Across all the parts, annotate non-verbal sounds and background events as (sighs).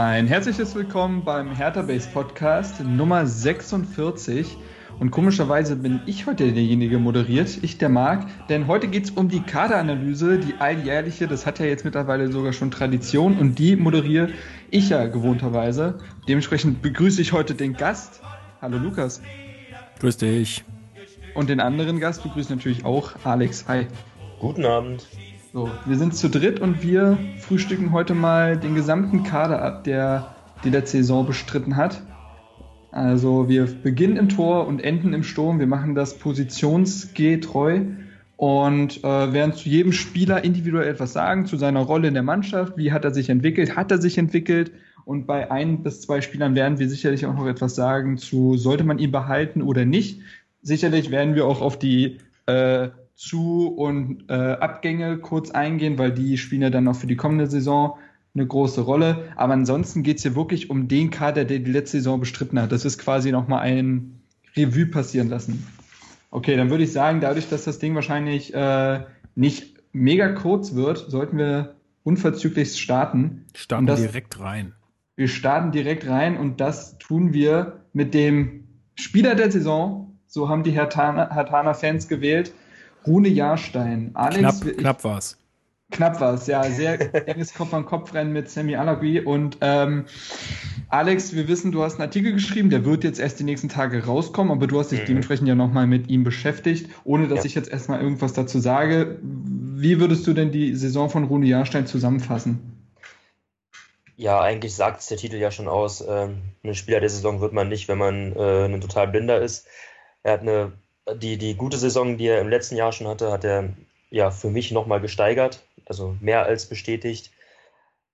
Ein herzliches Willkommen beim Hertha Base Podcast Nummer 46. Und komischerweise bin ich heute derjenige moderiert, ich der Marc, denn heute geht es um die Kaderanalyse, die alljährliche, das hat ja jetzt mittlerweile sogar schon Tradition und die moderiere ich ja gewohnterweise. Dementsprechend begrüße ich heute den Gast. Hallo Lukas. Grüß dich. Und den anderen Gast begrüße natürlich auch Alex. Hi. Guten Abend. So, wir sind zu dritt und wir frühstücken heute mal den gesamten Kader ab, der die letzte Saison bestritten hat. Also wir beginnen im Tor und enden im Sturm. Wir machen das positionsgetreu und äh, werden zu jedem Spieler individuell etwas sagen, zu seiner Rolle in der Mannschaft, wie hat er sich entwickelt, hat er sich entwickelt und bei ein bis zwei Spielern werden wir sicherlich auch noch etwas sagen zu, sollte man ihn behalten oder nicht. Sicherlich werden wir auch auf die äh, Zu- und äh, Abgänge kurz eingehen, weil die spielen ja dann auch für die kommende Saison eine große Rolle. Aber ansonsten geht es hier wirklich um den Kader, der die letzte Saison bestritten hat. Das ist quasi nochmal ein Revue passieren lassen. Okay, dann würde ich sagen, dadurch, dass das Ding wahrscheinlich äh, nicht mega kurz wird, sollten wir unverzüglich starten. Starten das, direkt rein. Wir starten direkt rein und das tun wir mit dem Spieler der Saison. So haben die Hertaner-Fans gewählt. Rune Jahrstein. Alex, knapp, knapp war's. Knapp war es, ja. Sehr enges Kopf-an-Kopf-Rennen mit Sammy Alagui. Und ähm, Alex, wir wissen, du hast einen Artikel geschrieben, der wird jetzt erst die nächsten Tage rauskommen, aber du hast dich mhm. dementsprechend ja nochmal mit ihm beschäftigt, ohne dass ja. ich jetzt erstmal irgendwas dazu sage. Wie würdest du denn die Saison von Rune Jahrstein zusammenfassen? Ja, eigentlich sagt es der Titel ja schon aus. Ähm, ein Spieler der Saison wird man nicht, wenn man äh, ein total Blinder ist. Er hat eine, die, die gute Saison, die er im letzten Jahr schon hatte, hat er ja für mich nochmal gesteigert also mehr als bestätigt.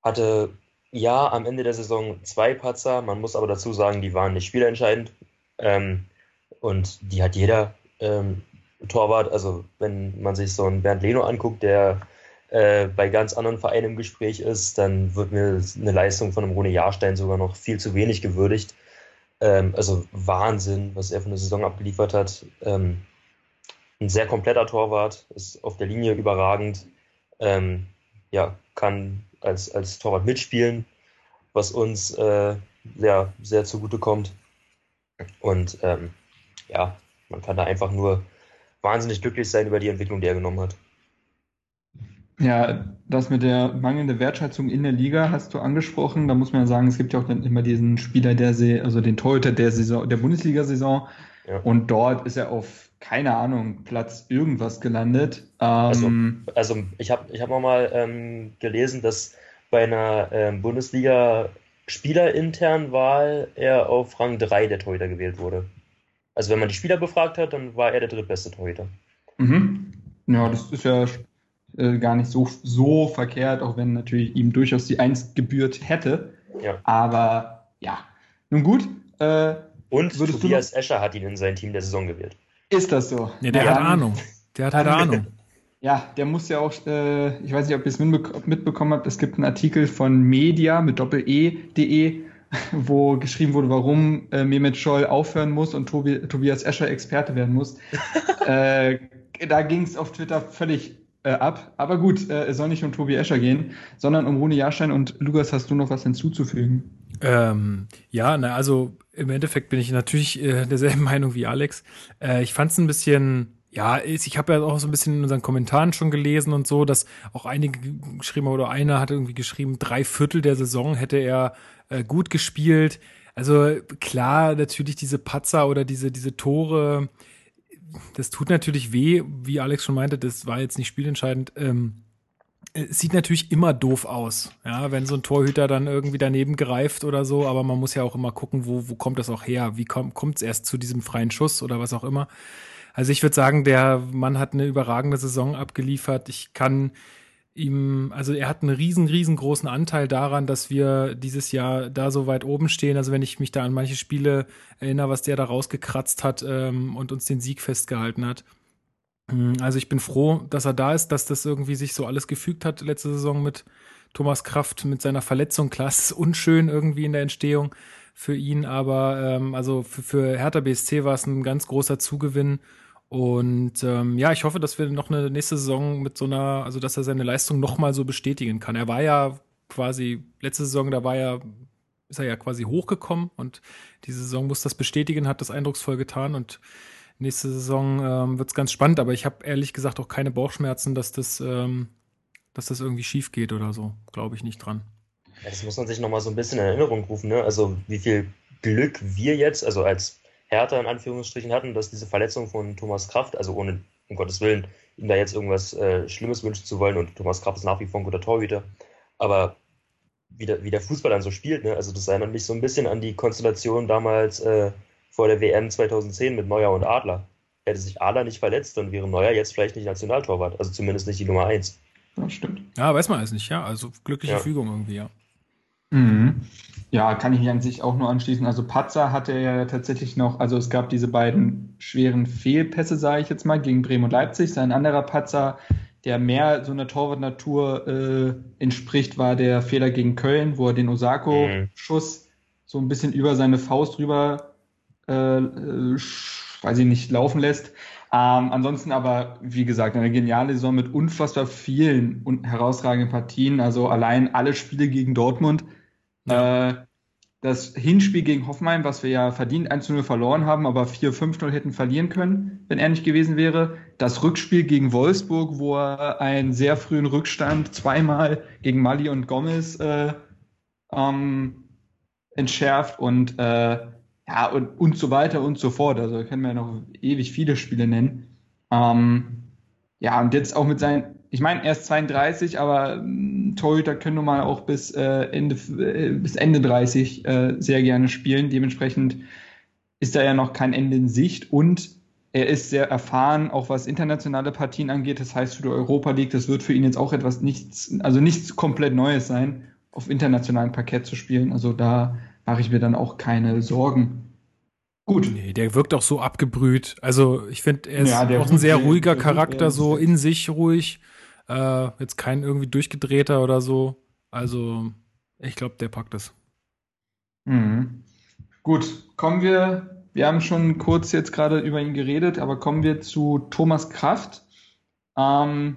Hatte ja am Ende der Saison zwei Patzer, man muss aber dazu sagen, die waren nicht spielentscheidend. Ähm, und die hat jeder ähm, Torwart. Also wenn man sich so einen Bernd Leno anguckt, der äh, bei ganz anderen Vereinen im Gespräch ist, dann wird mir eine Leistung von einem Rune Jahrstein sogar noch viel zu wenig gewürdigt. Ähm, also Wahnsinn, was er für eine Saison abgeliefert hat. Ähm, ein sehr kompletter Torwart, ist auf der Linie überragend, ähm, ja, kann als, als Torwart mitspielen, was uns äh, sehr, sehr zugutekommt. Und ähm, ja, man kann da einfach nur wahnsinnig glücklich sein über die Entwicklung, die er genommen hat. Ja, das mit der mangelnden Wertschätzung in der Liga hast du angesprochen. Da muss man ja sagen, es gibt ja auch dann immer diesen Spieler der See, also den Torhüter der Saison, der Bundesliga-Saison. Ja. Und dort ist er auf keine Ahnung, Platz irgendwas gelandet. Also, ähm, also, also, ich habe ich hab mal ähm, gelesen, dass bei einer ähm, Bundesliga-Spielerintern Wahl er auf Rang 3 der Torhüter gewählt wurde. Also wenn man die Spieler befragt hat, dann war er der drittbeste Torhüter. Mhm. Ja, das ist ja äh, gar nicht so, so verkehrt, auch wenn natürlich ihm durchaus die Eins gebührt hätte. Ja. Aber ja, nun gut. Äh, Und Tobias Escher hat ihn in sein Team der Saison gewählt. Ist das so? Ja, der ja, hat Ahnung. Der hat halt Ahnung. (laughs) Ja, der muss ja auch, äh, ich weiß nicht, ob ihr es mitbekommen habt, es gibt einen Artikel von media mit doppel-e.de, (laughs) wo geschrieben wurde, warum äh, Mehmet Scholl aufhören muss und Tobi, Tobias Escher Experte werden muss. (laughs) äh, da ging es auf Twitter völlig äh, ab. Aber gut, äh, es soll nicht um Tobi Escher gehen, sondern um Rune Jahrstein und Lukas, hast du noch was hinzuzufügen? Ähm, ja, na, also im Endeffekt bin ich natürlich äh, derselben (laughs) Meinung wie Alex. Äh, ich fand es ein bisschen, ja, ich habe ja auch so ein bisschen in unseren Kommentaren schon gelesen und so, dass auch einige geschrieben oder einer hat irgendwie geschrieben, drei Viertel der Saison hätte er äh, gut gespielt. Also klar, natürlich diese Patzer oder diese, diese Tore, das tut natürlich weh, wie Alex schon meinte, das war jetzt nicht spielentscheidend. Ähm, es sieht natürlich immer doof aus, ja, wenn so ein Torhüter dann irgendwie daneben greift oder so, aber man muss ja auch immer gucken, wo, wo kommt das auch her? Wie kommt es erst zu diesem freien Schuss oder was auch immer? Also ich würde sagen, der Mann hat eine überragende Saison abgeliefert. Ich kann ihm, also er hat einen riesen, riesengroßen Anteil daran, dass wir dieses Jahr da so weit oben stehen. Also wenn ich mich da an manche Spiele erinnere, was der da rausgekratzt hat ähm, und uns den Sieg festgehalten hat. Hm, also ich bin froh, dass er da ist, dass das irgendwie sich so alles gefügt hat letzte Saison mit Thomas Kraft, mit seiner Verletzung. Klar, ist unschön irgendwie in der Entstehung für ihn, aber ähm, also für, für Hertha BSC war es ein ganz großer Zugewinn. Und ähm, ja, ich hoffe, dass wir noch eine nächste Saison mit so einer, also dass er seine Leistung nochmal so bestätigen kann. Er war ja quasi letzte Saison, da war er ist er ja quasi hochgekommen und diese Saison muss das bestätigen, hat das eindrucksvoll getan und nächste Saison ähm, wird es ganz spannend, aber ich habe ehrlich gesagt auch keine Bauchschmerzen, dass das, ähm, dass das irgendwie schief geht oder so. Glaube ich nicht dran. Das muss man sich nochmal so ein bisschen in Erinnerung rufen, ne? Also wie viel Glück wir jetzt, also als Hertha in Anführungsstrichen hatten, dass diese Verletzung von Thomas Kraft, also ohne, um Gottes Willen, ihm da jetzt irgendwas äh, Schlimmes wünschen zu wollen und Thomas Kraft ist nach wie vor ein guter Torhüter, aber wie der, wie der Fußball dann so spielt, ne? also das erinnert mich so ein bisschen an die Konstellation damals äh, vor der WM 2010 mit Neuer und Adler. Hätte sich Adler nicht verletzt, dann wäre Neuer jetzt vielleicht nicht Nationaltorwart, also zumindest nicht die Nummer 1. Ja, stimmt. Ja, weiß man alles nicht, ja. Also glückliche ja. Fügung irgendwie, ja. Mhm. Ja, kann ich mich an sich auch nur anschließen. Also Patzer hatte ja tatsächlich noch, also es gab diese beiden schweren Fehlpässe, sage ich jetzt mal, gegen Bremen und Leipzig. Sein anderer Patzer, der mehr so einer Torwartnatur äh, entspricht, war der Fehler gegen Köln, wo er den Osako-Schuss mhm. so ein bisschen über seine Faust drüber, äh, äh, weiß ich nicht, laufen lässt. Ähm, ansonsten aber, wie gesagt, eine geniale Saison mit unfassbar vielen und herausragenden Partien. Also allein alle Spiele gegen Dortmund ja. Äh, das Hinspiel gegen Hoffenheim, was wir ja verdient 1-0 verloren haben, aber 4-5-0 hätten verlieren können, wenn er nicht gewesen wäre. Das Rückspiel gegen Wolfsburg, wo er einen sehr frühen Rückstand zweimal gegen Mali und Gomez äh, ähm, entschärft und äh, ja und, und so weiter und so fort. Also können wir ja noch ewig viele Spiele nennen. Ähm, ja, und jetzt auch mit seinen ich meine, er ist 32, aber ähm, Torhüter können nun mal auch bis, äh, Ende, äh, bis Ende 30 äh, sehr gerne spielen. Dementsprechend ist da ja noch kein Ende in Sicht und er ist sehr erfahren, auch was internationale Partien angeht. Das heißt, für die Europa League, das wird für ihn jetzt auch etwas nichts, also nichts komplett Neues sein, auf internationalem Parkett zu spielen. Also da mache ich mir dann auch keine Sorgen. Gut. Nee, der wirkt auch so abgebrüht. Also ich finde, er ist ja, auch ein sehr ruhiger Charakter, so in sich ruhig. Äh, jetzt kein irgendwie durchgedrehter oder so. Also, ich glaube, der packt es. Mhm. Gut, kommen wir. Wir haben schon kurz jetzt gerade über ihn geredet, aber kommen wir zu Thomas Kraft. Ähm,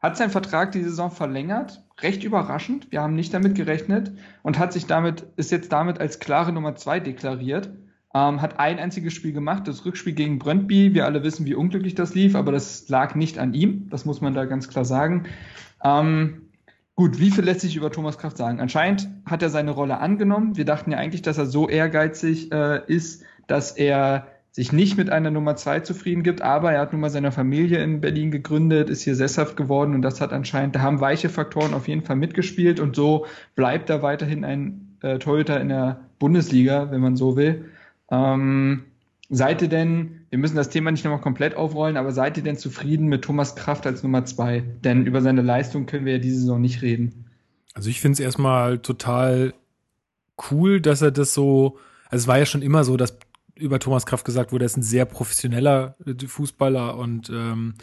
hat seinen Vertrag die Saison verlängert, recht überraschend. Wir haben nicht damit gerechnet und hat sich damit, ist jetzt damit als klare Nummer zwei deklariert. Ähm, hat ein einziges Spiel gemacht, das Rückspiel gegen Brøndby. Wir alle wissen, wie unglücklich das lief, aber das lag nicht an ihm. Das muss man da ganz klar sagen. Ähm, gut, wie viel lässt sich über Thomas Kraft sagen? Anscheinend hat er seine Rolle angenommen. Wir dachten ja eigentlich, dass er so ehrgeizig äh, ist, dass er sich nicht mit einer Nummer zwei zufrieden gibt, aber er hat nun mal seine Familie in Berlin gegründet, ist hier sesshaft geworden und das hat anscheinend, da haben weiche Faktoren auf jeden Fall mitgespielt und so bleibt er weiterhin ein äh, Torhüter in der Bundesliga, wenn man so will. Ähm, seid ihr denn, wir müssen das Thema nicht nochmal komplett aufrollen, aber seid ihr denn zufrieden mit Thomas Kraft als Nummer zwei? Denn über seine Leistung können wir ja diese Saison nicht reden. Also ich finde es erstmal total cool, dass er das so, also es war ja schon immer so, dass über Thomas Kraft gesagt wurde, er ist ein sehr professioneller Fußballer und ähm,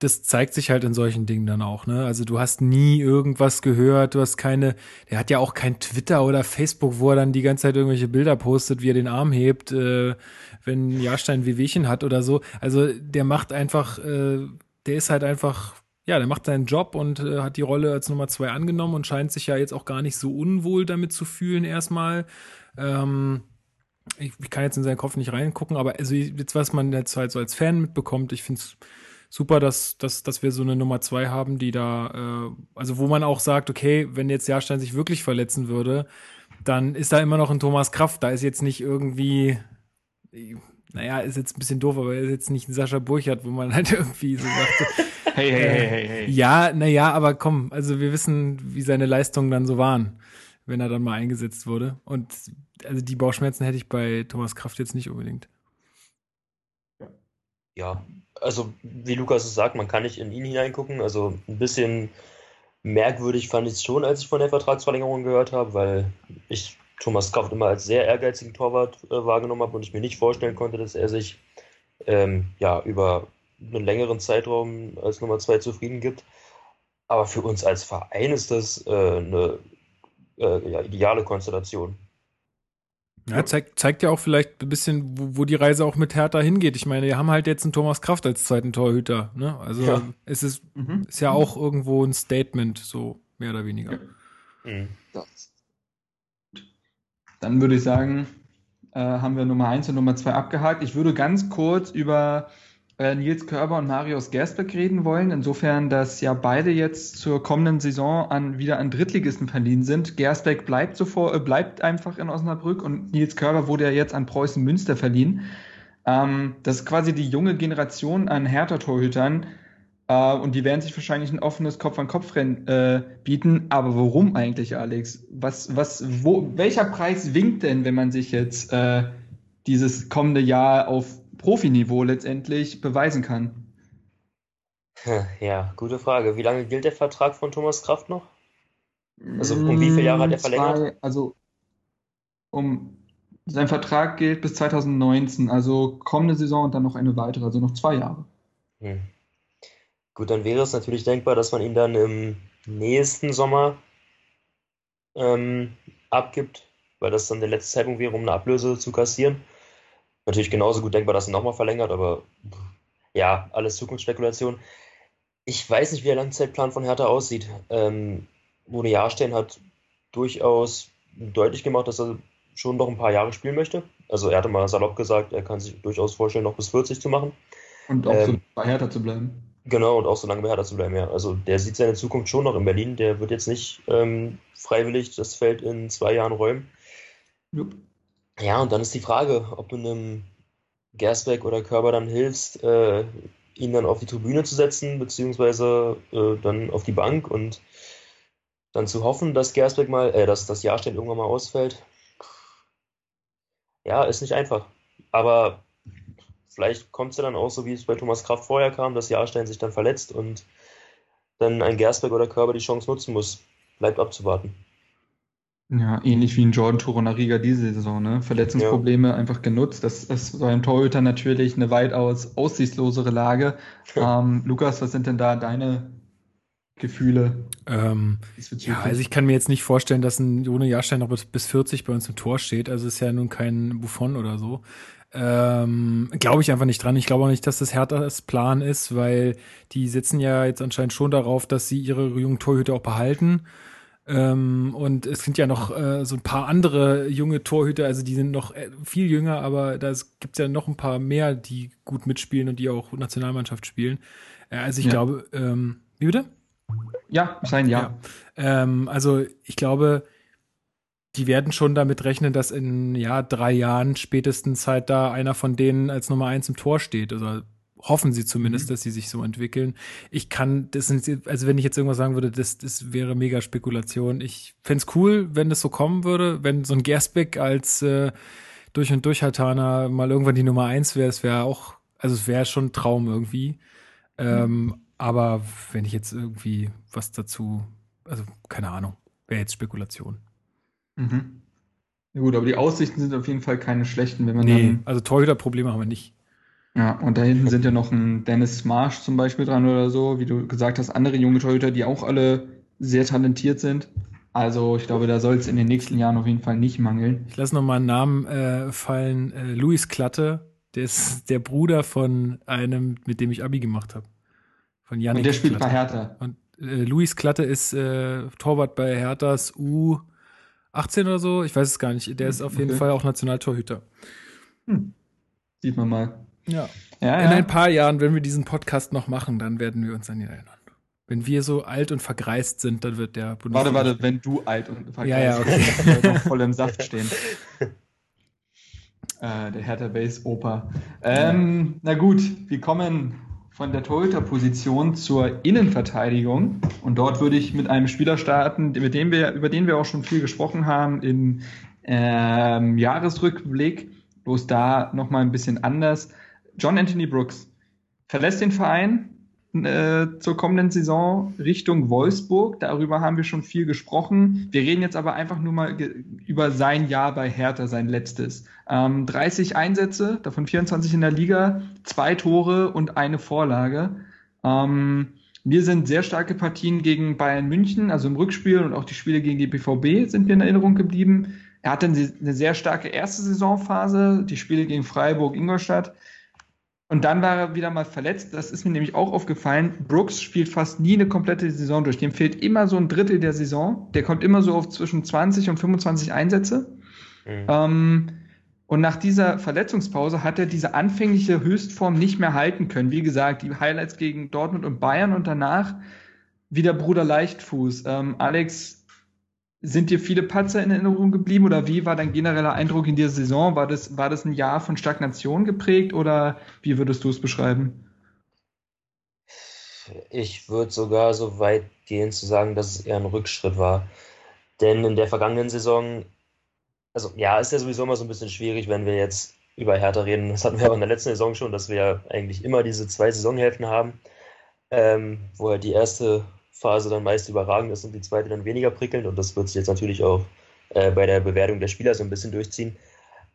das zeigt sich halt in solchen Dingen dann auch, ne? Also du hast nie irgendwas gehört, du hast keine, der hat ja auch kein Twitter oder Facebook, wo er dann die ganze Zeit irgendwelche Bilder postet, wie er den Arm hebt, äh, wenn Jahrstein Wehwehchen hat oder so. Also der macht einfach, äh, der ist halt einfach, ja, der macht seinen Job und äh, hat die Rolle als Nummer zwei angenommen und scheint sich ja jetzt auch gar nicht so unwohl damit zu fühlen erstmal. Ähm, ich, ich kann jetzt in seinen Kopf nicht reingucken, aber also jetzt, was man jetzt halt so als Fan mitbekommt, ich finde es super, dass, dass, dass wir so eine Nummer zwei haben, die da, äh, also wo man auch sagt, okay, wenn jetzt Jahrstein sich wirklich verletzen würde, dann ist da immer noch ein Thomas Kraft. Da ist jetzt nicht irgendwie, naja, ist jetzt ein bisschen doof, aber er ist jetzt nicht ein Sascha Burchardt, wo man (laughs) halt irgendwie so sagt, (laughs) hey, hey, hey, hey, hey. Ja, naja, aber komm, also wir wissen, wie seine Leistungen dann so waren, wenn er dann mal eingesetzt wurde. Und also die Bauchschmerzen hätte ich bei Thomas Kraft jetzt nicht unbedingt. Ja, also wie Lukas es sagt, man kann nicht in ihn hineingucken. Also ein bisschen merkwürdig fand ich es schon, als ich von der Vertragsverlängerung gehört habe, weil ich Thomas Kraft immer als sehr ehrgeizigen Torwart äh, wahrgenommen habe und ich mir nicht vorstellen konnte, dass er sich ähm, ja, über einen längeren Zeitraum als Nummer zwei zufrieden gibt. Aber für uns als Verein ist das äh, eine äh, ja, ideale Konstellation. Ja, zeigt, zeigt ja auch vielleicht ein bisschen, wo, wo, die Reise auch mit Hertha hingeht. Ich meine, wir haben halt jetzt einen Thomas Kraft als zweiten Torhüter. Ne? Also ja. es ist, mhm. ist ja auch irgendwo ein Statement, so mehr oder weniger. Mhm. Dann würde ich sagen, äh, haben wir Nummer 1 und Nummer 2 abgehakt. Ich würde ganz kurz über Nils Körber und Marius Gersbeck reden wollen. Insofern, dass ja beide jetzt zur kommenden Saison an, wieder an Drittligisten verliehen sind. Gersbeck bleibt, sofort, äh, bleibt einfach in Osnabrück und Nils Körber wurde ja jetzt an Preußen Münster verliehen. Ähm, das ist quasi die junge Generation an Hertha-Torhütern. Äh, und die werden sich wahrscheinlich ein offenes Kopf-an-Kopf-Rennen äh, bieten. Aber warum eigentlich, Alex? Was, was, wo, welcher Preis winkt denn, wenn man sich jetzt äh, dieses kommende Jahr auf Profiniveau letztendlich beweisen kann? Ja, gute Frage. Wie lange gilt der Vertrag von Thomas Kraft noch? Also um wie viele Jahre hat er verlängert? Zwei, also um sein Vertrag gilt bis 2019, also kommende Saison und dann noch eine weitere, also noch zwei Jahre. Hm. Gut, dann wäre es natürlich denkbar, dass man ihn dann im nächsten Sommer ähm, abgibt, weil das dann der letzte Zeitpunkt wäre, um eine Ablöse zu kassieren. Natürlich genauso gut denkbar, dass er nochmal verlängert, aber ja, alles Zukunftsspekulation. Ich weiß nicht, wie der Langzeitplan von Hertha aussieht. Ähm, Mone Jahrstein hat durchaus deutlich gemacht, dass er schon noch ein paar Jahre spielen möchte. Also er hatte mal salopp gesagt, er kann sich durchaus vorstellen, noch bis 40 zu machen. Und auch ähm, so bei Hertha zu bleiben. Genau, und auch so lange bei Hertha zu bleiben, ja. Also der sieht seine Zukunft schon noch in Berlin. Der wird jetzt nicht ähm, freiwillig das Feld in zwei Jahren räumen. Jupp. Ja, und dann ist die Frage, ob du einem Gersbeck oder Körber dann hilfst, äh, ihn dann auf die Tribüne zu setzen, beziehungsweise äh, dann auf die Bank und dann zu hoffen, dass Gersbeck mal, äh, dass das Jahrstein irgendwann mal ausfällt. Ja, ist nicht einfach. Aber vielleicht kommt es ja dann auch so, wie es bei Thomas Kraft vorher kam, dass Jahrstein sich dann verletzt und dann ein Gersbeck oder Körber die Chance nutzen muss. Bleibt abzuwarten. Ja, ähnlich wie ein Jordan Torunariga diese Saison, ne? Verletzungsprobleme ja. einfach genutzt. Das ist beim Torhüter natürlich eine weitaus aussichtslosere Lage. ähm, Lukas, was sind denn da deine Gefühle? Ähm, ja, also ich kann mir jetzt nicht vorstellen, dass ein Jone Jahrstein noch bis, bis 40 bei uns im Tor steht. Also ist ja nun kein Buffon oder so. Ähm, glaube ich einfach nicht dran. Ich glaube auch nicht, dass das Herthas Plan ist, weil die sitzen ja jetzt anscheinend schon darauf, dass sie ihre jungen Torhüter auch behalten. Ähm, und es sind ja noch äh, so ein paar andere junge Torhüter, also die sind noch äh, viel jünger, aber da gibt es ja noch ein paar mehr, die gut mitspielen und die auch Nationalmannschaft spielen. Äh, also ich ja. glaube, ähm, wie bitte? Ja, sein Ja. ja. Ähm, also ich glaube, die werden schon damit rechnen, dass in ja drei Jahren spätestens halt da einer von denen als Nummer eins im Tor steht. Also hoffen sie zumindest, mhm. dass sie sich so entwickeln. Ich kann, das sind, also wenn ich jetzt irgendwas sagen würde, das, das wäre mega Spekulation. Ich fände cool, wenn das so kommen würde, wenn so ein Gersbeck als äh, durch und durch Hatana mal irgendwann die Nummer eins wäre, es wäre auch, also es wäre schon ein Traum irgendwie. Ähm, mhm. Aber wenn ich jetzt irgendwie was dazu, also keine Ahnung, wäre jetzt Spekulation. Mhm. Ja gut, aber die Aussichten sind auf jeden Fall keine schlechten, wenn man nee, dann also Torhüter-Probleme haben wir nicht. Ja, und da hinten sind ja noch ein Dennis Marsh zum Beispiel dran oder so, wie du gesagt hast, andere junge Torhüter, die auch alle sehr talentiert sind. Also ich glaube, da soll es in den nächsten Jahren auf jeden Fall nicht mangeln. Ich lasse nochmal einen Namen äh, fallen. Äh, Luis Klatte, der ist der Bruder von einem, mit dem ich Abi gemacht habe. Von Janik Und der spielt Klatte. bei Hertha. Und äh, Luis Klatte ist äh, Torwart bei Herthas U18 oder so. Ich weiß es gar nicht. Der ist auf jeden Fall auch Nationaltorhüter. Hm. Sieht man mal. Ja. ja. In ein paar Jahren, wenn wir diesen Podcast noch machen, dann werden wir uns an ihn erinnern. Wenn wir so alt und vergreist sind, dann wird der Bundesliga. Warte, warte, wenn du alt und vergreist ja, ja, okay. bist, noch voll im Saft stehen. (laughs) äh, der Hertha Base Oper. Ähm, ja. Na gut, wir kommen von der Torhüter-Position zur Innenverteidigung. Und dort würde ich mit einem Spieler starten, mit dem wir, über den wir auch schon viel gesprochen haben im ähm, Jahresrückblick. Bloß da nochmal ein bisschen anders. John Anthony Brooks verlässt den Verein äh, zur kommenden Saison Richtung Wolfsburg. Darüber haben wir schon viel gesprochen. Wir reden jetzt aber einfach nur mal über sein Jahr bei Hertha, sein letztes. Ähm, 30 Einsätze, davon 24 in der Liga, zwei Tore und eine Vorlage. Ähm, mir sind sehr starke Partien gegen Bayern München, also im Rückspiel und auch die Spiele gegen die BVB sind mir in Erinnerung geblieben. Er hatte eine sehr starke erste Saisonphase, die Spiele gegen Freiburg, Ingolstadt. Und dann war er wieder mal verletzt. Das ist mir nämlich auch aufgefallen. Brooks spielt fast nie eine komplette Saison durch. Dem fehlt immer so ein Drittel der Saison. Der kommt immer so auf zwischen 20 und 25 Einsätze. Mhm. Ähm, und nach dieser Verletzungspause hat er diese anfängliche Höchstform nicht mehr halten können. Wie gesagt, die Highlights gegen Dortmund und Bayern und danach wieder Bruder Leichtfuß. Ähm, Alex, sind dir viele Patzer in Erinnerung geblieben oder wie war dein genereller Eindruck in dieser Saison? War das, war das ein Jahr von Stagnation geprägt oder wie würdest du es beschreiben? Ich würde sogar so weit gehen zu sagen, dass es eher ein Rückschritt war. Denn in der vergangenen Saison, also ja, ist ja sowieso immer so ein bisschen schwierig, wenn wir jetzt über Hertha reden. Das hatten wir auch in der letzten Saison schon, dass wir eigentlich immer diese zwei Saisonhälften haben, ähm, wo halt die erste Phase dann meist überragend ist und die zweite dann weniger prickelnd. Und das wird sich jetzt natürlich auch äh, bei der Bewertung der Spieler so ein bisschen durchziehen.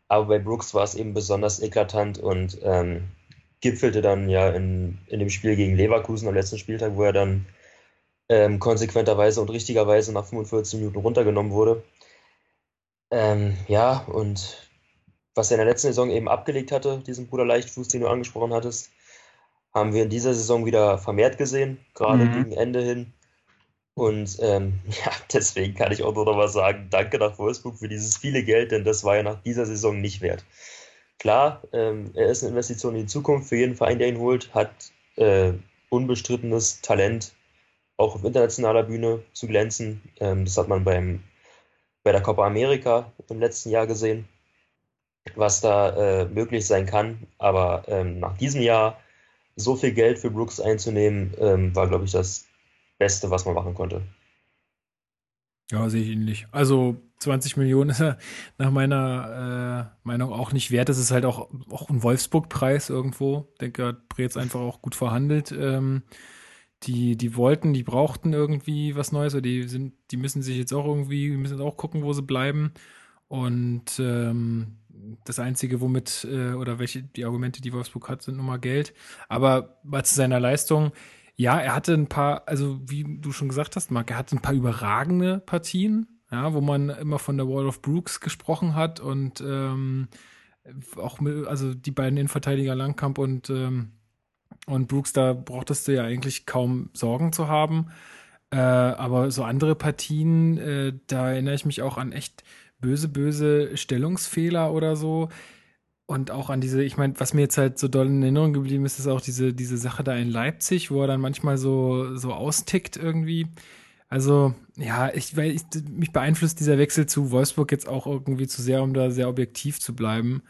Aber bei Brooks war es eben besonders eklatant und ähm, gipfelte dann ja in, in dem Spiel gegen Leverkusen am letzten Spieltag, wo er dann ähm, konsequenterweise und richtigerweise nach 45 Minuten runtergenommen wurde. Ähm, ja, und was er in der letzten Saison eben abgelegt hatte, diesen Bruder Leichtfuß, den du angesprochen hattest, haben wir in dieser Saison wieder vermehrt gesehen, gerade mhm. gegen Ende hin. Und ähm, (laughs) ja, deswegen kann ich auch nur noch mal sagen, danke nach Wolfsburg für dieses viele Geld, denn das war ja nach dieser Saison nicht wert. Klar, ähm, er ist eine Investition in die Zukunft für jeden Verein, der ihn holt, hat äh, unbestrittenes Talent, auch auf internationaler Bühne zu glänzen. Ähm, das hat man beim, bei der Copa America im letzten Jahr gesehen, was da äh, möglich sein kann. Aber ähm, nach diesem Jahr so viel Geld für Brooks einzunehmen, ähm, war, glaube ich, das Beste, was man machen konnte. Ja, sehe ich ähnlich. Also 20 Millionen ist er nach meiner äh, Meinung auch nicht wert. Das ist halt auch, auch ein Wolfsburg-Preis irgendwo. Ich denke, hat Brez einfach auch gut verhandelt. Ähm, die, die wollten, die brauchten irgendwie was Neues, oder die sind, die müssen sich jetzt auch irgendwie, müssen auch gucken, wo sie bleiben. Und ähm, das Einzige, womit, äh, oder welche die Argumente, die Wolfsburg hat, sind nun mal Geld. Aber mal zu seiner Leistung, ja, er hatte ein paar, also wie du schon gesagt hast, Marc, er hatte ein paar überragende Partien, ja, wo man immer von der Wall of Brooks gesprochen hat und ähm, auch mit, also die beiden Innenverteidiger Langkamp und, ähm, und Brooks, da brauchtest du ja eigentlich kaum Sorgen zu haben. Äh, aber so andere Partien, äh, da erinnere ich mich auch an echt böse, böse Stellungsfehler oder so. Und auch an diese, ich meine, was mir jetzt halt so doll in Erinnerung geblieben ist, ist auch diese, diese Sache da in Leipzig, wo er dann manchmal so, so austickt irgendwie. Also, ja, ich, weil ich, mich beeinflusst dieser Wechsel zu Wolfsburg jetzt auch irgendwie zu sehr, um da sehr objektiv zu bleiben.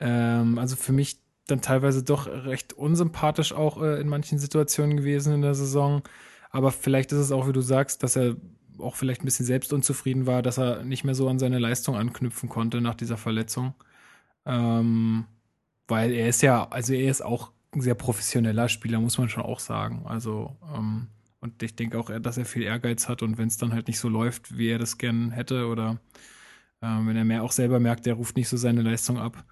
Ähm, also für mich dann teilweise doch recht unsympathisch auch äh, in manchen Situationen gewesen in der Saison. Aber vielleicht ist es auch, wie du sagst, dass er auch vielleicht ein bisschen selbst unzufrieden war, dass er nicht mehr so an seine Leistung anknüpfen konnte nach dieser Verletzung. Ähm, weil er ist ja, also er ist auch ein sehr professioneller Spieler, muss man schon auch sagen. Also, ähm, und ich denke auch, dass er viel Ehrgeiz hat und wenn es dann halt nicht so läuft, wie er das gern hätte, oder ähm, wenn er mehr auch selber merkt, er ruft nicht so seine Leistung ab,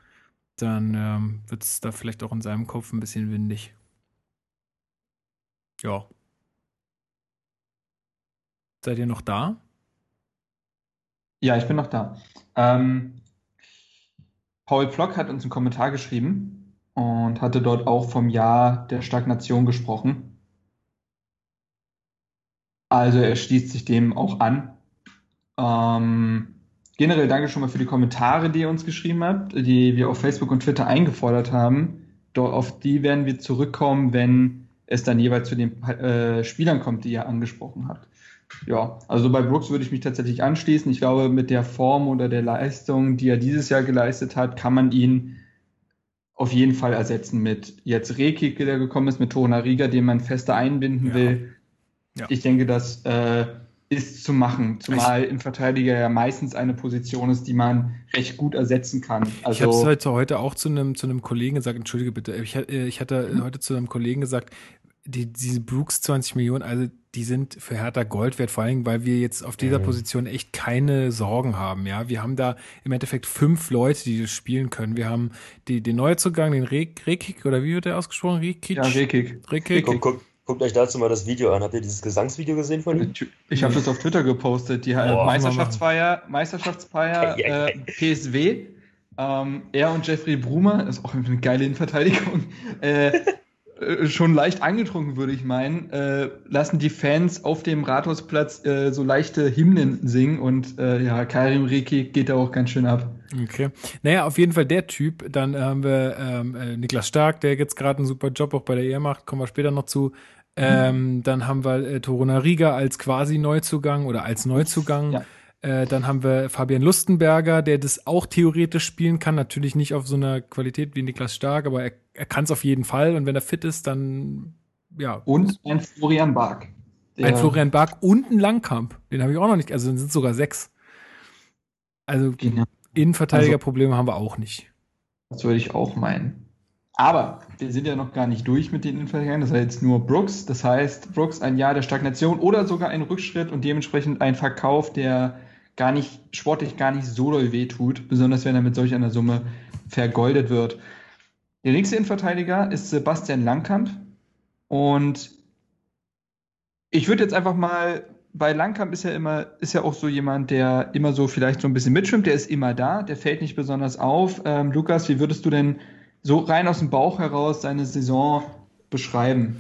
dann ähm, wird es da vielleicht auch in seinem Kopf ein bisschen windig. Ja. Seid ihr noch da? Ja, ich bin noch da. Ähm, Paul Plock hat uns einen Kommentar geschrieben und hatte dort auch vom Jahr der Stagnation gesprochen. Also er schließt sich dem auch an. Ähm, generell danke schon mal für die Kommentare, die ihr uns geschrieben habt, die wir auf Facebook und Twitter eingefordert haben. Doch auf die werden wir zurückkommen, wenn es dann jeweils zu den äh, Spielern kommt, die ihr angesprochen habt. Ja, also bei Brooks würde ich mich tatsächlich anschließen. Ich glaube, mit der Form oder der Leistung, die er dieses Jahr geleistet hat, kann man ihn auf jeden Fall ersetzen mit jetzt Rekik, der gekommen ist, mit Tona Riga, den man fester einbinden ja. will. Ja. Ich denke, das äh, ist zu machen, zumal ich, im Verteidiger ja meistens eine Position ist, die man recht gut ersetzen kann. Also, ich habe es heute, heute auch zu einem zu einem Kollegen gesagt, entschuldige bitte, ich, ich hatte mhm. heute zu einem Kollegen gesagt, die, diese Brooks 20 Millionen, also die sind für Hertha Gold wert, vor allem, weil wir jetzt auf dieser mhm. Position echt keine Sorgen haben. Ja, wir haben da im Endeffekt fünf Leute, die das spielen können. Wir haben die, den Neuzugang, den Rekik, oder wie wird der ausgesprochen? Rekik? Ja, Rekik. Rekik. Guck, guck, guckt euch dazu mal das Video an. Habt ihr dieses Gesangsvideo gesehen von ihm? Ich habe das auf Twitter gepostet. Die oh, Meisterschaftsfeier, Meisterschaftsfeier äh, PSW. Ähm, er und Jeffrey Brumer, ist auch eine geile Innenverteidigung, äh, schon leicht angetrunken, würde ich meinen, äh, lassen die Fans auf dem Rathausplatz äh, so leichte Hymnen singen und äh, ja, Karim Riki geht da auch ganz schön ab. Okay. Naja, auf jeden Fall der Typ. Dann haben wir ähm, äh, Niklas Stark, der jetzt gerade einen super Job auch bei der Ehe macht, kommen wir später noch zu. Ähm, mhm. Dann haben wir äh, Toruna Riga als quasi Neuzugang oder als Neuzugang. Ja. Äh, dann haben wir Fabian Lustenberger, der das auch theoretisch spielen kann. Natürlich nicht auf so einer Qualität wie Niklas Stark, aber er, er kann es auf jeden Fall. Und wenn er fit ist, dann ja. Und ein Florian Bark. Ein Florian Bark und ein Langkamp. Den habe ich auch noch nicht. Also sind sogar sechs. Also genau. Innenverteidigerprobleme also, haben wir auch nicht. Das würde ich auch meinen. Aber wir sind ja noch gar nicht durch mit den Innenverteidigern. Das heißt jetzt nur Brooks. Das heißt, Brooks ein Jahr der Stagnation oder sogar ein Rückschritt und dementsprechend ein Verkauf, der gar nicht, sportlich gar nicht so doll wehtut, besonders wenn er mit solch einer Summe vergoldet wird. Der nächste Innenverteidiger ist Sebastian Langkamp. Und ich würde jetzt einfach mal, bei Langkamp ist ja immer, ist ja auch so jemand, der immer so vielleicht so ein bisschen mitschwimmt, der ist immer da, der fällt nicht besonders auf. Ähm, Lukas, wie würdest du denn so rein aus dem Bauch heraus seine Saison beschreiben?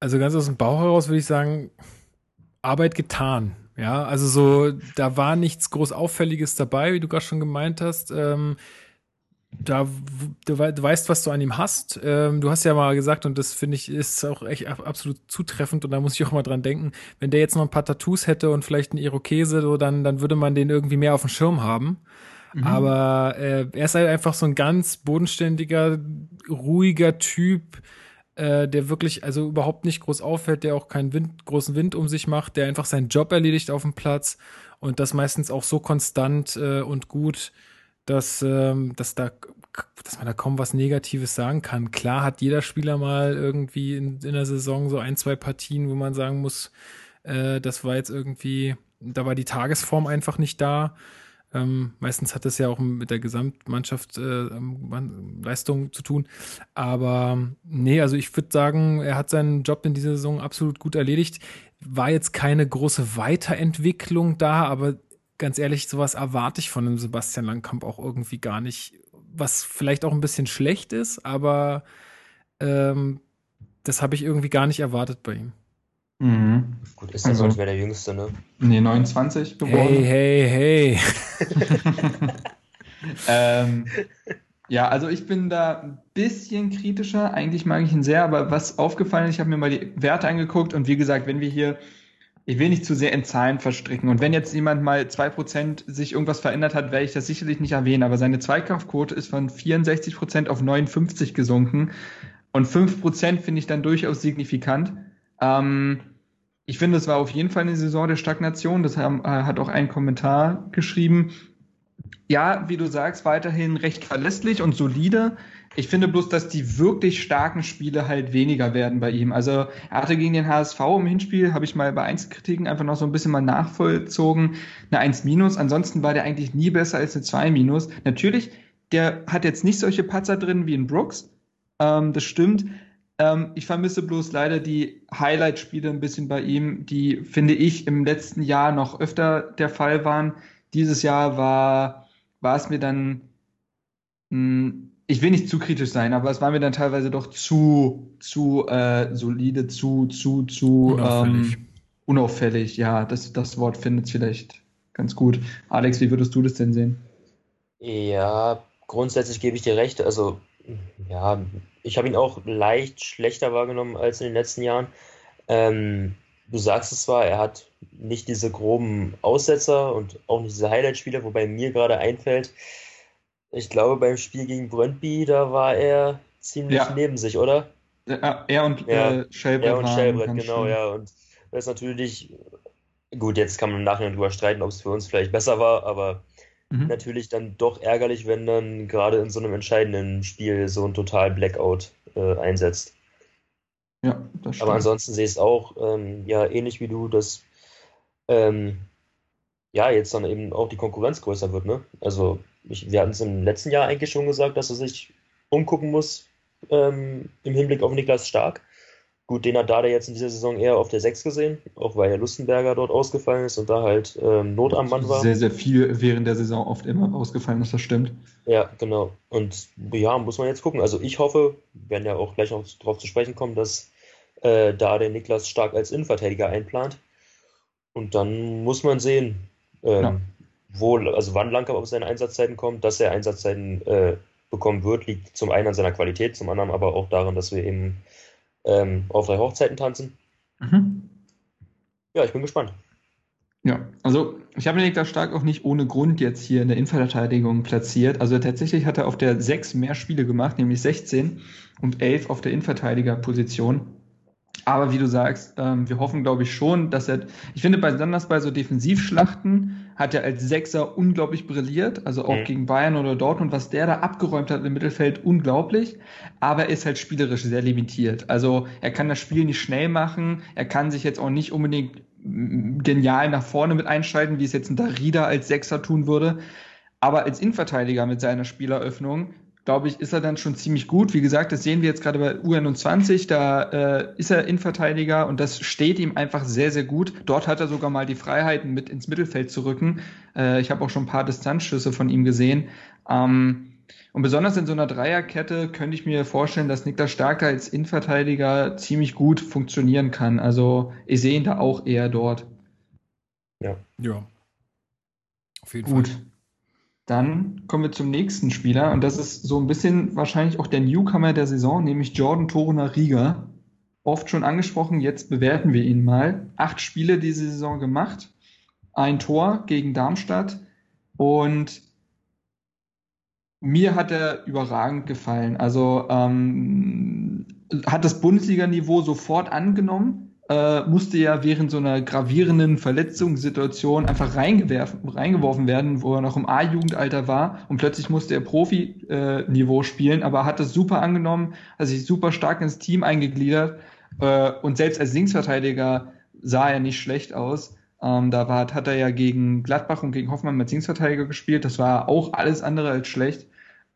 Also ganz aus dem Bauch heraus würde ich sagen, Arbeit getan. Ja, also so, da war nichts groß Auffälliges dabei, wie du gerade schon gemeint hast. Ähm, da, du, du, weißt, was du an ihm hast. Ähm, du hast ja mal gesagt, und das finde ich ist auch echt absolut zutreffend, und da muss ich auch mal dran denken, wenn der jetzt noch ein paar Tattoos hätte und vielleicht einen Irokese, so, dann, dann würde man den irgendwie mehr auf dem Schirm haben. Mhm. Aber äh, er ist halt einfach so ein ganz bodenständiger, ruhiger Typ, äh, der wirklich also überhaupt nicht groß auffällt, der auch keinen Wind, großen Wind um sich macht, der einfach seinen Job erledigt auf dem Platz und das meistens auch so konstant äh, und gut, dass, ähm, dass da dass man da kaum was Negatives sagen kann. Klar hat jeder Spieler mal irgendwie in, in der Saison so ein, zwei Partien, wo man sagen muss, äh, das war jetzt irgendwie, da war die Tagesform einfach nicht da. Ähm, meistens hat das ja auch mit der Gesamtmannschaft äh, Leistung zu tun. Aber nee, also ich würde sagen, er hat seinen Job in dieser Saison absolut gut erledigt. War jetzt keine große Weiterentwicklung da, aber ganz ehrlich, sowas erwarte ich von dem Sebastian Langkamp auch irgendwie gar nicht. Was vielleicht auch ein bisschen schlecht ist, aber ähm, das habe ich irgendwie gar nicht erwartet bei ihm. Mhm. Gut, ist also, nicht mehr der Jüngste, ne? Nee, 29 geboren. Hey, hey, hey. (laughs) ähm, ja, also ich bin da ein bisschen kritischer. Eigentlich mag ich ihn sehr, aber was aufgefallen ist, ich habe mir mal die Werte angeguckt und wie gesagt, wenn wir hier, ich will nicht zu sehr in Zahlen verstricken und wenn jetzt jemand mal 2% sich irgendwas verändert hat, werde ich das sicherlich nicht erwähnen, aber seine Zweikampfquote ist von 64% auf 59 gesunken und 5% finde ich dann durchaus signifikant. Ähm, ich finde, es war auf jeden Fall eine Saison der Stagnation. Das haben, äh, hat auch ein Kommentar geschrieben. Ja, wie du sagst, weiterhin recht verlässlich und solide. Ich finde bloß, dass die wirklich starken Spiele halt weniger werden bei ihm. Also er hatte gegen den HSV im Hinspiel, habe ich mal bei Einzelkritiken einfach noch so ein bisschen mal nachvollzogen, eine 1 minus. Ansonsten war der eigentlich nie besser als eine 2 minus. Natürlich, der hat jetzt nicht solche Patzer drin wie in Brooks. Ähm, das stimmt. Ähm, ich vermisse bloß leider die Highlight-Spiele ein bisschen bei ihm, die, finde ich, im letzten Jahr noch öfter der Fall waren. Dieses Jahr war, war es mir dann, mh, hm, ich will nicht zu kritisch sein, aber es war mir dann teilweise doch zu, zu äh, solide, zu, zu, zu unauffällig. Ähm, unauffällig. Ja, das, das Wort findet es vielleicht ganz gut. Alex, wie würdest du das denn sehen? Ja, grundsätzlich gebe ich dir recht. Also ja, ich habe ihn auch leicht schlechter wahrgenommen als in den letzten Jahren. Ähm, du sagst es zwar, er hat nicht diese groben Aussetzer und auch nicht diese Highlight-Spiele, wobei mir gerade einfällt, ich glaube beim Spiel gegen Brøndby, da war er ziemlich ja. neben sich, oder? Ja, er und ja, äh, Schellbrett. Er und Schellbrett, genau, schön. ja. Und das ist natürlich, gut, jetzt kann man im Nachhinein drüber streiten, ob es für uns vielleicht besser war, aber Mhm. Natürlich dann doch ärgerlich, wenn dann gerade in so einem entscheidenden Spiel so ein total Blackout äh, einsetzt. Ja, das stimmt. Aber ansonsten sehe ich es auch ähm, ja ähnlich wie du, dass ähm, ja jetzt dann eben auch die Konkurrenz größer wird. Ne? Also ich, wir hatten es im letzten Jahr eigentlich schon gesagt, dass er sich umgucken muss ähm, im Hinblick auf Niklas Stark. Gut, den hat Dada jetzt in dieser Saison eher auf der 6 gesehen, auch weil Herr Lustenberger dort ausgefallen ist und da halt ähm, Not am Mann war. Sehr, sehr viel während der Saison oft immer ausgefallen ist, das stimmt. Ja, genau. Und ja, muss man jetzt gucken. Also ich hoffe, wir werden ja auch gleich noch darauf zu sprechen kommen, dass äh, da der Niklas stark als Innenverteidiger einplant. Und dann muss man sehen, ähm, ja. wo, also wann Lanka auf seine Einsatzzeiten kommt, dass er Einsatzzeiten äh, bekommen wird, liegt zum einen an seiner Qualität, zum anderen aber auch daran, dass wir eben ähm, auf drei Hochzeiten tanzen. Mhm. Ja, ich bin gespannt. Ja, also ich habe Niklas Stark auch nicht ohne Grund jetzt hier in der Innenverteidigung platziert. Also tatsächlich hat er auf der 6 mehr Spiele gemacht, nämlich 16 und 11 auf der Innenverteidigerposition. Aber wie du sagst, ähm, wir hoffen, glaube ich, schon, dass er, ich finde, besonders bei so Defensivschlachten hat er als Sechser unglaublich brilliert, also auch mhm. gegen Bayern oder Dortmund, was der da abgeräumt hat im Mittelfeld, unglaublich. Aber er ist halt spielerisch sehr limitiert. Also er kann das Spiel nicht schnell machen, er kann sich jetzt auch nicht unbedingt genial nach vorne mit einschalten, wie es jetzt ein Darida als Sechser tun würde. Aber als Innenverteidiger mit seiner Spieleröffnung glaube ich, ist er dann schon ziemlich gut. Wie gesagt, das sehen wir jetzt gerade bei U21, da äh, ist er Innenverteidiger und das steht ihm einfach sehr, sehr gut. Dort hat er sogar mal die Freiheiten, mit ins Mittelfeld zu rücken. Äh, ich habe auch schon ein paar Distanzschüsse von ihm gesehen. Ähm, und besonders in so einer Dreierkette könnte ich mir vorstellen, dass Niklas Starker als Innenverteidiger ziemlich gut funktionieren kann. Also ich sehe ihn da auch eher dort. Ja. Ja. Auf jeden gut. Fall. Dann kommen wir zum nächsten Spieler und das ist so ein bisschen wahrscheinlich auch der Newcomer der Saison, nämlich Jordan Toruna Rieger. Oft schon angesprochen, jetzt bewerten wir ihn mal. Acht Spiele diese Saison gemacht, ein Tor gegen Darmstadt und mir hat er überragend gefallen. Also ähm, hat das Bundesliga-Niveau sofort angenommen äh, musste ja während so einer gravierenden Verletzungssituation einfach reingeworfen werden, wo er noch im A-Jugendalter war und plötzlich musste er Profi-Niveau äh, spielen, aber hat das super angenommen, hat sich super stark ins Team eingegliedert äh, und selbst als Linksverteidiger sah er nicht schlecht aus. Ähm, da war, hat er ja gegen Gladbach und gegen Hoffmann mit Linksverteidiger gespielt. Das war auch alles andere als schlecht.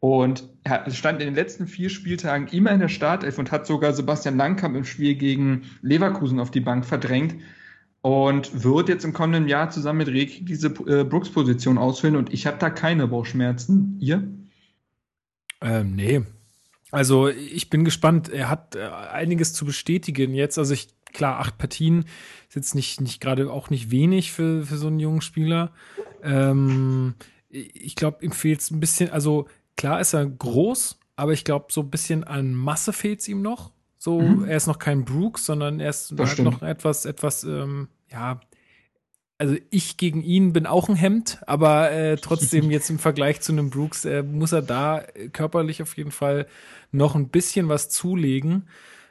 Und er stand in den letzten vier Spieltagen immer in der Startelf und hat sogar Sebastian Langkamp im Spiel gegen Leverkusen auf die Bank verdrängt und wird jetzt im kommenden Jahr zusammen mit Reki diese äh, Brooks-Position ausfüllen und ich habe da keine Bauchschmerzen. Ihr? Ähm, nee. Also ich bin gespannt. Er hat äh, einiges zu bestätigen jetzt. Also ich, klar, acht Partien ist jetzt nicht, nicht gerade auch nicht wenig für, für so einen jungen Spieler. Ähm, ich glaube, ihm fehlt es ein bisschen, also klar ist er groß, aber ich glaube, so ein bisschen an Masse fehlt es ihm noch. So, mhm. er ist noch kein Brooks, sondern er ist noch etwas, etwas, ähm, ja, also ich gegen ihn bin auch ein Hemd, aber äh, trotzdem (laughs) jetzt im Vergleich zu einem Brooks äh, muss er da körperlich auf jeden Fall noch ein bisschen was zulegen,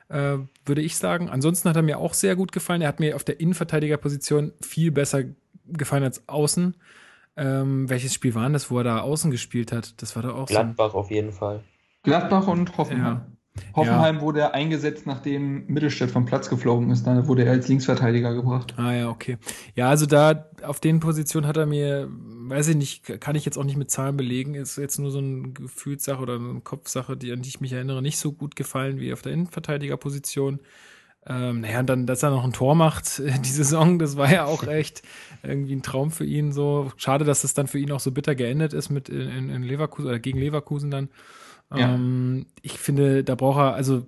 äh, würde ich sagen. Ansonsten hat er mir auch sehr gut gefallen. Er hat mir auf der Innenverteidigerposition viel besser gefallen als außen. Ähm, welches Spiel war das, wo er da außen gespielt hat? Das war da auch Gladbach so. auf jeden Fall. Gladbach und Hoffenheim. Ja. Hoffenheim ja. wurde eingesetzt, nachdem Mittelstädt vom Platz geflogen ist. Dann wurde er als Linksverteidiger gebracht. Ah ja, okay. Ja, also da auf den Positionen hat er mir, weiß ich nicht, kann ich jetzt auch nicht mit Zahlen belegen. Ist jetzt nur so eine Gefühlssache oder eine Kopfsache, die, an die ich mich erinnere, nicht so gut gefallen wie auf der Innenverteidigerposition. Ähm, naja, und dann, dass er noch ein Tor macht, (laughs) äh, die Saison, das war ja auch echt irgendwie ein Traum für ihn. So schade, dass das dann für ihn auch so bitter geendet ist mit in, in Leverkusen oder gegen Leverkusen dann. Ja. Ähm, ich finde, da braucht er, also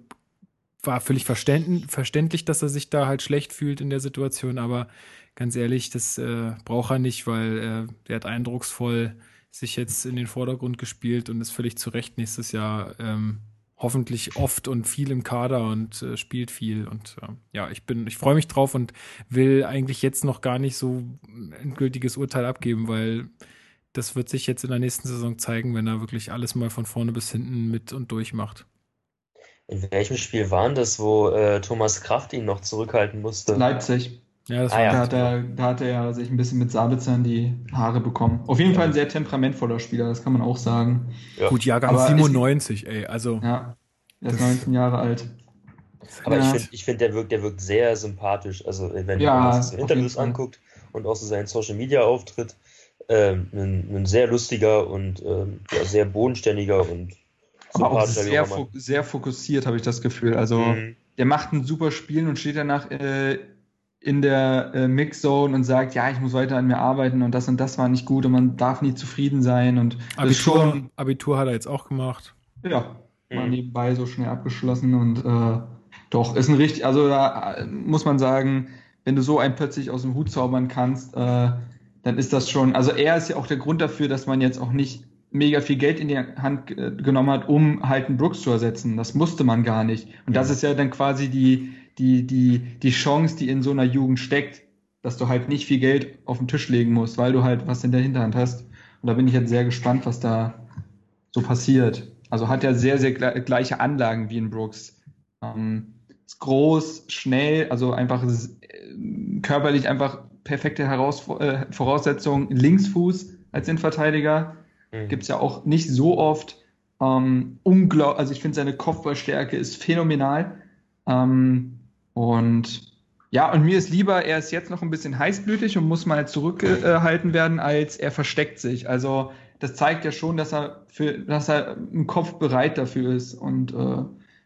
war völlig verständlich, dass er sich da halt schlecht fühlt in der Situation, aber ganz ehrlich, das äh, braucht er nicht, weil äh, der hat eindrucksvoll sich jetzt in den Vordergrund gespielt und ist völlig zu Recht nächstes Jahr ähm, hoffentlich oft und viel im Kader und äh, spielt viel. Und äh, ja, ich bin, ich freue mich drauf und will eigentlich jetzt noch gar nicht so ein gültiges Urteil abgeben, weil das wird sich jetzt in der nächsten Saison zeigen, wenn er wirklich alles mal von vorne bis hinten mit und durch macht. In welchem Spiel waren das, wo äh, Thomas Kraft ihn noch zurückhalten musste? Leipzig. Ja, das ah, war ja. da, hat er, da hat er sich ein bisschen mit Sabitzer in die Haare bekommen. Auf jeden ja. Fall ein sehr temperamentvoller Spieler, das kann man auch sagen. Ja. Gut, Jahrgang Aber 97, ey, also. Ja, er ist 19 Jahre alt. Aber ja. ich finde, ich find, der, wirkt, der wirkt sehr sympathisch. Also, wenn ja, man sich Interviews anguckt und auch so seinen Social Media Auftritt, ähm, ein, ein, sehr lustiger und ähm, ja, sehr bodenständiger und aber auch sehr, fo sehr fokussiert, habe ich das Gefühl. Also, mhm. der macht ein super Spiel und steht danach äh, in der äh, Mixzone und sagt, ja, ich muss weiter an mir arbeiten und das und das war nicht gut und man darf nie zufrieden sein und Abitur, schon, Abitur hat er jetzt auch gemacht. Ja, mhm. mal nebenbei so schnell abgeschlossen und äh, doch, ist ein richtig, also da äh, muss man sagen, wenn du so einen plötzlich aus dem Hut zaubern kannst, äh, dann ist das schon, also er ist ja auch der Grund dafür, dass man jetzt auch nicht mega viel Geld in die Hand äh, genommen hat, um halt einen Brooks zu ersetzen. Das musste man gar nicht. Und das ist ja dann quasi die, die, die, die Chance, die in so einer Jugend steckt, dass du halt nicht viel Geld auf den Tisch legen musst, weil du halt was in der Hinterhand hast. Und da bin ich jetzt sehr gespannt, was da so passiert. Also hat er sehr, sehr gleiche Anlagen wie in Brooks. Ähm, ist groß, schnell, also einfach äh, körperlich einfach perfekte Heraus äh, Voraussetzungen. Linksfuß als Innenverteidiger Mhm. Gibt es ja auch nicht so oft. Ähm, unglaublich, also ich finde seine Kopfballstärke ist phänomenal. Ähm, und ja, und mir ist lieber, er ist jetzt noch ein bisschen heißblütig und muss mal zurückgehalten werden, als er versteckt sich. Also das zeigt ja schon, dass er für, dass er im Kopf bereit dafür ist. Und äh,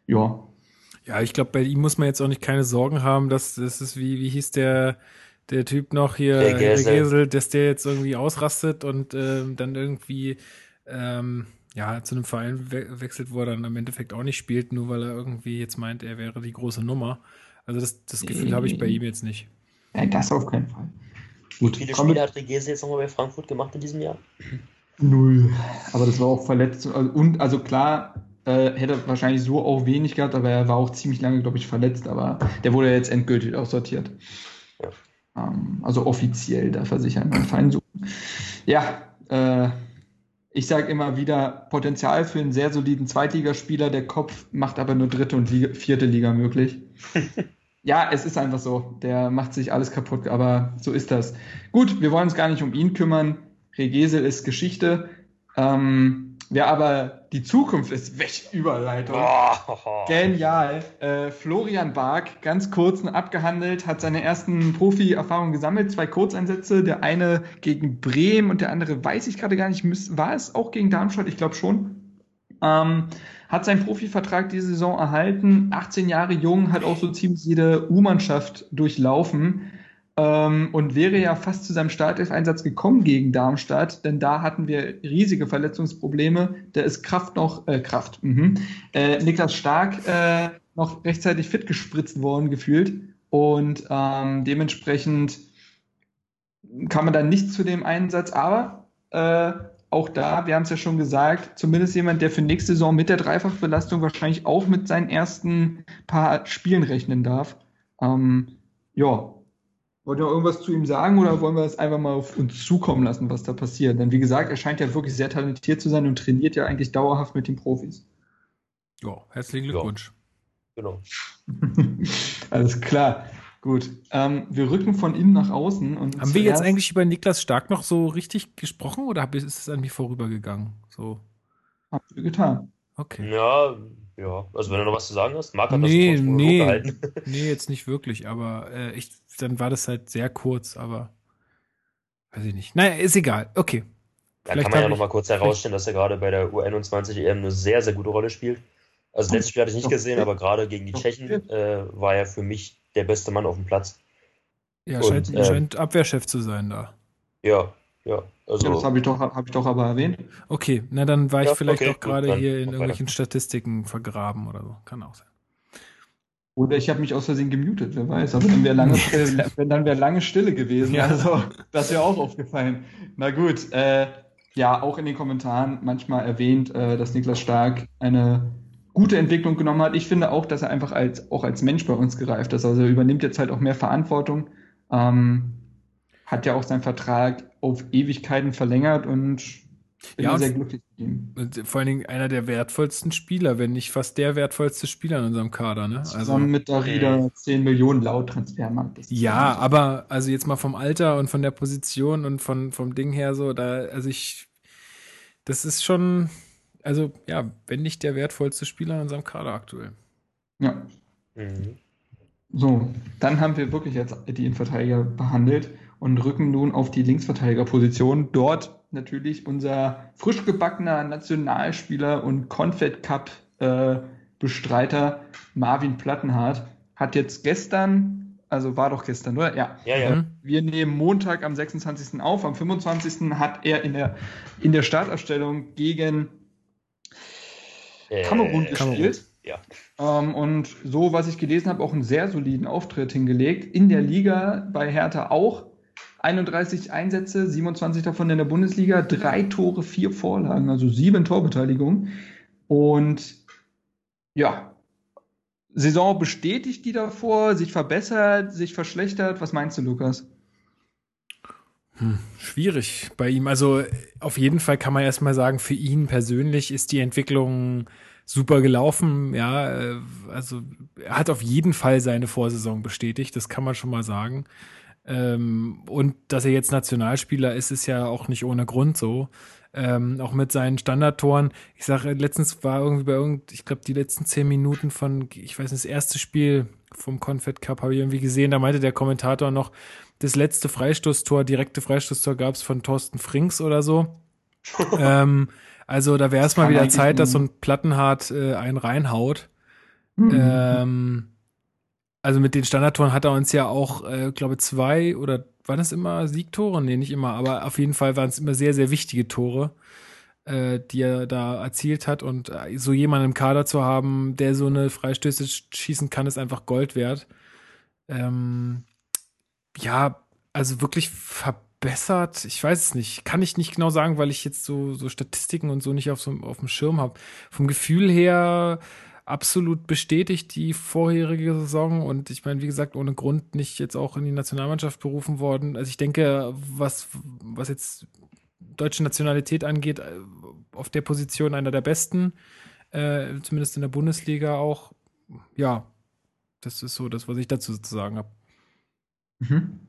ja. Ja, ich glaube, bei ihm muss man jetzt auch nicht keine Sorgen haben, dass das ist wie, wie hieß der der Typ noch hier, der Gesel, dass der jetzt irgendwie ausrastet und ähm, dann irgendwie ähm, ja zu einem Verein we wechselt, wo er dann im Endeffekt auch nicht spielt, nur weil er irgendwie jetzt meint, er wäre die große Nummer. Also das, das Gefühl habe ich bei ihm jetzt nicht. Ja, das auf keinen Fall. Gut. Wie viele Spiele hat Regese jetzt nochmal bei Frankfurt gemacht in diesem Jahr? Null. Aber das war auch verletzt. Und also klar, äh, hätte wahrscheinlich so auch wenig gehabt, aber er war auch ziemlich lange, glaube ich, verletzt. Aber der wurde jetzt endgültig aussortiert. Ja. Ähm, also offiziell darf er sich einen Verein suchen. Ja, äh, ich sage immer wieder, Potenzial für einen sehr soliden Zweitligaspieler, der Kopf macht aber nur dritte und Liga, vierte Liga möglich. (laughs) ja, es ist einfach so. Der macht sich alles kaputt, aber so ist das. Gut, wir wollen uns gar nicht um ihn kümmern. Regesel ist Geschichte. Ähm, Wer aber die Zukunft ist, welche Überleitung. Oh. Genial. Äh, Florian Bark, ganz kurz abgehandelt, hat seine ersten Profi-Erfahrungen gesammelt. Zwei Kurzeinsätze, der eine gegen Bremen und der andere weiß ich gerade gar nicht. War es auch gegen Darmstadt? Ich glaube schon. Ähm, hat seinen Profivertrag diese Saison erhalten. 18 Jahre jung, hat auch so ziemlich jede U-Mannschaft durchlaufen ähm, und wäre ja fast zu seinem Startelf-Einsatz gekommen gegen Darmstadt, denn da hatten wir riesige Verletzungsprobleme. Da ist Kraft noch, äh, Kraft, mhm. äh, Niklas Stark äh, noch rechtzeitig fit gespritzt worden gefühlt und ähm, dementsprechend kam man dann nicht zu dem Einsatz, aber äh, auch da, wir haben es ja schon gesagt, zumindest jemand, der für nächste Saison mit der Dreifachbelastung wahrscheinlich auch mit seinen ersten paar Spielen rechnen darf. Ähm, ja, Wollt ihr noch irgendwas zu ihm sagen oder wollen wir es einfach mal auf uns zukommen lassen, was da passiert? Denn wie gesagt, er scheint ja wirklich sehr talentiert zu sein und trainiert ja eigentlich dauerhaft mit den Profis. Ja, herzlichen Glückwunsch. Ja. Genau. (laughs) Alles klar. Gut. Ähm, wir rücken von innen nach außen. Und Haben wir jetzt eigentlich über Niklas Stark noch so richtig gesprochen oder ist es an mir vorübergegangen? So. Haben wir getan. Okay. Ja, ja, also wenn du noch was zu sagen hast, Marc hat nee, das nee, gehalten. nee, jetzt nicht wirklich, aber äh, ich, dann war das halt sehr kurz, aber weiß ich nicht. Naja, ist egal. Okay. Da vielleicht kann man ja noch mal kurz herausstellen, dass er gerade bei der U21 EM eine sehr, sehr gute Rolle spielt. Also letztes Spiel hatte ich nicht gesehen, aber gerade gegen die Tschechen äh, war er für mich der beste Mann auf dem Platz. Ja, Und, scheint, äh, scheint Abwehrchef zu sein da. Ja, ja, also, ja, das habe ich, doch, hab ich doch aber erwähnt. Okay, na dann war ich ja, vielleicht okay, auch gerade hier in irgendwelchen weiter. Statistiken vergraben oder so. Kann auch sein. Oder ich habe mich aus Versehen gemutet, wer weiß. Aber dann wäre lange, (laughs) dann wär lange Stille gewesen. Ja. Also, das wäre auch aufgefallen. Na gut, äh, ja, auch in den Kommentaren manchmal erwähnt, äh, dass Niklas Stark eine gute Entwicklung genommen hat. Ich finde auch, dass er einfach als, auch als Mensch bei uns gereift ist. Also er übernimmt jetzt halt auch mehr Verantwortung. Ähm, hat ja auch seinen Vertrag auf Ewigkeiten verlängert und bin ja, sehr glücklich mit ihm. Vor allen Dingen einer der wertvollsten Spieler, wenn nicht fast der wertvollste Spieler in unserem Kader. Ne? Also, Zusammen mit Darida 10 Millionen laut Transfermarkt. Ja, aber also jetzt mal vom Alter und von der Position und von, vom Ding her so, da, also ich, das ist schon, also ja, wenn nicht der wertvollste Spieler in unserem Kader aktuell. Ja. Mhm. So, dann haben wir wirklich jetzt die Innenverteidiger behandelt und rücken nun auf die Linksverteidigerposition. Dort natürlich unser frisch gebackener Nationalspieler und Confed Cup äh, Bestreiter Marvin Plattenhardt hat jetzt gestern, also war doch gestern, oder? Ja. ja, ja. Wir nehmen Montag am 26. auf. Am 25. hat er in der, in der Startaufstellung gegen äh, Kamerun gespielt. Ja. Ähm, und so, was ich gelesen habe, auch einen sehr soliden Auftritt hingelegt. In der Liga bei Hertha auch. 31 Einsätze, 27 davon in der Bundesliga, drei Tore, vier Vorlagen, also sieben Torbeteiligungen. Und ja, Saison bestätigt die davor, sich verbessert, sich verschlechtert. Was meinst du, Lukas? Hm, schwierig bei ihm. Also auf jeden Fall kann man erstmal sagen, für ihn persönlich ist die Entwicklung super gelaufen. Ja, äh, also er hat auf jeden Fall seine Vorsaison bestätigt, das kann man schon mal sagen. Ähm, und dass er jetzt Nationalspieler ist, ist ja auch nicht ohne Grund so. Ähm, auch mit seinen Standardtoren. Ich sage, letztens war irgendwie bei irgend, ich glaube, die letzten zehn Minuten von, ich weiß nicht, das erste Spiel vom Confed Cup habe ich irgendwie gesehen, da meinte der Kommentator noch, das letzte Freistoßtor, direkte Freistoßtor gab es von Thorsten Frings oder so. (laughs) ähm, also da wäre es mal wieder Zeit, dass so ein Plattenhart äh, einen reinhaut. Mhm. Ähm, also mit den Standardtoren hat er uns ja auch, äh, glaube zwei oder waren das immer Siegtore? Nee, nicht immer, aber auf jeden Fall waren es immer sehr, sehr wichtige Tore, äh, die er da erzielt hat. Und äh, so jemanden im Kader zu haben, der so eine Freistöße schießen kann, ist einfach Gold wert. Ähm, ja, also wirklich verbessert, ich weiß es nicht, kann ich nicht genau sagen, weil ich jetzt so, so Statistiken und so nicht auf, so, auf dem Schirm habe. Vom Gefühl her absolut bestätigt die vorherige Saison und ich meine, wie gesagt, ohne Grund nicht jetzt auch in die Nationalmannschaft berufen worden. Also ich denke, was, was jetzt deutsche Nationalität angeht, äh, auf der Position einer der besten, äh, zumindest in der Bundesliga auch. Ja, das ist so das, was ich dazu zu sagen habe. Mhm.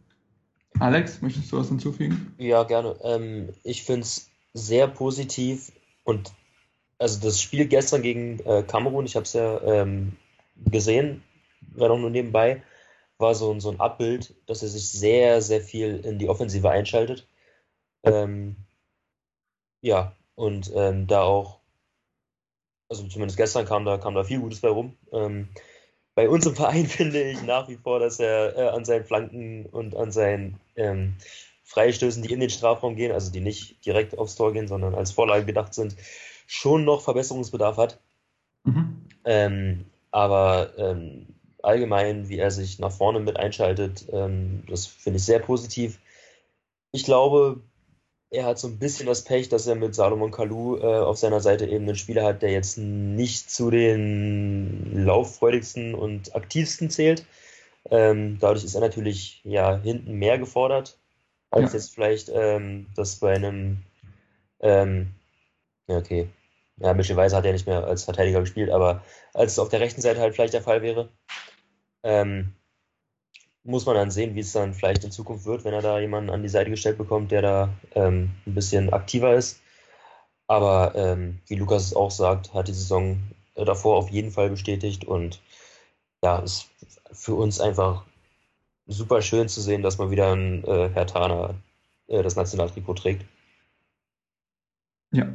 Alex, möchtest du was hinzufügen? Ja, gerne. Ähm, ich finde es sehr positiv und also das Spiel gestern gegen äh, Kamerun, ich habe es ja ähm, gesehen, war doch nur nebenbei, war so, so ein Abbild, dass er sich sehr, sehr viel in die Offensive einschaltet. Ähm, ja, und ähm, da auch, also zumindest gestern kam da, kam da viel Gutes bei rum. Ähm, bei uns im Verein (laughs) finde ich nach wie vor, dass er äh, an seinen Flanken und an seinen ähm, Freistößen, die in den Strafraum gehen, also die nicht direkt aufs Tor gehen, sondern als Vorlage gedacht sind, schon noch Verbesserungsbedarf hat. Mhm. Ähm, aber ähm, allgemein, wie er sich nach vorne mit einschaltet, ähm, das finde ich sehr positiv. Ich glaube, er hat so ein bisschen das Pech, dass er mit Salomon Kalou äh, auf seiner Seite eben einen Spieler hat, der jetzt nicht zu den lauffreudigsten und aktivsten zählt. Ähm, dadurch ist er natürlich ja hinten mehr gefordert, als ja. jetzt vielleicht ähm, das bei einem ähm, okay, ja, möglicherweise hat er nicht mehr als Verteidiger gespielt, aber als es auf der rechten Seite halt vielleicht der Fall wäre, ähm, muss man dann sehen, wie es dann vielleicht in Zukunft wird, wenn er da jemanden an die Seite gestellt bekommt, der da ähm, ein bisschen aktiver ist. Aber ähm, wie Lukas es auch sagt, hat die Saison davor auf jeden Fall bestätigt und ja, ist für uns einfach super schön zu sehen, dass man wieder ein äh, Herr Tana äh, das Nationaltrikot trägt. Ja,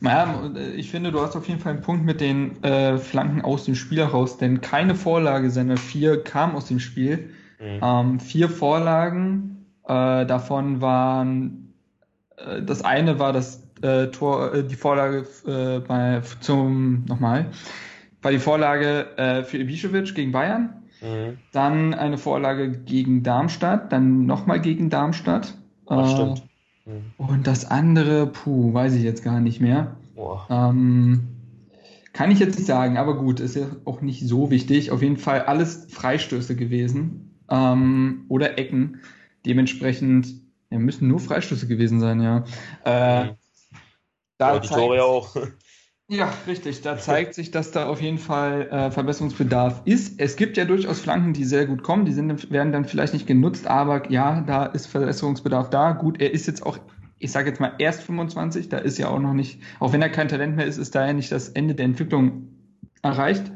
naja, ich finde, du hast auf jeden Fall einen Punkt mit den äh, Flanken aus dem Spiel heraus, denn keine Vorlage seiner vier kam aus dem Spiel. Mhm. Ähm, vier Vorlagen, äh, davon waren, äh, das eine war das äh, Tor, äh, die Vorlage äh, bei, zum, nochmal, war die Vorlage für Ibišević gegen Bayern, mhm. dann eine Vorlage gegen Darmstadt, dann nochmal gegen Darmstadt. Das stimmt Mhm. Und das andere, puh, weiß ich jetzt gar nicht mehr. Ähm, kann ich jetzt nicht sagen, aber gut, ist ja auch nicht so wichtig. Auf jeden Fall alles Freistöße gewesen ähm, oder Ecken. Dementsprechend ja, müssen nur Freistöße gewesen sein, ja. Äh, mhm. da ja, die Tore auch. Ja, richtig. Da zeigt sich, dass da auf jeden Fall äh, Verbesserungsbedarf ist. Es gibt ja durchaus Flanken, die sehr gut kommen. Die sind, werden dann vielleicht nicht genutzt, aber ja, da ist Verbesserungsbedarf da. Gut, er ist jetzt auch, ich sage jetzt mal erst 25. Da ist ja auch noch nicht, auch wenn er kein Talent mehr ist, ist da ja nicht das Ende der Entwicklung erreicht.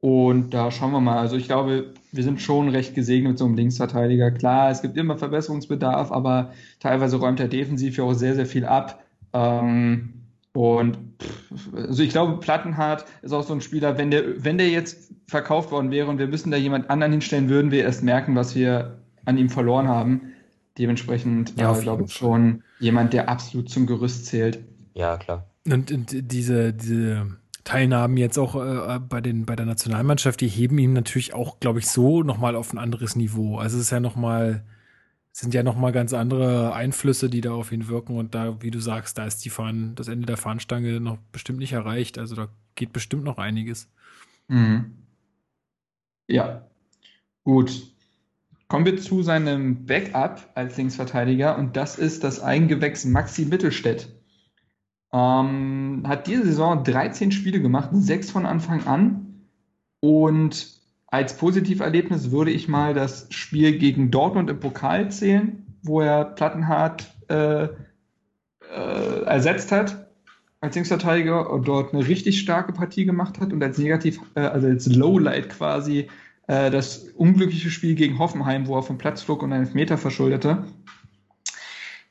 Und da schauen wir mal. Also ich glaube, wir sind schon recht gesegnet mit so einem Linksverteidiger. Klar, es gibt immer Verbesserungsbedarf, aber teilweise räumt er defensiv ja auch sehr, sehr viel ab. Ähm, Und also ich glaube, Plattenhardt ist auch so ein Spieler, wenn der, wenn der jetzt verkauft worden wäre und wir müssen da jemand anderen hinstellen, würden wir erst merken, was wir an ihm verloren haben. Dementsprechend ja, äh, glaube ich schon jemand, der absolut zum Gerüst zählt. Ja, klar. Und, und diese, diese Teilnahmen jetzt auch äh, bei, den, bei der Nationalmannschaft, die heben ihm natürlich auch, glaube ich, so nochmal auf ein anderes Niveau. Also es ist ja nochmal, sind ja nochmal ganz andere Einflüsse, die da auf ihn wirken. Und da, wie du sagst, da ist die Fahnen, das Ende der Fahnenstange noch bestimmt nicht erreicht. Also da geht bestimmt noch einiges. Mhm. Ja. Gut. Kommen wir zu seinem Backup als Linksverteidiger und das ist das Eigengewächs Maxi Mittelstädt. Ähm, hat diese Saison 13 Spiele gemacht, sechs von Anfang an. Und als Positiverlebnis würde ich mal das Spiel gegen Dortmund im Pokal zählen, wo er Plattenhardt äh, äh, ersetzt hat als Linksverteidiger und dort eine richtig starke Partie gemacht hat und als negativ, äh, also als Lowlight quasi äh, das unglückliche Spiel gegen Hoffenheim, wo er vom Platz flog und einen Elfmeter verschuldete.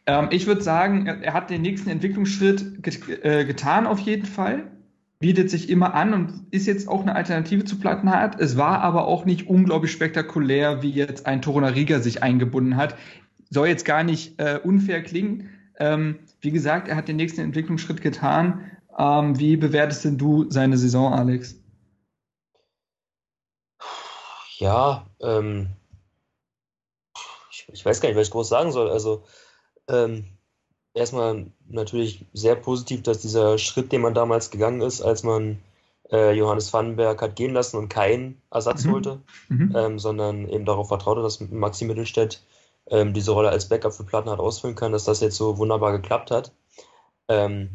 Ähm, ich würde sagen, er, er, hat den nächsten Entwicklungsschritt get, äh, getan auf jeden Fall. Bietet sich immer an und ist jetzt auch eine Alternative zu Plattenhardt. Es war aber auch nicht unglaublich spektakulär, wie jetzt ein Torunariga sich eingebunden hat. Soll jetzt gar nicht äh, unfair klingen. Ähm, wie gesagt, er hat den nächsten Entwicklungsschritt getan. Ähm, wie bewertest denn du seine Saison, Alex? Ja, ähm, ich, ich, weiß gar nicht, was ich groß sagen soll. Also ähm, erstmal natürlich sehr positiv, dass dieser Schritt, den man damals gegangen ist, als man äh, Johannes Vandenberg hat gehen lassen und keinen Ersatz mhm. holte, mhm. Ähm, sondern eben darauf vertraute, dass Maxi Mittelstädt ähm, diese Rolle als Backup für Plattenhardt ausfüllen kann, dass das jetzt so wunderbar geklappt hat. Ähm,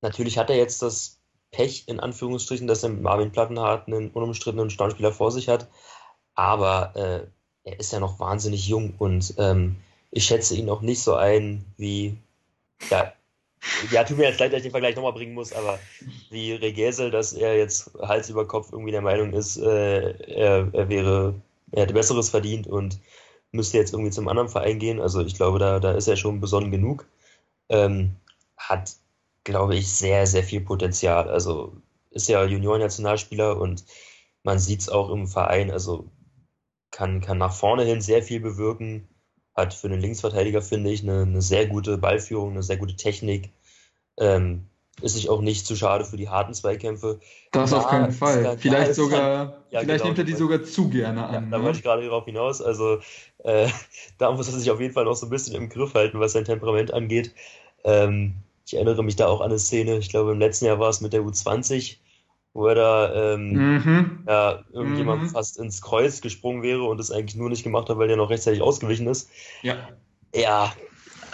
natürlich hat er jetzt das Pech, in Anführungsstrichen, dass er mit Marvin Plattenhardt einen unumstrittenen Stammspieler vor sich hat, aber äh, er ist ja noch wahnsinnig jung und ähm, ich schätze ihn auch nicht so ein wie, ja, ja, tut mir jetzt leid, dass ich den Vergleich nochmal bringen muss, aber wie Regesel, dass er jetzt Hals über Kopf irgendwie der Meinung ist, äh, er, er wäre, er hätte Besseres verdient und müsste jetzt irgendwie zum anderen Verein gehen. Also ich glaube, da, da ist er schon besonnen genug. Ähm, hat, glaube ich, sehr, sehr viel Potenzial. Also ist ja Junioren-Nationalspieler und man sieht es auch im Verein, also kann, kann nach vorne hin sehr viel bewirken hat für einen Linksverteidiger, finde ich, eine, eine sehr gute Ballführung, eine sehr gute Technik. Ähm, ist sich auch nicht zu schade für die harten Zweikämpfe. Das ja, auf keinen Fall. Da, vielleicht sogar, (laughs) ja, vielleicht genau, nimmt er die sogar zu gerne an. Ja, da ne? wollte ich gerade darauf hinaus. Also äh, (laughs) da muss er sich auf jeden Fall noch so ein bisschen im Griff halten, was sein Temperament angeht. Ähm, ich erinnere mich da auch an eine Szene, ich glaube im letzten Jahr war es mit der U20, wo er da ähm, mhm. ja, irgendjemand mhm. fast ins Kreuz gesprungen wäre und es eigentlich nur nicht gemacht hat, weil der noch rechtzeitig ausgewichen ist. Ja. Ja,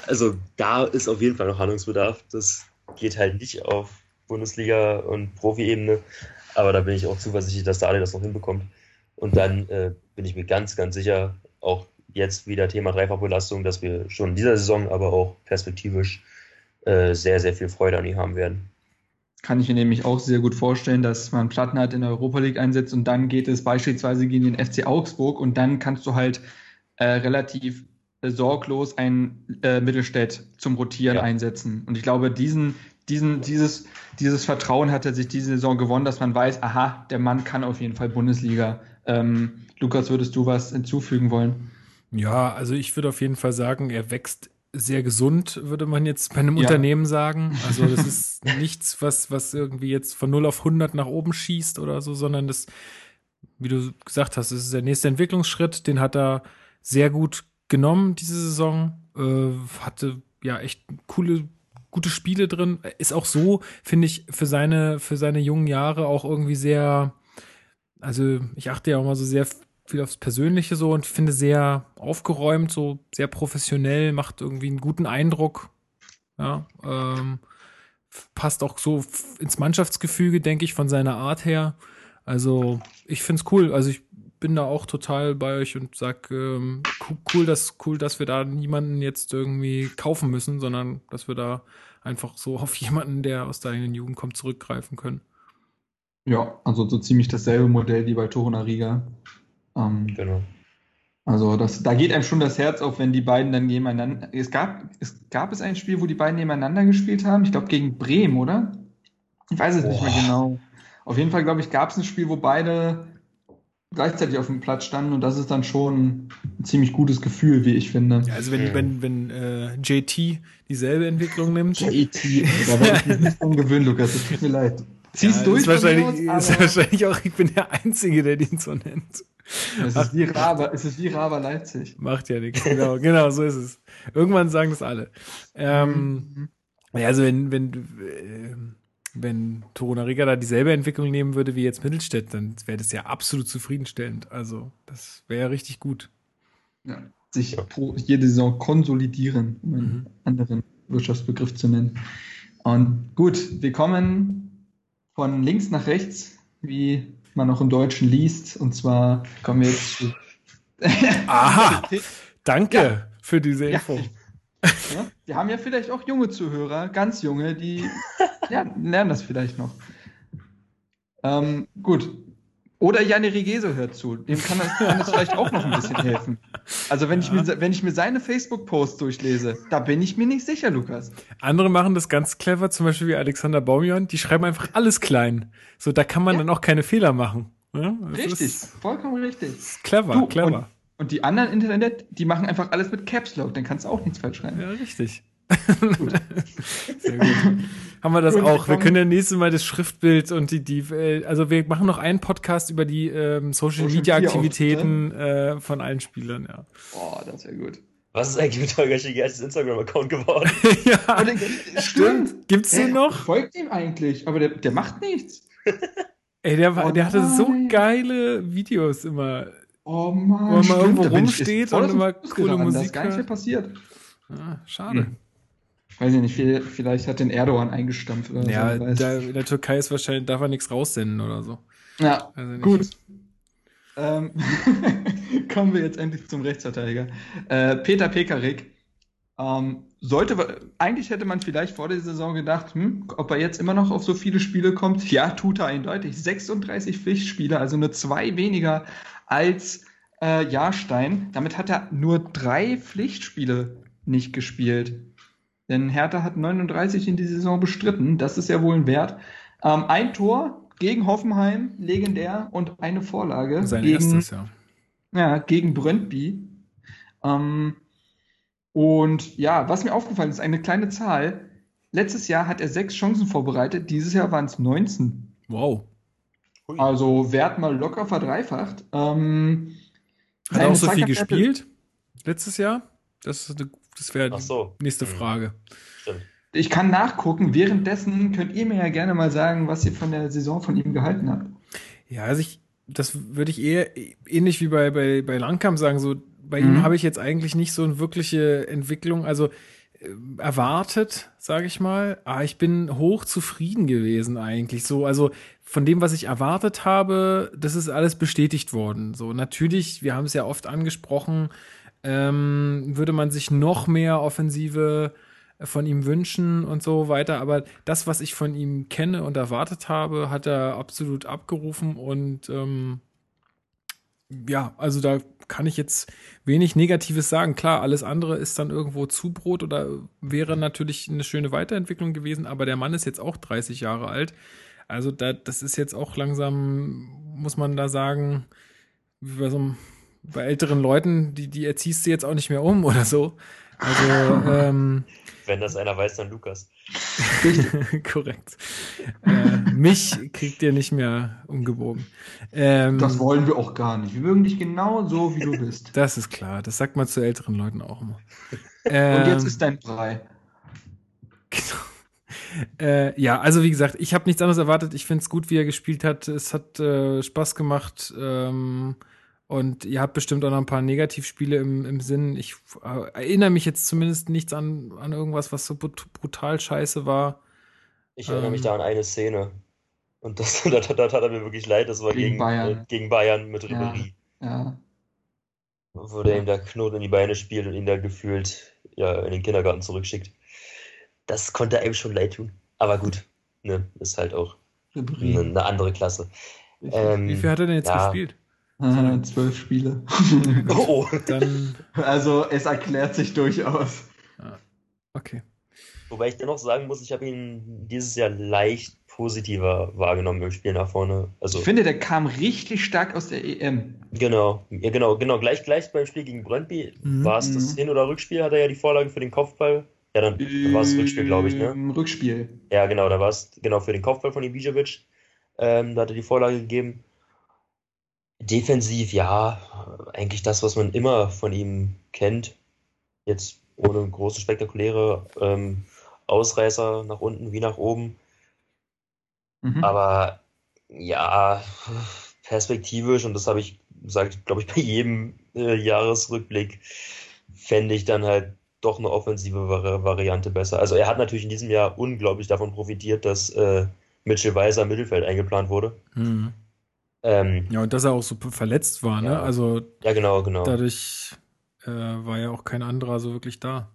also da ist auf jeden Fall noch Handlungsbedarf. Das geht halt nicht auf Bundesliga- und Profi-Ebene, aber da bin ich auch zuversichtlich, dass da alle das noch hinbekommt. Und dann äh, bin ich mir ganz, ganz sicher, auch jetzt wieder Thema Dreifachbelastung, dass wir schon in dieser Saison, aber auch perspektivisch äh, sehr, sehr viel Freude an ihm haben werden kann ich mir nämlich auch sehr gut vorstellen, dass man Plattenhardt in der Europa League einsetzt und dann geht es beispielsweise gegen den FC Augsburg und dann kannst du halt äh, relativ äh, sorglos ein äh, Mittelstädt zum Rotieren ja. einsetzen. Und ich glaube, diesen, diesen, dieses, dieses Vertrauen hat er sich diese Saison gewonnen, dass man weiß, aha, der Mann kann auf jeden Fall Bundesliga. Ähm, Lukas, würdest du was hinzufügen wollen? Ja, also ich würde auf jeden Fall sagen, er wächst sehr gesund, würde man jetzt bei einem ja. Unternehmen sagen. Also das ist (laughs) nichts, was, was irgendwie jetzt von 0 auf 100 nach oben schießt oder so, sondern das, wie du gesagt hast, das ist der nächste Entwicklungsschritt. Den hat er sehr gut genommen diese Saison. Äh, hatte ja echt coole, gute Spiele drin. Ist auch so, finde ich, für seine, für seine jungen Jahre auch irgendwie sehr, also ich achte ja auch mal so sehr viel aufs Persönliche so und finde sehr aufgeräumt, so sehr professionell, macht irgendwie einen guten Eindruck. Ja, ähm, passt auch so ins Mannschaftsgefüge, denke ich, von seiner Art her. Also, ich finde es cool. Also, ich bin da auch total bei euch und sag, ähm, cool, dass, cool, dass wir da niemanden jetzt irgendwie kaufen müssen, sondern dass wir da einfach so auf (laughs) jemanden, der aus der eigenen Jugend kommt, zurückgreifen können. Ja, also so ziemlich dasselbe Modell wie bei Toruna Riga. Ähm, genau. Also das, da geht einem schon das Herz auf, wenn die beiden dann nebeneinander. Es gab, es gab es ein Spiel, wo die beiden nebeneinander gespielt haben. Ich glaube gegen Bremen, oder? Ich weiß es Boah. nicht mehr genau. Auf jeden Fall, glaube ich, gab es ein Spiel, wo beide gleichzeitig auf dem Platz standen und das ist dann schon ein ziemlich gutes Gefühl, wie ich finde. Ja, also wenn, mhm. wenn, wenn äh, JT dieselbe Entwicklung nimmt. JT, da (laughs) werde ich mich nicht dran gewöhnen, Lukas, das tut mir leid. Zieh's ja, durch. Ist wahrscheinlich, ist wahrscheinlich auch, ich bin der Einzige, der den so nennt. Es ist, wie Raber, es ist wie Raber Leipzig. Macht ja nichts. Genau, genau, so ist es. Irgendwann sagen das alle. Ähm, mhm. Ja, also wenn, wenn, äh, wenn Torunariga da dieselbe Entwicklung nehmen würde wie jetzt Mittelstädt, dann wäre das ja absolut zufriedenstellend. Also, das wäre ja richtig gut. Ja, sich pro jede Saison konsolidieren, um einen mhm. anderen Wirtschaftsbegriff zu nennen. Und gut, wir kommen von links nach rechts, wie man auch im Deutschen liest. Und zwar kommen wir jetzt zu. (laughs) Aha! Danke ja. für diese Info. Ja. Ja, die haben ja vielleicht auch junge Zuhörer, ganz junge, die (laughs) ja, lernen das vielleicht noch. Ähm, gut. Oder Janne Rigese hört zu. Dem kann das, kann das vielleicht auch noch ein bisschen (laughs) helfen. Also wenn, ja. ich, mir, wenn ich mir seine Facebook-Posts durchlese, da bin ich mir nicht sicher, Lukas. Andere machen das ganz clever, zum Beispiel wie Alexander Baumion, die schreiben einfach alles klein. So, da kann man ja. dann auch keine Fehler machen. Ja, richtig, vollkommen richtig. Clever, du, clever. Und, und die anderen Internet, die machen einfach alles mit Caps Lock, dann kannst du auch nichts falsch schreiben. Ja, richtig. Gut. (laughs) Sehr gut. (laughs) Haben wir das auch. Wir können ja nächstes Mal das Schriftbild und die, die äh, also wir machen noch einen Podcast über die ähm, Social, Social Media Aktivitäten äh, von allen Spielern, ja. Boah, das wäre gut. Was ist eigentlich mit Holger Schigers Instagram-Account geworden? (laughs) ja, stimmt. Gibt's den noch? Folgt ihm eigentlich, aber der, der macht nichts. (laughs) Ey, der, war, oh der hatte so geile Videos immer. Oh Mann. Wo man stimmt, irgendwo rumsteht und immer coole Musik. Da ist gar nicht viel passiert. Ah, schade. Hm. Weiß ich nicht, vielleicht hat den Erdogan eingestampft oder ja, so. Ja, in der Türkei ist wahrscheinlich, darf er nichts raussenden oder so. Ja, gut. Ähm, (laughs) kommen wir jetzt endlich zum Rechtsverteidiger. Äh, Peter Pekarik. Ähm, sollte, eigentlich hätte man vielleicht vor der Saison gedacht, hm, ob er jetzt immer noch auf so viele Spiele kommt. Ja, tut er eindeutig. 36 Pflichtspiele, also nur zwei weniger als äh, Jahrstein. Damit hat er nur drei Pflichtspiele nicht gespielt. Denn Hertha hat 39 in die Saison bestritten. Das ist ja wohl ein Wert. Ähm, ein Tor gegen Hoffenheim, legendär, und eine Vorlage. Sein gegen, erstes, ja. Ja, gegen Brøndby. Ähm, und ja, was mir aufgefallen ist, eine kleine Zahl. Letztes Jahr hat er sechs Chancen vorbereitet, dieses Jahr waren es 19. Wow. Also Wert mal locker verdreifacht. Ähm, hat er auch so viel gespielt letztes Jahr? Das, das wäre so. die nächste mhm. Frage. Stimmt. Ich kann nachgucken. Währenddessen könnt ihr mir ja gerne mal sagen, was ihr von der Saison von ihm gehalten habt. Ja, also ich, das würde ich eher ähnlich wie bei, bei, bei Langkamp sagen. So, bei mhm. ihm habe ich jetzt eigentlich nicht so eine wirkliche Entwicklung. Also äh, erwartet, sage ich mal. Aber ich bin hoch zufrieden gewesen eigentlich. So, also von dem, was ich erwartet habe, das ist alles bestätigt worden. So, natürlich, wir haben es ja oft angesprochen, ähm, würde man sich noch mehr Offensive von ihm wünschen und so weiter. Aber das, was ich von ihm kenne und erwartet habe, hat er absolut abgerufen und ähm, ja, also da kann ich jetzt wenig Negatives sagen. Klar, alles andere ist dann irgendwo Zubrot oder wäre natürlich eine schöne Weiterentwicklung gewesen, aber der Mann ist jetzt auch 30 Jahre alt. Also da, das ist jetzt auch langsam, muss man da sagen, wie bei so einem bei älteren Leuten, die, die erziehst du jetzt auch nicht mehr um oder so. Also, (laughs) ähm, Wenn das einer weiß, dann Lukas. (laughs) Korrekt. Äh, mich kriegt ihr nicht mehr umgebogen. Ähm, das wollen wir auch gar nicht. Wir mögen dich genau so, wie du bist. (laughs) Das ist klar. Das sagt man zu älteren Leuten auch immer. Ähm, Und jetzt ist dein Brei. Genau. Äh, ja, also wie gesagt, ich habe nichts anderes erwartet. Ich finde es gut, wie er gespielt hat. Es hat äh, Spaß gemacht. Ähm, und ihr habt bestimmt auch noch ein paar Negativspiele im, im Sinn. Ich äh, erinnere mich jetzt zumindest nichts an, an irgendwas, was so brutal scheiße war. Ich erinnere ähm, mich da an eine Szene. Und das, (laughs) das, das, das, hat er mir wirklich leid. Das war gegen, gegen Bayern, äh, gegen Bayern mit Ribéry. Ja, ja. Wo der ihm da Knoten in die Beine spielt und ihn da gefühlt ja, in den Kindergarten zurückschickt. Das konnte einem schon leid tun. Aber gut, ne, ist halt auch eine, eine andere Klasse. Ähm, Wie viel hat er denn jetzt ja, gespielt? Ah, zwölf Spiele. (laughs) oh, dann. Also es erklärt sich durchaus. Ah, okay. Wobei ich dennoch sagen muss, ich habe ihn dieses Jahr leicht positiver wahrgenommen im Spiel nach vorne. Also, ich finde, der kam richtig stark aus der EM. Genau, ja, genau, genau. Gleich, gleich beim Spiel gegen Brøndby mhm. war es das mhm. Hin- oder Rückspiel, hat er ja die Vorlage für den Kopfball. Ja, dann, dann war es Rückspiel, glaube ich, ne? Rückspiel. Ja, genau, da war es genau für den Kopfball von Ibisevic. Ähm, da hat er die Vorlage gegeben. Defensiv, ja, eigentlich das, was man immer von ihm kennt. Jetzt ohne große spektakuläre ähm, Ausreißer nach unten wie nach oben. Mhm. Aber ja, perspektivisch, und das habe ich, sage ich, glaube ich, bei jedem äh, Jahresrückblick, fände ich dann halt doch eine offensive Variante besser. Also er hat natürlich in diesem Jahr unglaublich davon profitiert, dass äh, Mitchell Weiser im Mittelfeld eingeplant wurde. Mhm. Ähm, ja, und dass er auch so verletzt war, ne? Also ja, genau, genau. Dadurch äh, war ja auch kein anderer so wirklich da.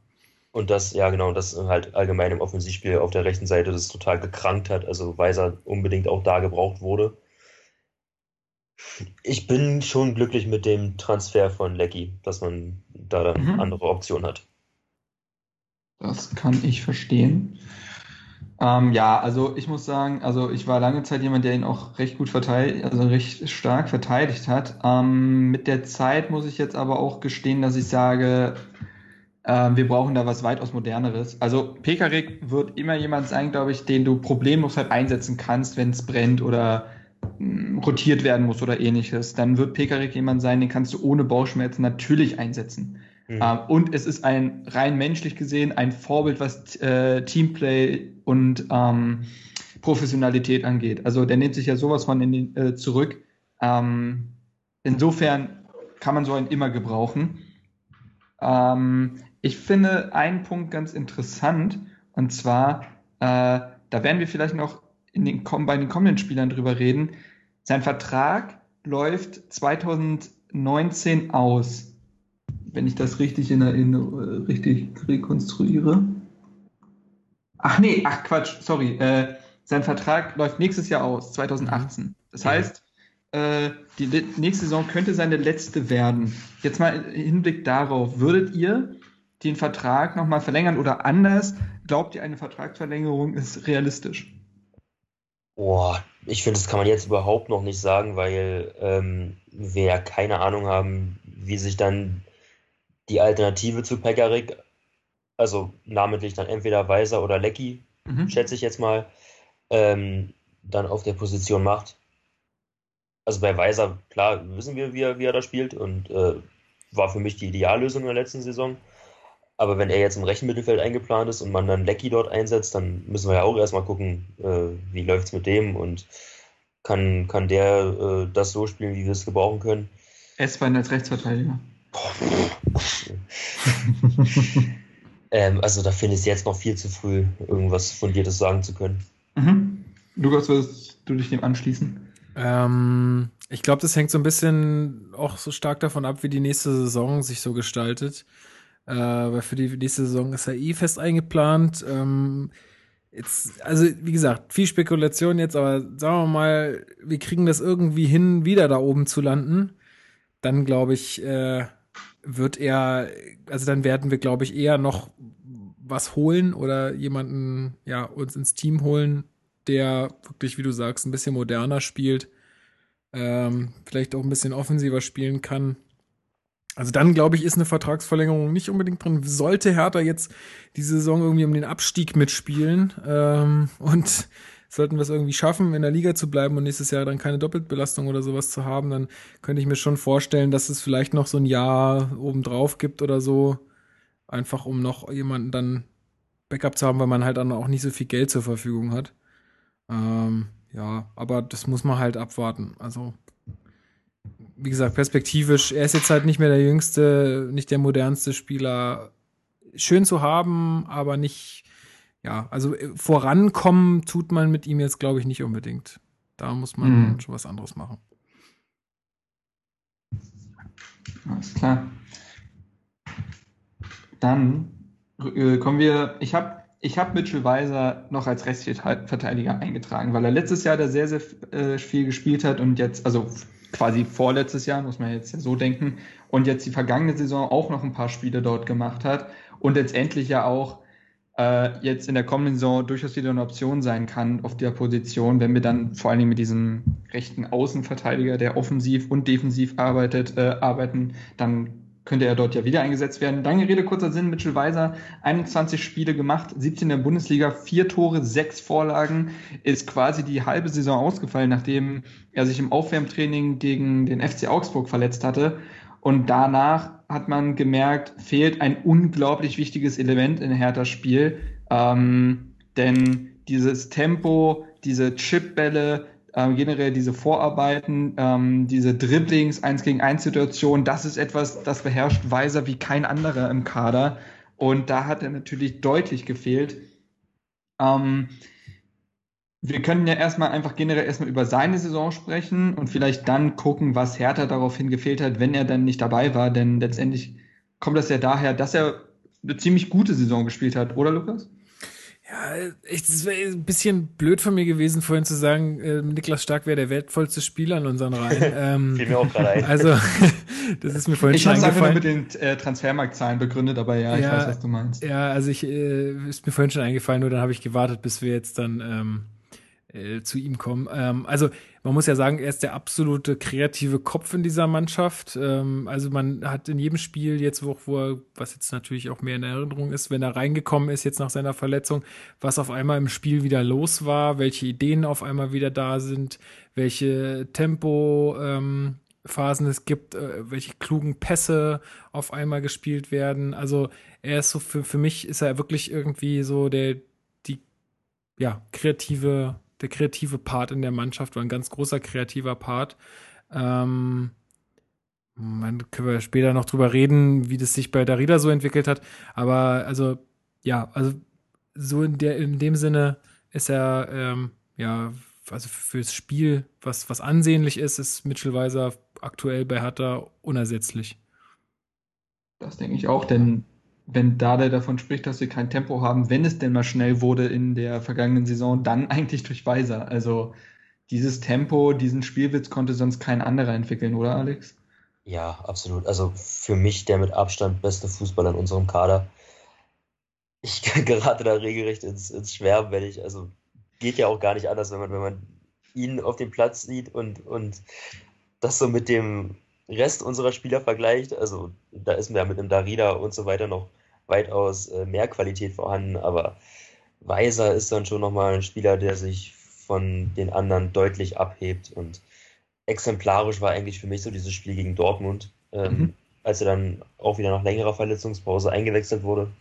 Und das, ja genau, das halt allgemein im Offensivspiel auf der rechten Seite das total gekrankt hat, also Weiser unbedingt auch da gebraucht wurde. Ich bin schon glücklich mit dem Transfer von Lecky, dass man da dann mhm. andere Optionen hat. Das kann ich verstehen. Ähm, ja, also ich muss sagen, also ich war lange Zeit jemand, der ihn auch recht gut verteidigt, also recht stark verteidigt hat. Ähm, mit der Zeit muss ich jetzt aber auch gestehen, dass ich sage, ähm, wir brauchen da was weitaus moderneres. Also Pekarik wird immer jemand sein, glaube ich, den du problemlos halt einsetzen kannst, wenn es brennt oder mh, mm, rotiert werden muss oder ähnliches. Dann wird Pekarik jemand sein, den kannst du ohne Bauchschmerzen natürlich einsetzen. Mhm. Ähm, und es ist ein rein menschlich gesehen ein Vorbild, was äh, Teamplay und ähm, Professionalität angeht. Also der nimmt sich ja sowas von in den, äh, zurück. Ähm, insofern kann man so einen immer gebrauchen. Ähm, ich finde einen Punkt ganz interessant, und zwar, äh, da werden wir vielleicht noch in den, bei den kommenden Spielern drüber reden. Sein Vertrag läuft 2019 aus, wenn ich das richtig in Erinnerung, äh, richtig rekonstruiere. Ach nee, ach Quatsch, sorry. Äh, sein Vertrag läuft nächstes Jahr aus, 2018. Das heißt, äh, die nächste Saison könnte seine letzte werden. Jetzt mal im Hinblick darauf, würdet ihr den Vertrag nochmal verlängern oder anders? Glaubt ihr, eine Vertragsverlängerung ist realistisch? Boah, ich finde, das kann man jetzt überhaupt noch nicht sagen, weil ähm, wir ja keine Ahnung haben, wie sich dann die Alternative zu Pekarik, also namentlich dann entweder Weiser oder Lecky, mhm. schätze ich jetzt mal, ähm, dann auf der Position macht. Also bei Weiser, klar, wissen wir, wie er, wie er da spielt und äh, war für mich die Ideallösung in der letzten Saison. Aber wenn er jetzt im rechten Mittelfeld eingeplant ist und man dann Lecky dort einsetzt, dann müssen wir ja auch erstmal gucken, äh, wie läuft es mit dem und kann, kann der äh, das so spielen, wie wir es gebrauchen können. S-Bein als Rechtsverteidiger. Ähm, also da finde ich es jetzt noch viel zu früh, irgendwas Fundiertes sagen zu können. Mhm. Lukas, würdest du dich dem anschließen? Ähm, ich glaube, das hängt so ein bisschen auch so stark davon ab, wie die nächste Saison sich so gestaltet. Äh, weil für die nächste Saison ist er eh fest eingeplant. Ähm, jetzt, also wie gesagt, viel Spekulation jetzt, aber sagen wir mal, wir kriegen das irgendwie hin, wieder da oben zu landen. Dann glaube ich, äh, wird er, also dann werden wir, glaube ich, eher noch was holen oder jemanden, ja, uns ins Team holen, der wirklich, wie du sagst, ein bisschen moderner spielt, ähm, vielleicht auch ein bisschen offensiver spielen kann. Also dann, glaube ich, ist eine Vertragsverlängerung nicht unbedingt drin. Sollte Hertha jetzt die Saison irgendwie um den Abstieg mitspielen ähm, und sollten wir es irgendwie schaffen, in der Liga zu bleiben und nächstes Jahr dann keine Doppelbelastung oder sowas zu haben, dann könnte ich mir schon vorstellen, dass es vielleicht noch so ein Jahr obendrauf gibt oder so. Einfach um noch jemanden dann Backup zu haben, weil man halt dann auch nicht so viel Geld zur Verfügung hat. Ähm, ja, aber das muss man halt abwarten. Also wie gesagt, perspektivisch, er ist jetzt halt nicht mehr der jüngste, nicht der modernste Spieler. Schön zu haben, aber nicht, ja, also äh, vorankommen tut man mit ihm jetzt, glaube ich, nicht unbedingt. Da muss man mhm. schon was anderes machen. Alles klar. Dann äh, kommen wir, ich habe ich hab Mitchell Weiser noch als Restverteidiger eingetragen, weil er letztes Jahr da sehr, sehr äh, viel gespielt hat und jetzt, also quasi vorletztes Jahr, muss man jetzt ja so denken, und jetzt die vergangene Saison auch noch ein paar Spiele dort gemacht hat und letztendlich ja auch äh, jetzt in der kommenden Saison durchaus wieder eine Option sein kann auf der Position, wenn wir dann vor allen Dingen mit diesem rechten Außenverteidiger, der offensiv und defensiv arbeitet, äh, arbeiten, dann könnte er dort ja wieder eingesetzt werden. Lange Rede, kurzer Sinn, Mitchell Weiser, 21 Spiele gemacht, 17 in der Bundesliga, vier Tore, sechs Vorlagen, ist quasi die halbe Saison ausgefallen, nachdem er sich im Aufwärmtraining gegen den FC Augsburg verletzt hatte. Und danach hat man gemerkt, fehlt ein unglaublich wichtiges Element in Herthas Spiel. Ähm, denn dieses Tempo, diese Chipbälle, ähm, generell diese Vorarbeiten, ähm, diese Dribblings, 1 gegen 1 Situation, das ist etwas, das beherrscht Weiser wie kein anderer im Kader. Und da hat er natürlich deutlich gefehlt. Ähm, wir können ja erstmal einfach generell erstmal über seine Saison sprechen und vielleicht dann gucken, was Hertha daraufhin gefehlt hat, wenn er dann nicht dabei war. Denn letztendlich kommt das ja daher, dass er eine ziemlich gute Saison gespielt hat, oder Lukas? Ja, es wäre ein bisschen blöd von mir gewesen, vorhin zu sagen, äh, Niklas Stark wäre der wertvollste Spieler in unseren Reihen. (laughs) ähm, mir auch gerade ein. Also, (laughs) das ist mir vorhin ich schon eingefallen. Ich habe einfach nur mit den äh, Transfermarktzahlen begründet, aber ja, ja, ich weiß, was du meinst. Ja, also ich äh, ist mir vorhin schon eingefallen, nur dann habe ich gewartet, bis wir jetzt dann ähm, äh, zu ihm kommen. Ähm, also man muss ja sagen, er ist der absolute kreative Kopf in dieser Mannschaft. Ähm, also man hat in jedem Spiel jetzt, wo, wo er, was jetzt natürlich auch mehr in Erinnerung ist, wenn er reingekommen ist jetzt nach seiner Verletzung, was auf einmal im Spiel wieder los war, welche Ideen auf einmal wieder da sind, welche Tempo ähm, Phasen es gibt, äh, welche klugen Pässe auf einmal gespielt werden. Also er ist so für, für mich ist er wirklich irgendwie so der die ja kreative der kreative Part in der Mannschaft war ein ganz großer kreativer Part. Ähm, dann können wir später noch drüber reden, wie das sich bei Darida so entwickelt hat. Aber also, ja, also so in, der, in dem Sinne ist er, ähm, ja, also fürs Spiel, was, was ansehnlich ist, ist Mitchell Weiser aktuell bei Hertha unersetzlich. Das denke ich auch, denn wenn Dada davon spricht, dass wir kein Tempo haben, wenn es denn mal schnell wurde in der vergangenen Saison, dann (laughs) eigentlich durch Weiser. Also dieses Tempo, diesen Spielwitz konnte sonst kein anderer entwickeln, oder Alex? Ja, absolut. Also für mich der mit Abstand beste Fußballer in unserem Kader. Ich (laughs) gerate da regelrecht ins, ins Schwärmen, wenn ich, also geht ja auch gar nicht anders, wenn man, wenn man ihn auf dem Platz sieht und, und das so mit dem Rest unserer Spieler vergleicht, also da ist mir ja mit einem Darida und so weiter noch weitaus äh, mehr Qualität vorhanden, aber Weiser ist dann schon nochmal ein Spieler, der sich von den anderen deutlich abhebt und exemplarisch war eigentlich für mich so dieses Spiel gegen Dortmund, ähm, mhm. als er dann auch wieder nach längerer Verletzungspause eingewechselt wurde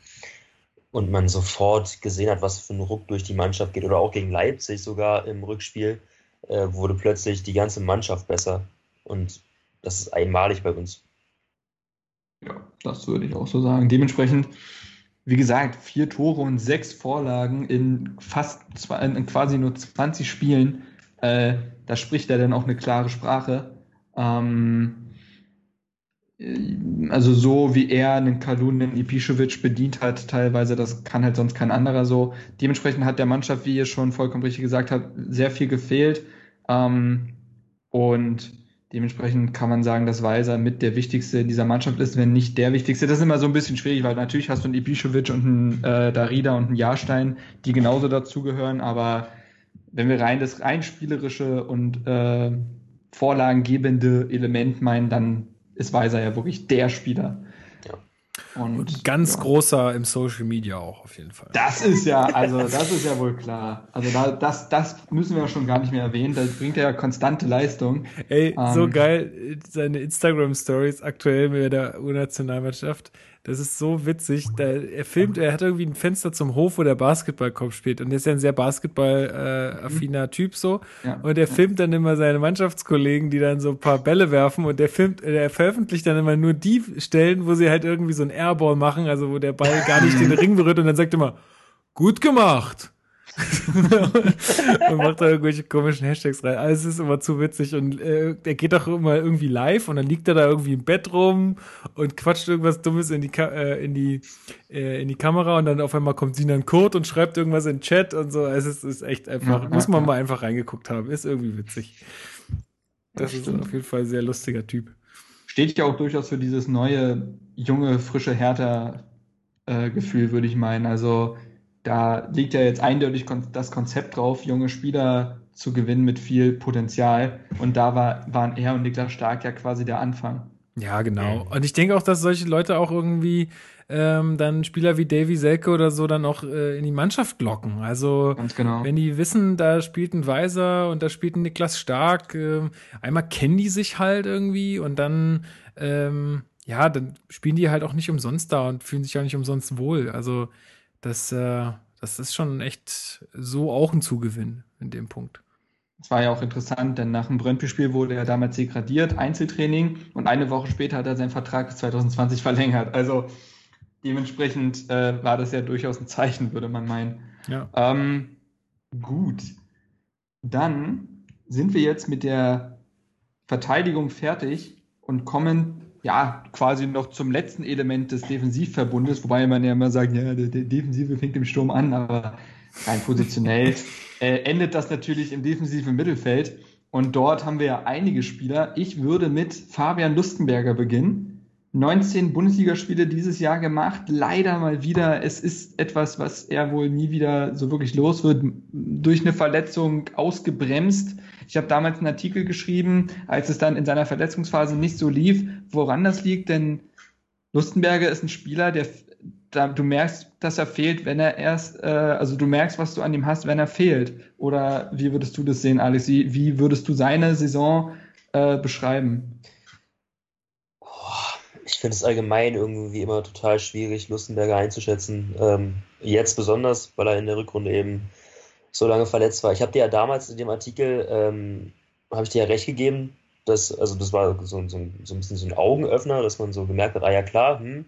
und man sofort gesehen hat, was für ein Ruck durch die Mannschaft geht oder auch gegen Leipzig sogar im Rückspiel äh, wurde plötzlich die ganze Mannschaft besser und das ist einmalig bei uns. Ja, das würde ich auch so sagen. Dementsprechend, wie gesagt, vier Tore und sechs Vorlagen in fast in quasi nur 20 Spielen. Äh, da spricht er dann auch eine klare Sprache. Ähm, also so wie er einen Kalun, einen Ibišević bedient hat, teilweise, das kann halt sonst kein anderer so. Dementsprechend hat der Mannschaft, wie ihr schon vollkommen richtig gesagt habt, sehr viel gefehlt. Ähm, und Dementsprechend kann man sagen, dass Weiser mit der wichtigste in dieser Mannschaft ist, wenn nicht der wichtigste. Das ist immer so ein bisschen schwierig, weil natürlich hast du einen Ibišević und einen äh, Darida und einen Jahrstein, die genauso dazugehören, aber wenn wir rein das rein spielerische und äh, vorlagengebende Element meinen, dann ist Weiser ja wirklich der Spieler. Und, und ganz ja. großer im Social Media auch auf jeden Fall. Das ist ja, also das ist ja wohl klar. Also da, das, das müssen wir schon gar nicht mehr erwähnen. Da bringt er ja konstante Leistung. Ey, ähm, so geil, seine Instagram-Stories aktuell mit der U-Nationalmannschaft. Das ist so witzig. Da, er filmt, er hat irgendwie ein Fenster zum Hof, wo der Basketballkopf spielt. Und er ist ja ein sehr Basketball-affiner äh, Typ so. Ja. Und er filmt dann immer seine Mannschaftskollegen, die dann so ein paar Bälle werfen. Und der filmt, er veröffentlicht dann immer nur die Stellen, wo sie halt irgendwie so ein Airball machen, also wo der Ball gar nicht den Ring berührt. Und dann sagt er immer, gut gemacht. (laughs) und macht da irgendwelche komischen Hashtags rein. Alles ist immer zu witzig und äh, der geht doch immer irgendwie live und dann liegt er da irgendwie im Bett rum und quatscht irgendwas Dummes in die, Ka äh, in die, äh, in die Kamera und dann auf einmal kommt Sinan Kurt und schreibt irgendwas in den Chat und so. Es ist, ist echt einfach, muss man mal einfach reingeguckt haben. Ist irgendwie witzig. Das, das ist auf jeden Fall ein sehr lustiger Typ. Steht ja auch durchaus für dieses neue, junge, frische Hertha-Gefühl, äh, würde ich meinen. Also da liegt ja jetzt eindeutig das Konzept drauf, junge Spieler zu gewinnen mit viel Potenzial. Und da war, waren er und Niklas Stark ja quasi der Anfang. Ja, genau. Und ich denke auch, dass solche Leute auch irgendwie ähm, dann Spieler wie Davy Selke oder so dann auch äh, in die Mannschaft locken. Also genau. wenn die wissen, da spielt ein Weiser und da spielt ein Niklas Stark, äh, einmal kennen die sich halt irgendwie und dann ähm, ja, dann spielen die halt auch nicht umsonst da und fühlen sich auch nicht umsonst wohl. Also das, äh, das ist schon echt so auch ein Zugewinn in dem Punkt. Das war ja auch interessant, denn nach dem Brøndby-Spiel wurde er damals degradiert, Einzeltraining, und eine Woche später hat er seinen Vertrag bis 2020 verlängert. Also dementsprechend äh, war das ja durchaus ein Zeichen, würde man meinen. Ja. Ähm, gut. Dann sind wir jetzt mit der Verteidigung fertig und kommen ja quasi noch zum letzten Element des Defensivverbundes, wobei man ja immer sagt, ja, der, der Defensive fängt im Sturm an, aber rein positionell (laughs) äh, endet das natürlich im defensiven Mittelfeld. Und dort haben wir ja einige Spieler. Ich würde mit Fabian Lustenberger beginnen. 19 Bundesligaspiele dieses Jahr gemacht. Leider mal wieder. Es ist etwas, was er wohl nie wieder so wirklich los wird. Durch eine Verletzung ausgebremst. Ich habe damals einen Artikel geschrieben, als es dann in seiner Verletzungsphase nicht so lief, woran das liegt, denn Lustenberger ist ein Spieler, der da, du merkst, dass er fehlt, wenn er erst, äh, also du merkst, was du an ihm hast, wenn er fehlt. Oder wie würdest du das sehen, Alex? Wie, wie würdest du seine Saison äh, beschreiben? Ich finde es allgemein irgendwie immer total schwierig, Lustenberger einzuschätzen. Ähm, jetzt besonders, weil er in der Rückrunde eben so lange verletzt war. Ich habe dir ja damals in dem Artikel, ähm, habe ich dir ja recht gegeben, dass, also das war so, so, so ein bisschen so ein Augenöffner, dass man so gemerkt hat, ah ja klar, hm,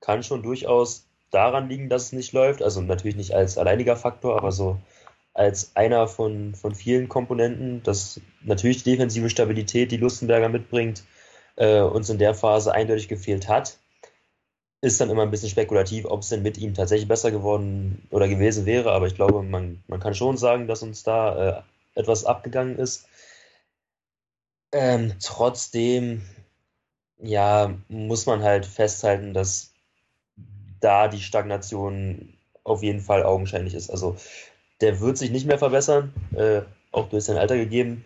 kann schon durchaus daran liegen, dass es nicht läuft. Also natürlich nicht als alleiniger Faktor, aber so als einer von, von vielen Komponenten, dass natürlich die defensive Stabilität, die Lustenberger mitbringt, äh, uns in der Phase eindeutig gefehlt hat. Ist dann immer ein bisschen spekulativ, ob es denn mit ihm tatsächlich besser geworden oder gewesen wäre, aber ich glaube, man, man kann schon sagen, dass uns da äh, etwas abgegangen ist. Ähm, trotzdem, ja, muss man halt festhalten, dass da die Stagnation auf jeden Fall augenscheinlich ist. Also der wird sich nicht mehr verbessern, äh, auch durch sein Alter gegeben.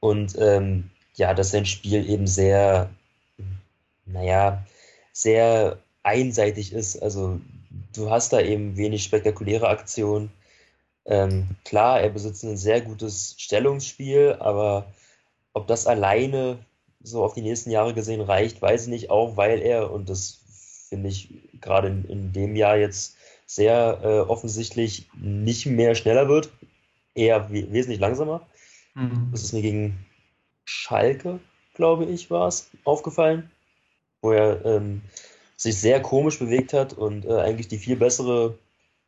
Und ähm, ja, dass sein Spiel eben sehr, naja, sehr einseitig ist. Also du hast da eben wenig spektakuläre Aktionen. Ähm, klar, er besitzt ein sehr gutes Stellungsspiel, aber ob das alleine so auf die nächsten Jahre gesehen reicht, weiß ich nicht, auch weil er, und das finde ich gerade in, in, dem Jahr jetzt sehr äh, offensichtlich nicht mehr schneller wird, eher we wesentlich langsamer. Mhm. Das ist mir gegen Schalke, glaube ich, war es, aufgefallen, wo er ähm, sich sehr komisch bewegt hat und äh, eigentlich die viel bessere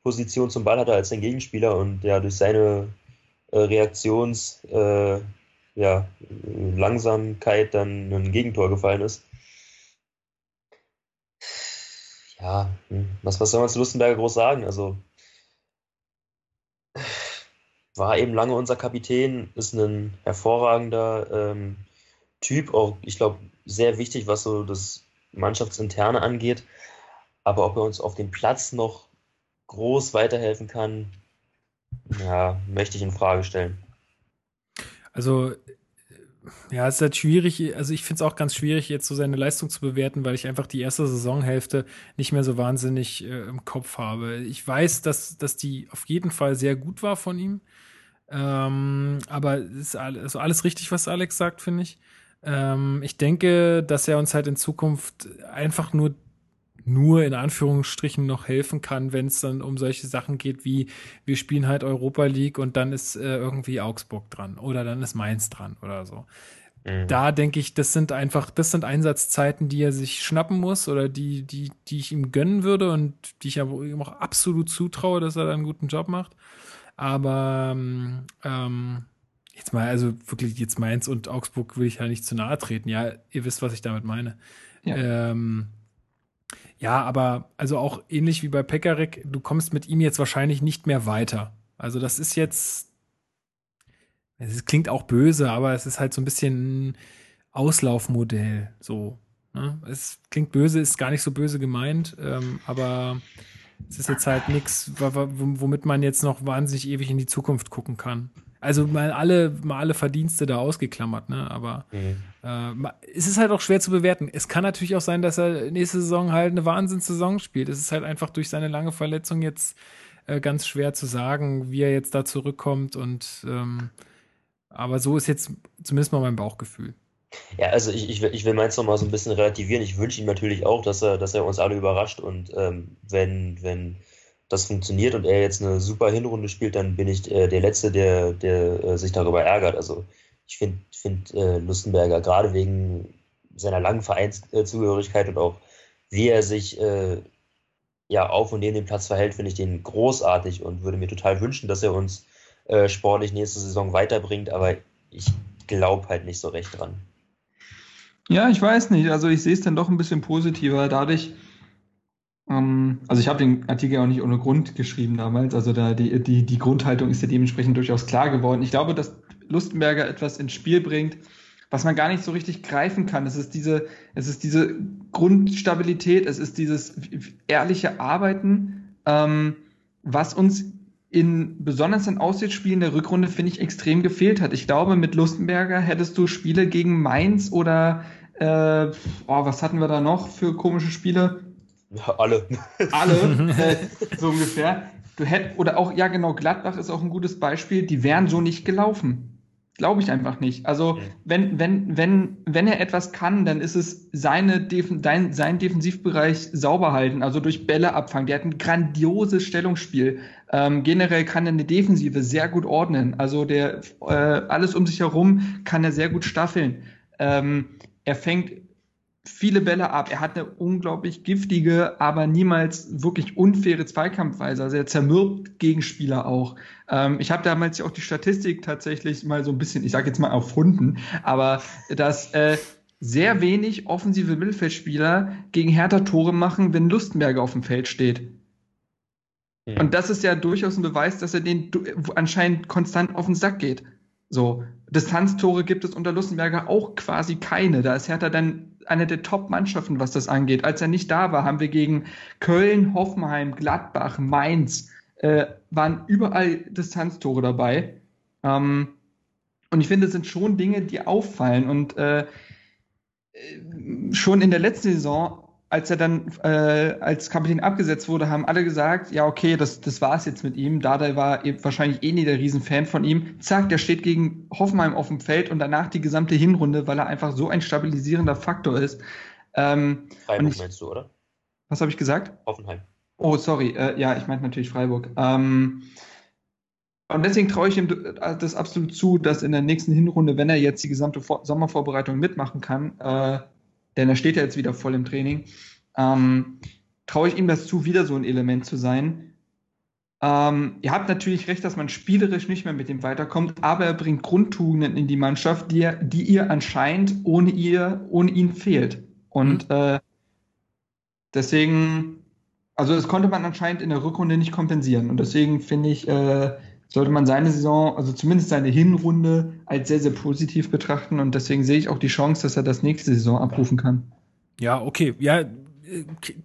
Position zum Ball hatte als sein Gegenspieler und ja durch seine äh, Reaktions äh, ja, Langsamkeit dann ein Gegentor gefallen ist. ja, hm, was, was soll man zu Lustenberger groß sagen? Also war eben lange unser Kapitän, ist ein hervorragender ähm, Typ, auch ich glaube sehr wichtig, was so das Mannschaftsinterne angeht. Aber ob er uns auf dem Platz noch groß weiterhelfen kann, ja, möchte ich in Frage stellen. Also ja, es ist halt schwierig, also ich finde es auch ganz schwierig, jetzt so seine Leistung zu bewerten, weil ich einfach die erste Saisonhälfte nicht mehr so wahnsinnig äh, im Kopf habe. Ich weiß, dass, dass die auf jeden Fall sehr gut war von ihm. Ähm, aber ist alles, also alles richtig, was Alex sagt, finde ich. Ähm, ich denke, dass er uns halt in Zukunft einfach nur nur in Anführungsstrichen noch helfen kann, wenn es dann um solche Sachen geht wie wir spielen halt Europa League und dann ist äh, irgendwie Augsburg dran oder dann ist Mainz dran oder so. Mhm. Da denke ich, das sind einfach, das sind Einsatzzeiten, die er sich schnappen muss oder die, die, die ich ihm gönnen würde und die ich ihm auch absolut zutraue, dass er da einen guten Job macht. Aber ähm, jetzt mal, also wirklich jetzt Mainz und Augsburg will ich ja nicht zu nahe treten. Ja, ihr wisst, was ich damit meine. Ja. Ähm, ja, aber also auch ähnlich wie bei Pekarik, du kommst mit ihm jetzt wahrscheinlich nicht mehr weiter. Also das ist jetzt, es klingt auch böse, aber es ist halt so ein bisschen ein Auslaufmodell. So. Ne? Es klingt böse, ist gar nicht so böse gemeint, ähm, aber es ist jetzt halt nichts, womit man jetzt noch wahnsinnig ewig in die Zukunft gucken kann. Also mal alle, mal alle Verdienste da ausgeklammert, ne? Aber mhm. äh, es ist halt auch schwer zu bewerten. Es kann natürlich auch sein, dass er nächste Saison halt eine Wahnsinnssaison spielt. Es ist halt einfach durch seine lange Verletzung jetzt äh, ganz schwer zu sagen, wie er jetzt da zurückkommt. Und ähm, aber so ist jetzt zumindest mal mein Bauchgefühl. Ja, also ich, ich, will, ich will meins nochmal so ein bisschen relativieren. Ich wünsche ihm natürlich auch, dass er, dass er uns alle überrascht und ähm, wenn, wenn das funktioniert und er jetzt eine super Hinrunde spielt, dann bin ich äh, der Letzte, der, der äh, sich darüber ärgert. Also ich finde find, äh, Lustenberger gerade wegen seiner langen Vereinszugehörigkeit und auch wie er sich äh, ja auf und neben dem Platz verhält, finde ich den großartig und würde mir total wünschen, dass er uns äh, sportlich nächste Saison weiterbringt, aber ich glaube halt nicht so recht dran. Ja, ich weiß nicht. Also ich sehe es dann doch ein bisschen positiver. Dadurch, also ich habe den Artikel auch nicht ohne Grund geschrieben damals. Also da die, die, die Grundhaltung ist ja dementsprechend durchaus klar geworden. Ich glaube, dass Lustenberger etwas ins Spiel bringt, was man gar nicht so richtig greifen kann. Es ist diese, es ist diese Grundstabilität, es ist dieses ehrliche Arbeiten, ähm, was uns in besonders in Auswärtsspielen der Rückrunde, finde ich, extrem gefehlt hat. Ich glaube, mit Lustenberger hättest du Spiele gegen Mainz oder äh, oh, was hatten wir da noch für komische Spiele? Ja, (laughs) alle. Alle, (laughs) äh, so ungefähr. Du hätt, oder auch, ja genau, Gladbach ist auch ein gutes Beispiel, die wären so nicht gelaufen. Glaube ich einfach nicht. Also, wenn, wenn, wenn, wenn er etwas kann, dann ist es seine Defen, dein, sein Defensivbereich sauber halten, also durch Bälle abfangen. Der hat ein grandioses Stellungsspiel. Ähm, generell kann er eine Defensive sehr gut ordnen. Also der äh, alles um sich herum kann er sehr gut staffeln. Ähm, er fängt viele Bälle ab. Er hat eine unglaublich giftige, aber niemals wirklich unfaire Zweikampfweise. Also er zermürbt Gegenspieler auch. Ähm, ich habe damals ja auch die Statistik tatsächlich mal so ein bisschen, ich sage jetzt mal erfunden, aber dass äh, sehr wenig offensive Mittelfeldspieler gegen Hertha Tore machen, wenn Lustenberger auf dem Feld steht. Ja. Und das ist ja durchaus ein Beweis, dass er den anscheinend konstant auf den Sack geht. So, Distanztore gibt es unter Lustenberger auch quasi keine. Da ist Hertha dann eine der Top-Mannschaften, was das angeht. Als er nicht da war, haben wir gegen Köln, Hoffenheim, Gladbach, Mainz, äh, waren überall Distanztore dabei. Ähm, und ich finde, es sind schon Dinge, die auffallen. Und äh, schon in der letzten Saison als er dann äh, als Kapitän abgesetzt wurde, haben alle gesagt, ja, okay, das, das war's jetzt mit ihm. Dada war eben wahrscheinlich eh nie der Riesenfan von ihm. Zack, der steht gegen Hoffenheim auf dem Feld und danach die gesamte Hinrunde, weil er einfach so ein stabilisierender Faktor ist. Ähm, Freiburg ich, meinst du, oder? Was habe ich gesagt? Hoffenheim. Oh, sorry. Äh, ja, ich meinte natürlich Freiburg. Ähm, und deswegen traue ich ihm das absolut zu, dass in der nächsten Hinrunde, wenn er jetzt die gesamte Vor Sommervorbereitung mitmachen kann, äh, denn er steht ja jetzt wieder voll im Training, ähm, traue ich ihm das zu, wieder so ein Element zu sein. Ähm, ihr habt natürlich recht, dass man spielerisch nicht mehr mit ihm weiterkommt, aber er bringt Grundtugenden in die Mannschaft, die, er, die ihr anscheinend ohne, ihr, ohne ihn fehlt. Und mhm. äh, deswegen, also das konnte man anscheinend in der Rückrunde nicht kompensieren. Und deswegen finde ich, äh, sollte man seine Saison, also zumindest seine Hinrunde, als sehr, sehr positiv betrachten. Und deswegen sehe ich auch die Chance, dass er das nächste Saison abrufen kann. Ja, okay. Ja, okay.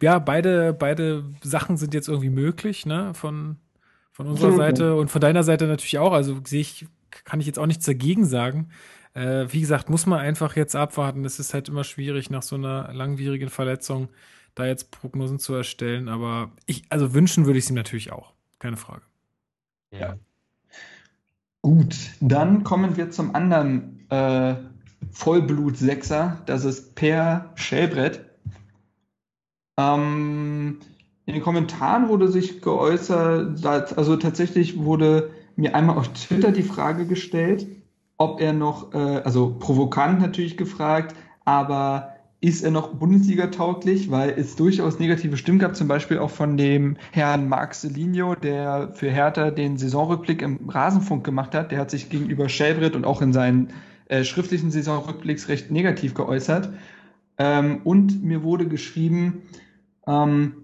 ja, beide, beide Sachen sind jetzt irgendwie möglich, ne? Von, von unserer Seite und von deiner Seite natürlich auch. Also sehe ich, kann ich jetzt auch nichts dagegen sagen. Äh, wie gesagt, muss man einfach jetzt abwarten. Es ist halt immer schwierig, nach so einer langwierigen Verletzung da jetzt Prognosen zu erstellen. Aber ich, also wünschen würde ich es ihm natürlich auch. Keine Frage. Ja. Gut, dann kommen wir zum anderen äh, Vollblut-Sechser. Das ist Per Schellbrett. Ähm, in den Kommentaren wurde sich geäußert, also tatsächlich wurde mir einmal auf Twitter die Frage gestellt, ob er noch, äh, also provokant natürlich gefragt, aber ist er noch Bundesliga tauglich, weil es durchaus negative Stimmen gab, zum Beispiel auch von dem Herrn Marc Selinho, der für Hertha den Saisonrückblick im Rasenfunk gemacht hat. Der hat sich gegenüber Schellbrett und auch in seinen äh, schriftlichen Saisonrückblicks recht negativ geäußert. Ähm, und mir wurde geschrieben, ähm,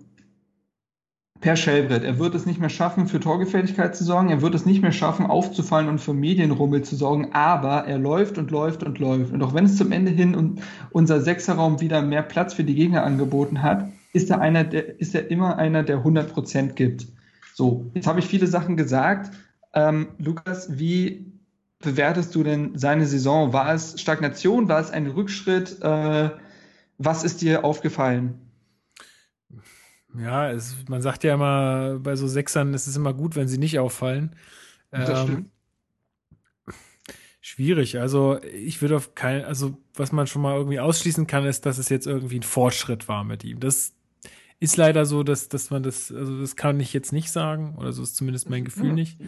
Per Schellbrett. Er wird es nicht mehr schaffen, für Torgefälligkeit zu sorgen. Er wird es nicht mehr schaffen, aufzufallen und für Medienrummel zu sorgen. Aber er läuft und läuft und läuft. Und auch wenn es zum Ende hin und unser Sechserraum wieder mehr Platz für die Gegner angeboten hat, ist er einer, der, ist er immer einer, der 100 Prozent gibt. So. Jetzt habe ich viele Sachen gesagt. Ähm, Lukas, wie bewertest du denn seine Saison? War es Stagnation? War es ein Rückschritt? Äh, was ist dir aufgefallen? Ja, es, man sagt ja immer, bei so Sechsern ist es immer gut, wenn sie nicht auffallen. Das ähm, stimmt. Schwierig. Also ich würde auf keinen, also was man schon mal irgendwie ausschließen kann, ist, dass es jetzt irgendwie ein Fortschritt war mit ihm. Das ist leider so, dass, dass man das, also das kann ich jetzt nicht sagen, oder so ist zumindest mein Gefühl nicht.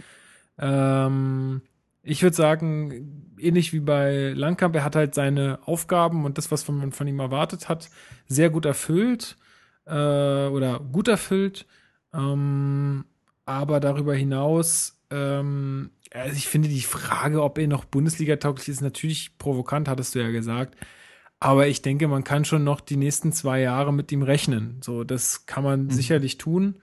Ähm, ich würde sagen, ähnlich wie bei Langkamp, er hat halt seine Aufgaben und das, was man von ihm erwartet hat, sehr gut erfüllt äh, oder gut erfüllt. Ähm, aber darüber hinaus, ähm, also ich finde die Frage, ob er noch Bundesliga tauglich ist, natürlich provokant, hattest du ja gesagt. Aber ich denke, man kann schon noch die nächsten zwei Jahre mit ihm rechnen. So, das kann man mhm. sicherlich tun.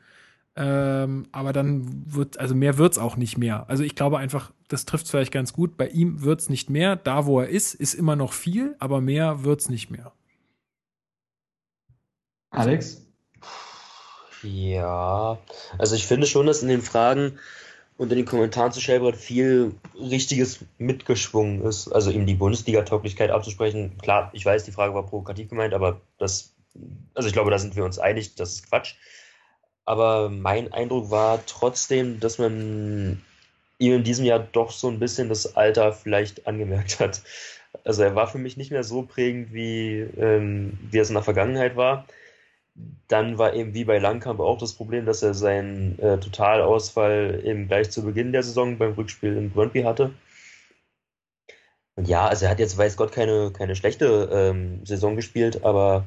Ähm, aber dann wird, also mehr wird's auch nicht mehr. Also ich glaube einfach, das trifft vielleicht ganz gut. Bei ihm wird's nicht mehr. Da, wo er ist, ist immer noch viel, aber mehr wird's nicht mehr. Alex? Ja, also ich finde schon, dass in den Fragen und in den Kommentaren zu Shelbrett viel Richtiges mitgeschwungen ist. Also ihm die Bundesliga-Tauglichkeit abzusprechen. Klar, ich weiß, die Frage war provokativ gemeint, aber das, also ich glaube, da sind wir uns einig, das ist Quatsch. Aber mein Eindruck war trotzdem, dass man ihm in diesem Jahr doch so ein bisschen das Alter vielleicht angemerkt hat. Also er war für mich nicht mehr so prägend, wie, ähm, wie es in der Vergangenheit war. Dann war eben wie bei Langkamp auch das Problem, dass er seinen äh, Totalausfall eben gleich zu Beginn der Saison beim Rückspiel in Brøndby hatte. Und ja, also er hat jetzt, weiß Gott, keine, keine schlechte ähm, Saison gespielt, aber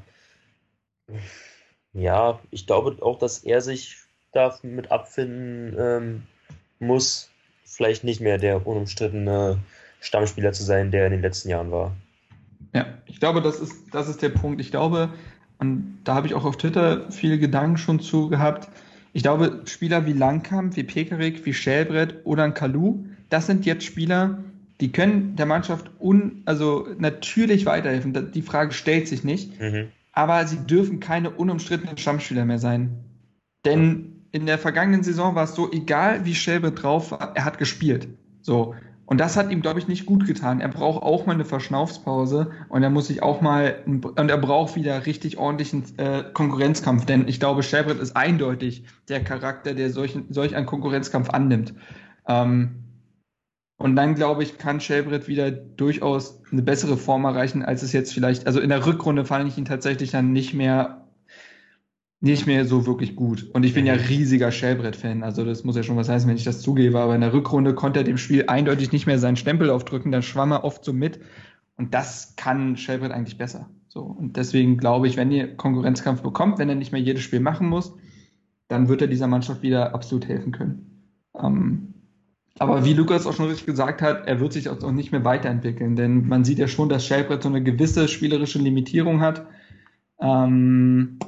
ja, ich glaube auch, dass er sich damit abfinden ähm, muss, vielleicht nicht mehr der unumstrittene Stammspieler zu sein, der in den letzten Jahren war. Ja, ich glaube, das ist, das ist der Punkt. Ich glaube, und da habe ich auch auf Twitter viele Gedanken schon zu gehabt. Ich glaube, Spieler wie Langkamp, wie Pekarik, wie Schellbrett oder ein Kalu, das sind jetzt Spieler, die können der Mannschaft un, also natürlich weiterhelfen. Die Frage stellt sich nicht. Mhm aber sie dürfen keine unumstrittenen Stammspieler mehr sein. Denn in der vergangenen Saison war es so, egal wie Schäbe drauf war, er hat gespielt. So. Und das hat ihm, glaube ich, nicht gut getan. Er braucht auch mal eine Verschnaufspause und er muss sich auch mal, und er braucht wieder richtig ordentlichen äh, Konkurrenzkampf, denn ich glaube, Shelbrett ist eindeutig der Charakter, der solch, solch einen Konkurrenzkampf annimmt. Ähm, und dann, glaube ich, kann Shelbrett wieder durchaus eine bessere Form erreichen, als es jetzt vielleicht, also in der Rückrunde fand ich ihn tatsächlich dann nicht mehr, nicht mehr so wirklich gut. Und ich bin ja mhm. riesiger Shelbrett-Fan, also das muss ja schon was heißen, wenn ich das zugebe, aber in der Rückrunde konnte er dem Spiel eindeutig nicht mehr seinen Stempel aufdrücken, dann schwamm er oft so mit. Und das kann Shelbrett eigentlich besser. So. Und deswegen glaube ich, wenn ihr Konkurrenzkampf bekommt, wenn er nicht mehr jedes Spiel machen muss, dann wird er dieser Mannschaft wieder absolut helfen können. Ähm, aber wie Lukas auch schon richtig gesagt hat, er wird sich auch nicht mehr weiterentwickeln, denn man sieht ja schon, dass Shelbrett so eine gewisse spielerische Limitierung hat. Ähm,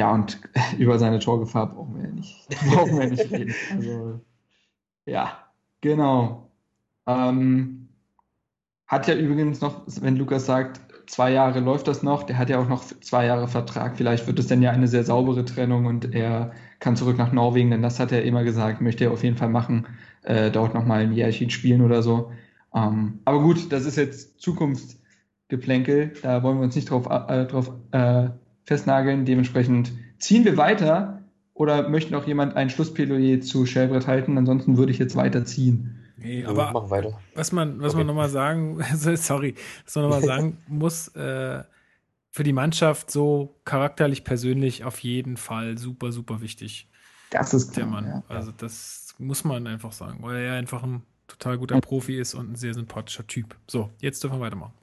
ja, und (laughs) über seine Torgefahr brauchen wir ja nicht, (laughs) brauchen wir nicht reden. Also, ja, genau. Ähm, hat ja übrigens noch, wenn Lukas sagt, zwei Jahre läuft das noch, der hat ja auch noch zwei Jahre Vertrag. Vielleicht wird es dann ja eine sehr saubere Trennung und er kann zurück nach Norwegen, denn das hat er immer gesagt, möchte er auf jeden Fall machen äh, dort nochmal ein Jährchen spielen oder so. Ähm, aber gut, das ist jetzt Zukunftsgeplänkel, da wollen wir uns nicht drauf, äh, drauf äh, festnageln. Dementsprechend ziehen wir weiter oder möchte noch jemand ein Schlussplädoyer zu Shelbrett halten? Ansonsten würde ich jetzt weiterziehen. Nee, aber was man, was okay. man nochmal sagen, (laughs) sorry, was man nochmal sagen (laughs) muss, äh, für die Mannschaft so charakterlich, persönlich auf jeden Fall super, super wichtig. Das ist klar, der Mann. Ja. Also das muss man einfach sagen, weil er einfach ein total guter Profi ist und ein sehr sympathischer Typ. So, jetzt dürfen wir weitermachen.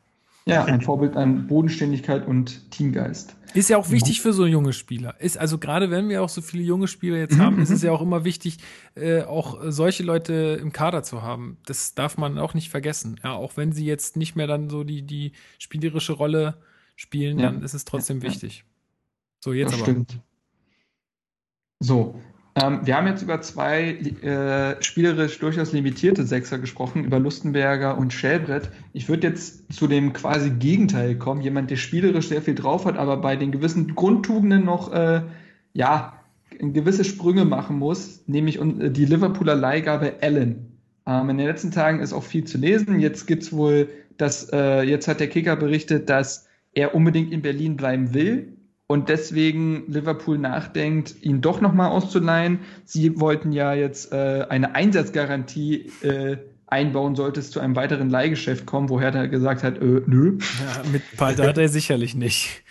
Ja, ein Vorbild an Bodenständigkeit und Teamgeist. Ist ja auch wichtig für so junge Spieler. Ist also gerade wenn wir auch so viele junge Spieler jetzt haben, ist es ja auch immer wichtig, äh, auch solche Leute im Kader zu haben. Das darf man auch nicht vergessen. Ja, auch wenn sie jetzt nicht mehr dann so die, die spielerische Rolle spielen, ja. dann ist es trotzdem wichtig. So, jetzt das aber. Stimmt. So, ähm, wir haben jetzt über zwei äh, spielerisch durchaus limitierte Sechser gesprochen, über Lustenberger und Schellbrett. Ich würde jetzt zu dem quasi Gegenteil kommen, jemand, der spielerisch sehr viel drauf hat, aber bei den gewissen Grundtugenden noch, äh, ja, gewisse Sprünge machen muss, nämlich äh, die Liverpooler Leihgabe Allen. Ähm, in den letzten Tagen ist auch viel zu lesen. Jetzt gibt's wohl, dass äh, jetzt hat der Kicker berichtet, dass er unbedingt in Berlin bleiben will und deswegen Liverpool nachdenkt, ihn doch nochmal auszuleihen. Sie wollten ja jetzt äh, eine Einsatzgarantie äh, einbauen, sollte es zu einem weiteren Leihgeschäft kommen, woher er gesagt hat, äh, nö. Ja, mit Palter hat er sicherlich nicht.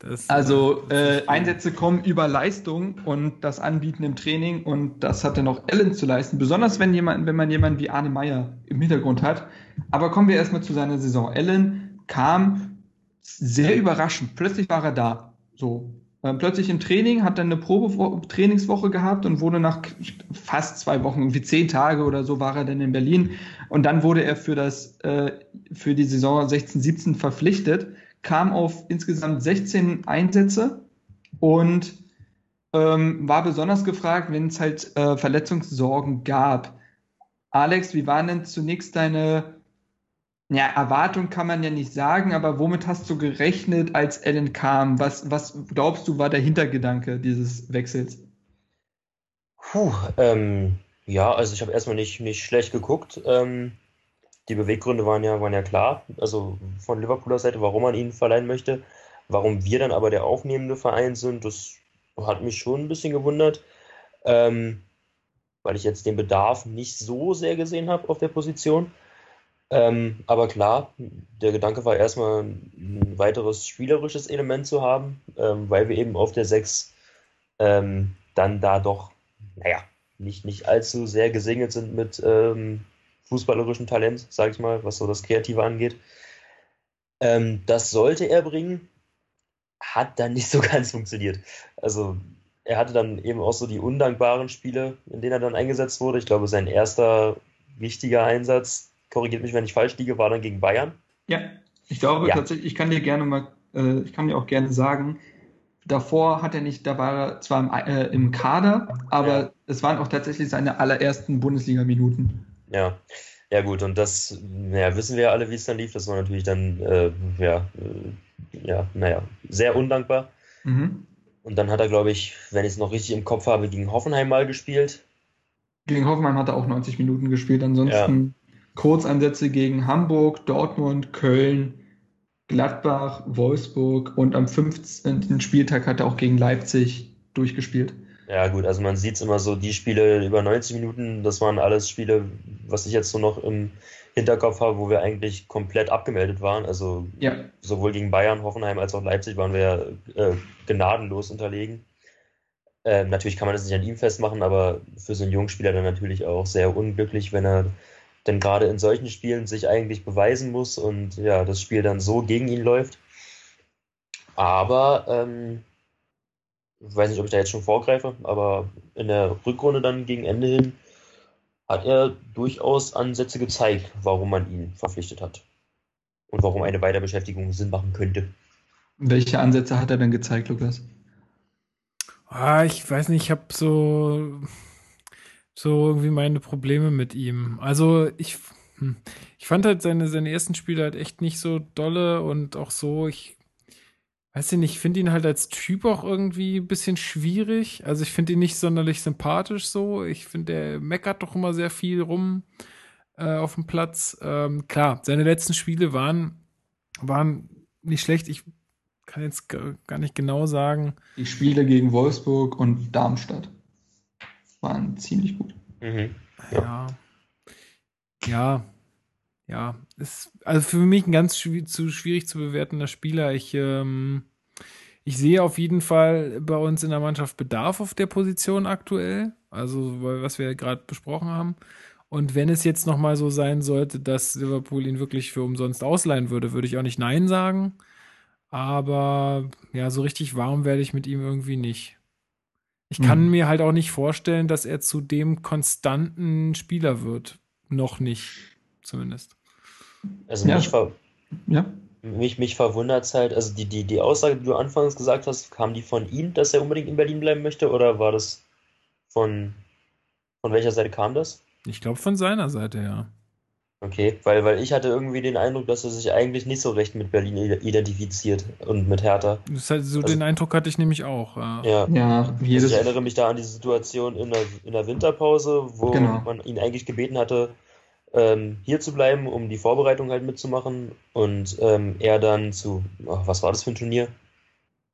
Das, also äh, Einsätze kommen über Leistung und das Anbieten im Training und das hat dann auch Allen zu leisten, besonders wenn jemand, wenn man jemanden wie Arne Meyer im Hintergrund hat. Aber kommen wir erstmal zu seiner Saison. Allen kam sehr überraschend, plötzlich war er da. So. Ähm, plötzlich im Training, hat dann eine Probe-Trainingswoche gehabt und wurde nach fast zwei Wochen, irgendwie zehn Tage oder so, war er dann in Berlin. Und dann wurde er für das, äh, für die Saison 16, 17 verpflichtet, kam auf insgesamt 16 Einsätze und ähm, war besonders gefragt, wenn es halt äh, Verletzungssorgen gab. Alex, wie waren denn zunächst deine ja, Erwartung kann man ja nicht sagen, aber womit hast du gerechnet, als Allen kam? Was, was glaubst du, war der Hintergedanke dieses Wechsels? Puh, ähm, ja, also ich habe erstmal nicht, nicht schlecht geguckt. Ähm, die Beweggründe waren ja, waren ja klar, also von Liverpooler Seite, warum man ihn verleihen möchte. Warum wir dann aber der aufnehmende Verein sind, das hat mich schon ein bisschen gewundert, ähm, weil ich jetzt den Bedarf nicht so sehr gesehen habe auf der Position. Ähm, aber klar, der Gedanke war erstmal ein weiteres spielerisches Element zu haben, ähm, weil wir eben auf der 6 ähm, dann da doch, naja, nicht, nicht allzu sehr gesegnet sind mit ähm, fußballerischem Talent, sage ich mal, was so das Kreative angeht. Ähm, das sollte er bringen, hat dann nicht so (laughs) ganz funktioniert. Also er hatte dann eben auch so die undankbaren Spiele, in denen er dann eingesetzt wurde. Ich glaube, sein erster wichtiger Einsatz, korrigiert mich, wenn ich falsch liege, war dann gegen Bayern. Ja, ich glaube ja. tatsächlich, ich kann dir gerne mal, äh, ich kann dir auch gerne sagen, davor hat er nicht, da war er zwar im, äh, im Kader, aber ja. es waren auch tatsächlich seine allerersten Bundesliga-Minuten. Ja. Ja gut, und das ja, wissen wir ja alle, wie es dann lief. Das war natürlich dann äh, ja, äh, ja, naja, sehr undankbar. Mhm. Und dann hat er, glaube ich, wenn ich es noch richtig im Kopf habe, gegen Hoffenheim mal gespielt. Gegen Hoffenheim hat er auch 90 Minuten gespielt. Ansonsten Kurzeinsätze gegen Hamburg, Dortmund, Köln, Gladbach, Wolfsburg und am 15. Spieltag hat er auch gegen Leipzig durchgespielt. Ja, gut, also man sieht es immer so, die Spiele über 90 Minuten, das waren alles Spiele, was ich jetzt so noch im Hinterkopf habe, wo wir eigentlich komplett abgemeldet waren. Also ja. sowohl gegen Bayern, Hoffenheim als auch Leipzig waren wir äh, gnadenlos unterlegen. Äh, natürlich kann man das nicht an ihm festmachen, aber für so einen Jungspieler dann natürlich auch sehr unglücklich, wenn er denn gerade in solchen Spielen sich eigentlich beweisen muss und ja, das Spiel dann so gegen ihn läuft. Aber ähm, ich weiß nicht, ob ich da jetzt schon vorgreife, aber in der Rückrunde dann gegen Ende hin hat er durchaus Ansätze gezeigt, warum man ihn verpflichtet hat und warum eine Weiterbeschäftigung Sinn machen könnte. Welche Ansätze hat er denn gezeigt, Lukas? Ah, ich weiß nicht, ich habe so so irgendwie meine Probleme mit ihm. Also ich, hm, ich fand halt seine, seine ersten Spiele halt echt nicht so dolle und auch so, ich weiß nicht, ich finde ihn halt als Typ auch irgendwie ein bisschen schwierig. Also ich finde ihn nicht sonderlich sympathisch so. Ich finde, er meckert doch immer sehr viel rum äh, auf dem Platz. Ähm, klar, seine letzten Spiele waren, waren nicht schlecht. Ich kann jetzt gar nicht genau sagen. Die Spiele gegen Wolfsburg und Darmstadt waren ziemlich gut. Mhm. Ja. Ja. Ja. Ist also für mich ein ganz schwierig, zu schwierig zu bewertender Spieler. Ich, ähm, ich sehe auf jeden Fall bei uns in der Mannschaft Bedarf auf der Position aktuell. Also, was wir gerade besprochen haben. Und wenn es jetzt nochmal so sein sollte, dass Liverpool ihn wirklich für umsonst ausleihen würde, würde ich auch nicht Nein sagen. Aber ja, so richtig warm werde ich mit ihm irgendwie nicht. Ich kann mhm. mir halt auch nicht vorstellen, dass er zu dem konstanten Spieler wird. Noch nicht, zumindest. Also ja. mich, ver ja. mich, mich verwundert es halt, also die, die, die Aussage, die du anfangs gesagt hast, kam die von ihm, dass er unbedingt in Berlin bleiben möchte, oder war das von, von welcher Seite kam das? Ich glaube von seiner Seite, ja. Okay, weil, weil ich hatte irgendwie den Eindruck, dass er sich eigentlich nicht so recht mit Berlin identifiziert und mit Hertha. Das halt so also, den Eindruck hatte ich nämlich auch. Ja, ja. jedes ich erinnere mich da an die Situation in der, in der Winterpause, wo genau. man ihn eigentlich gebeten hatte, ähm, hier zu bleiben, um die Vorbereitung halt mitzumachen und ähm, er dann zu, oh, was war das für ein Turnier?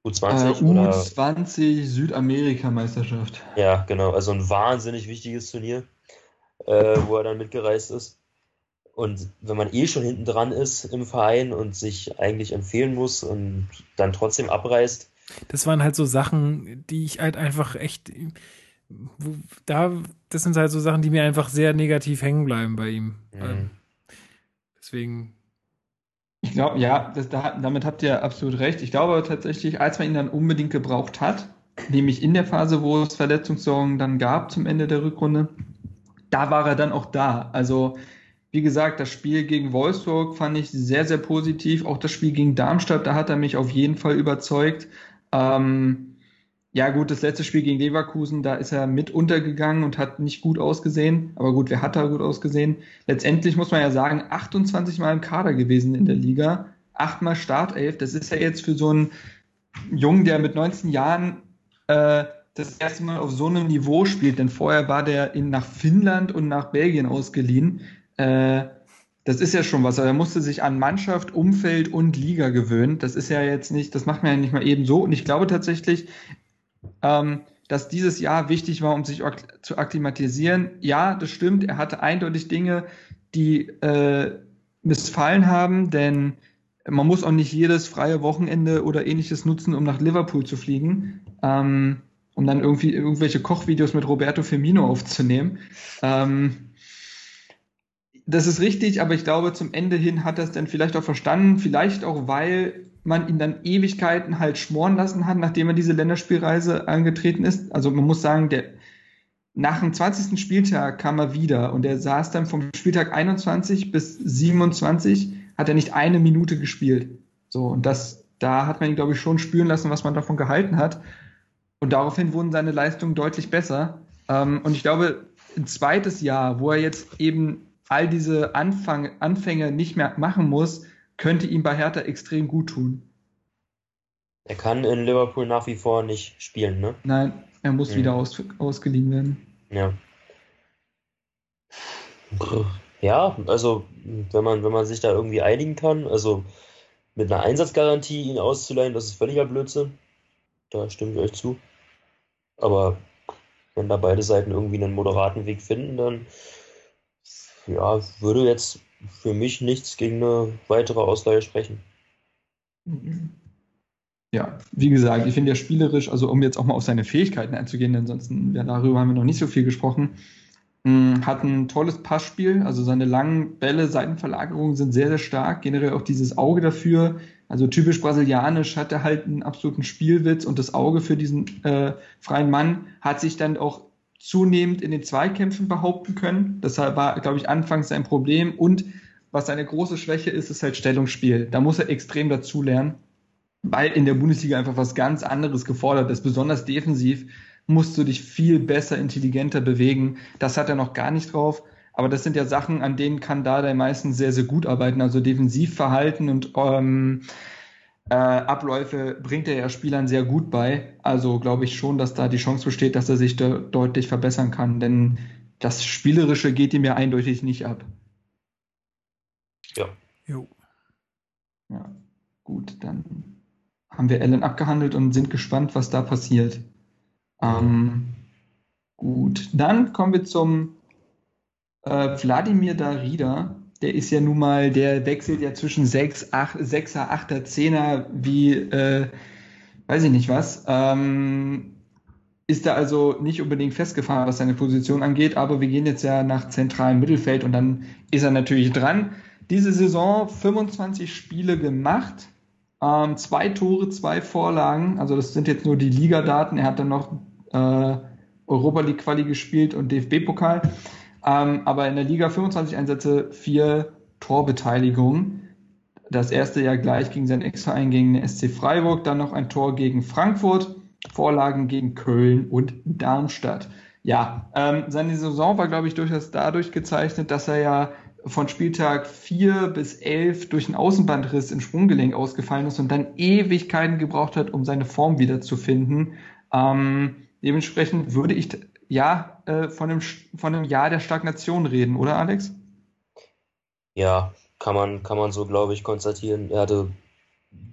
U20 äh, oder? U20 Südamerika-Meisterschaft. Ja, genau, also ein wahnsinnig wichtiges Turnier, äh, wo er dann mitgereist ist. Und wenn man eh schon hinten dran ist im Verein und sich eigentlich empfehlen muss und dann trotzdem abreißt. Das waren halt so Sachen, die ich halt einfach echt da, das sind halt so Sachen, die mir einfach sehr negativ hängen bleiben bei ihm. Mhm. Ähm, deswegen. Ich glaube, ja, das, da, damit habt ihr absolut recht. Ich glaube tatsächlich, als man ihn dann unbedingt gebraucht hat, nämlich in der Phase, wo es Verletzungssorgen dann gab zum Ende der Rückrunde, da war er dann auch da. Also, wie gesagt, das Spiel gegen Wolfsburg fand ich sehr, sehr positiv. Auch das Spiel gegen Darmstadt, da hat er mich auf jeden Fall überzeugt. Ähm, ja, gut, das letzte Spiel gegen Leverkusen, da ist er mit untergegangen und hat nicht gut ausgesehen. Aber gut, wer hat da gut ausgesehen? Letztendlich muss man ja sagen, 28 Mal im Kader gewesen in der Liga, achtmal Startelf. Das ist ja jetzt für so einen Jungen, der mit 19 Jahren äh, das erste Mal auf so einem Niveau spielt, denn vorher war der in, nach Finnland und nach Belgien ausgeliehen. Äh, das ist ja schon was. Er musste sich an Mannschaft, Umfeld und Liga gewöhnen. Das ist ja jetzt nicht, das macht man ja nicht mal eben so. Und ich glaube tatsächlich, ähm, dass dieses Jahr wichtig war, um sich zu akklimatisieren. Ja, das stimmt. Er hatte eindeutig Dinge, die äh, missfallen haben, denn man muss auch nicht jedes freie Wochenende oder ähnliches nutzen, um nach Liverpool zu fliegen, ähm, um dann irgendwie irgendwelche Kochvideos mit Roberto Firmino aufzunehmen. Ähm, das ist richtig, aber ich glaube, zum Ende hin hat er es dann vielleicht auch verstanden, vielleicht auch, weil man ihn dann Ewigkeiten halt schmoren lassen hat, nachdem er diese Länderspielreise angetreten ist. Also man muss sagen, der, nach dem 20. Spieltag kam er wieder und er saß dann vom Spieltag 21 bis 27, hat er nicht eine Minute gespielt. So, und das, da hat man ihn, glaube ich, schon spüren lassen, was man davon gehalten hat. Und daraufhin wurden seine Leistungen deutlich besser. Ähm, und ich glaube, ein zweites Jahr, wo er jetzt eben all diese Anfang, Anfänge nicht mehr machen muss, könnte ihm bei Hertha extrem gut tun. Er kann in Liverpool nach wie vor nicht spielen, ne? Nein, er muss mhm. wieder aus, ausgeliehen werden. Ja. Ja, also wenn man, wenn man sich da irgendwie einigen kann, also mit einer Einsatzgarantie ihn auszuleihen, das ist völliger Blödsinn. Da stimme ich euch zu. Aber wenn da beide Seiten irgendwie einen moderaten Weg finden, dann ja, würde jetzt für mich nichts gegen eine weitere Ausleihe sprechen. Ja, wie gesagt, ich finde ja spielerisch, also um jetzt auch mal auf seine Fähigkeiten einzugehen, denn ansonsten, ja, darüber haben wir noch nicht so viel gesprochen, hm, hat ein tolles Passspiel, also seine langen Bälle, Seitenverlagerungen sind sehr, sehr stark, generell auch dieses Auge dafür, also typisch brasilianisch hat er halt einen absoluten Spielwitz und das Auge für diesen äh, freien Mann hat sich dann auch zunehmend in den Zweikämpfen behaupten können. Das war, glaube ich, anfangs sein Problem. Und was seine große Schwäche ist, ist halt Stellungsspiel. Da muss er extrem dazulernen, weil in der Bundesliga einfach was ganz anderes gefordert ist. Besonders defensiv musst du dich viel besser, intelligenter bewegen. Das hat er noch gar nicht drauf. Aber das sind ja Sachen, an denen kann Dada meistens sehr, sehr gut arbeiten. Also Defensivverhalten und ähm, äh, Abläufe bringt er ja Spielern sehr gut bei. Also glaube ich schon, dass da die Chance besteht, dass er sich de deutlich verbessern kann. Denn das Spielerische geht ihm ja eindeutig nicht ab. Ja. Jo. Ja, gut, dann haben wir Ellen abgehandelt und sind gespannt, was da passiert. Ähm, gut, dann kommen wir zum äh, Wladimir Darida der ist ja nun mal, der wechselt ja zwischen 6, 8, 6er, 8er, 10er, wie, äh, weiß ich nicht was. Ähm, ist da also nicht unbedingt festgefahren, was seine Position angeht, aber wir gehen jetzt ja nach zentralem Mittelfeld und dann ist er natürlich dran. Diese Saison 25 Spiele gemacht, ähm, zwei Tore, zwei Vorlagen, also das sind jetzt nur die Ligadaten. Er hat dann noch äh, Europa League Quali gespielt und DFB-Pokal. Ähm, aber in der Liga 25 Einsätze, vier Torbeteiligungen. das erste Jahr gleich gegen seinen Ex-Verein gegen den SC Freiburg, dann noch ein Tor gegen Frankfurt, Vorlagen gegen Köln und Darmstadt. Ja, ähm, seine Saison war, glaube ich, durchaus dadurch gezeichnet, dass er ja von Spieltag 4 bis 11 durch einen Außenbandriss in Sprunggelenk ausgefallen ist und dann Ewigkeiten gebraucht hat, um seine Form wiederzufinden. Ähm, dementsprechend würde ich ja äh, von, einem, von einem Jahr der Stagnation reden, oder Alex? Ja, kann man, kann man so, glaube ich, konstatieren. Er hatte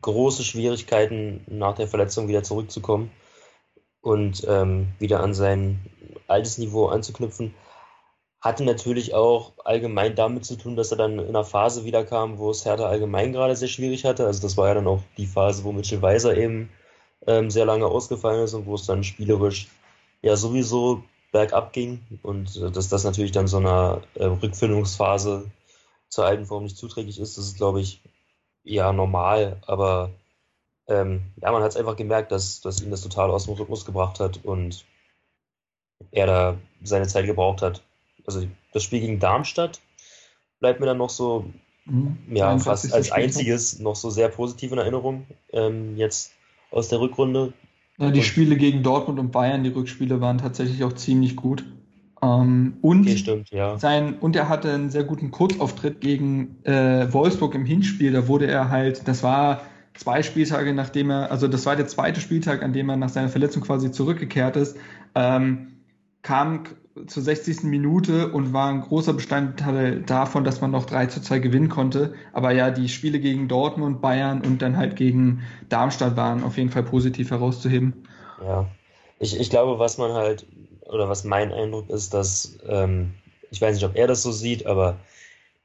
große Schwierigkeiten, nach der Verletzung wieder zurückzukommen und ähm, wieder an sein altes Niveau anzuknüpfen. Hatte natürlich auch allgemein damit zu tun, dass er dann in einer Phase wiederkam, wo es Hertha allgemein gerade sehr schwierig hatte. Also das war ja dann auch die Phase, wo Mitchell Weiser eben ähm, sehr lange ausgefallen ist und wo es dann spielerisch ja sowieso bergab ging und äh, dass das natürlich dann so einer äh, Rückfindungsphase zur alten Form nicht zuträglich ist, das ist glaube ich ja normal, aber ähm, ja, man hat es einfach gemerkt, dass, dass ihn das total aus dem Rhythmus gebracht hat und er da seine Zeit gebraucht hat, also das Spiel gegen Darmstadt bleibt mir dann noch so, mhm. ja, fast als einziges noch so sehr positiv in Erinnerung, ähm, jetzt aus der Rückrunde. Ja, die und, Spiele gegen Dortmund und Bayern, die Rückspiele waren tatsächlich auch ziemlich gut. Ähm, und, okay, stimmt, ja. sein, und er hatte einen sehr guten Kurzauftritt gegen äh, Wolfsburg im Hinspiel. Da wurde er halt, das war zwei Spieltage, nachdem er, also das war der zweite Spieltag, an dem er nach seiner Verletzung quasi zurückgekehrt ist, ähm, kam zur 60. Minute und war ein großer Bestandteil davon, dass man noch 3 zu 2 gewinnen konnte. Aber ja, die Spiele gegen Dortmund, Bayern und dann halt gegen Darmstadt waren auf jeden Fall positiv herauszuheben. Ja, ich, ich glaube, was man halt, oder was mein Eindruck ist, dass, ähm, ich weiß nicht, ob er das so sieht, aber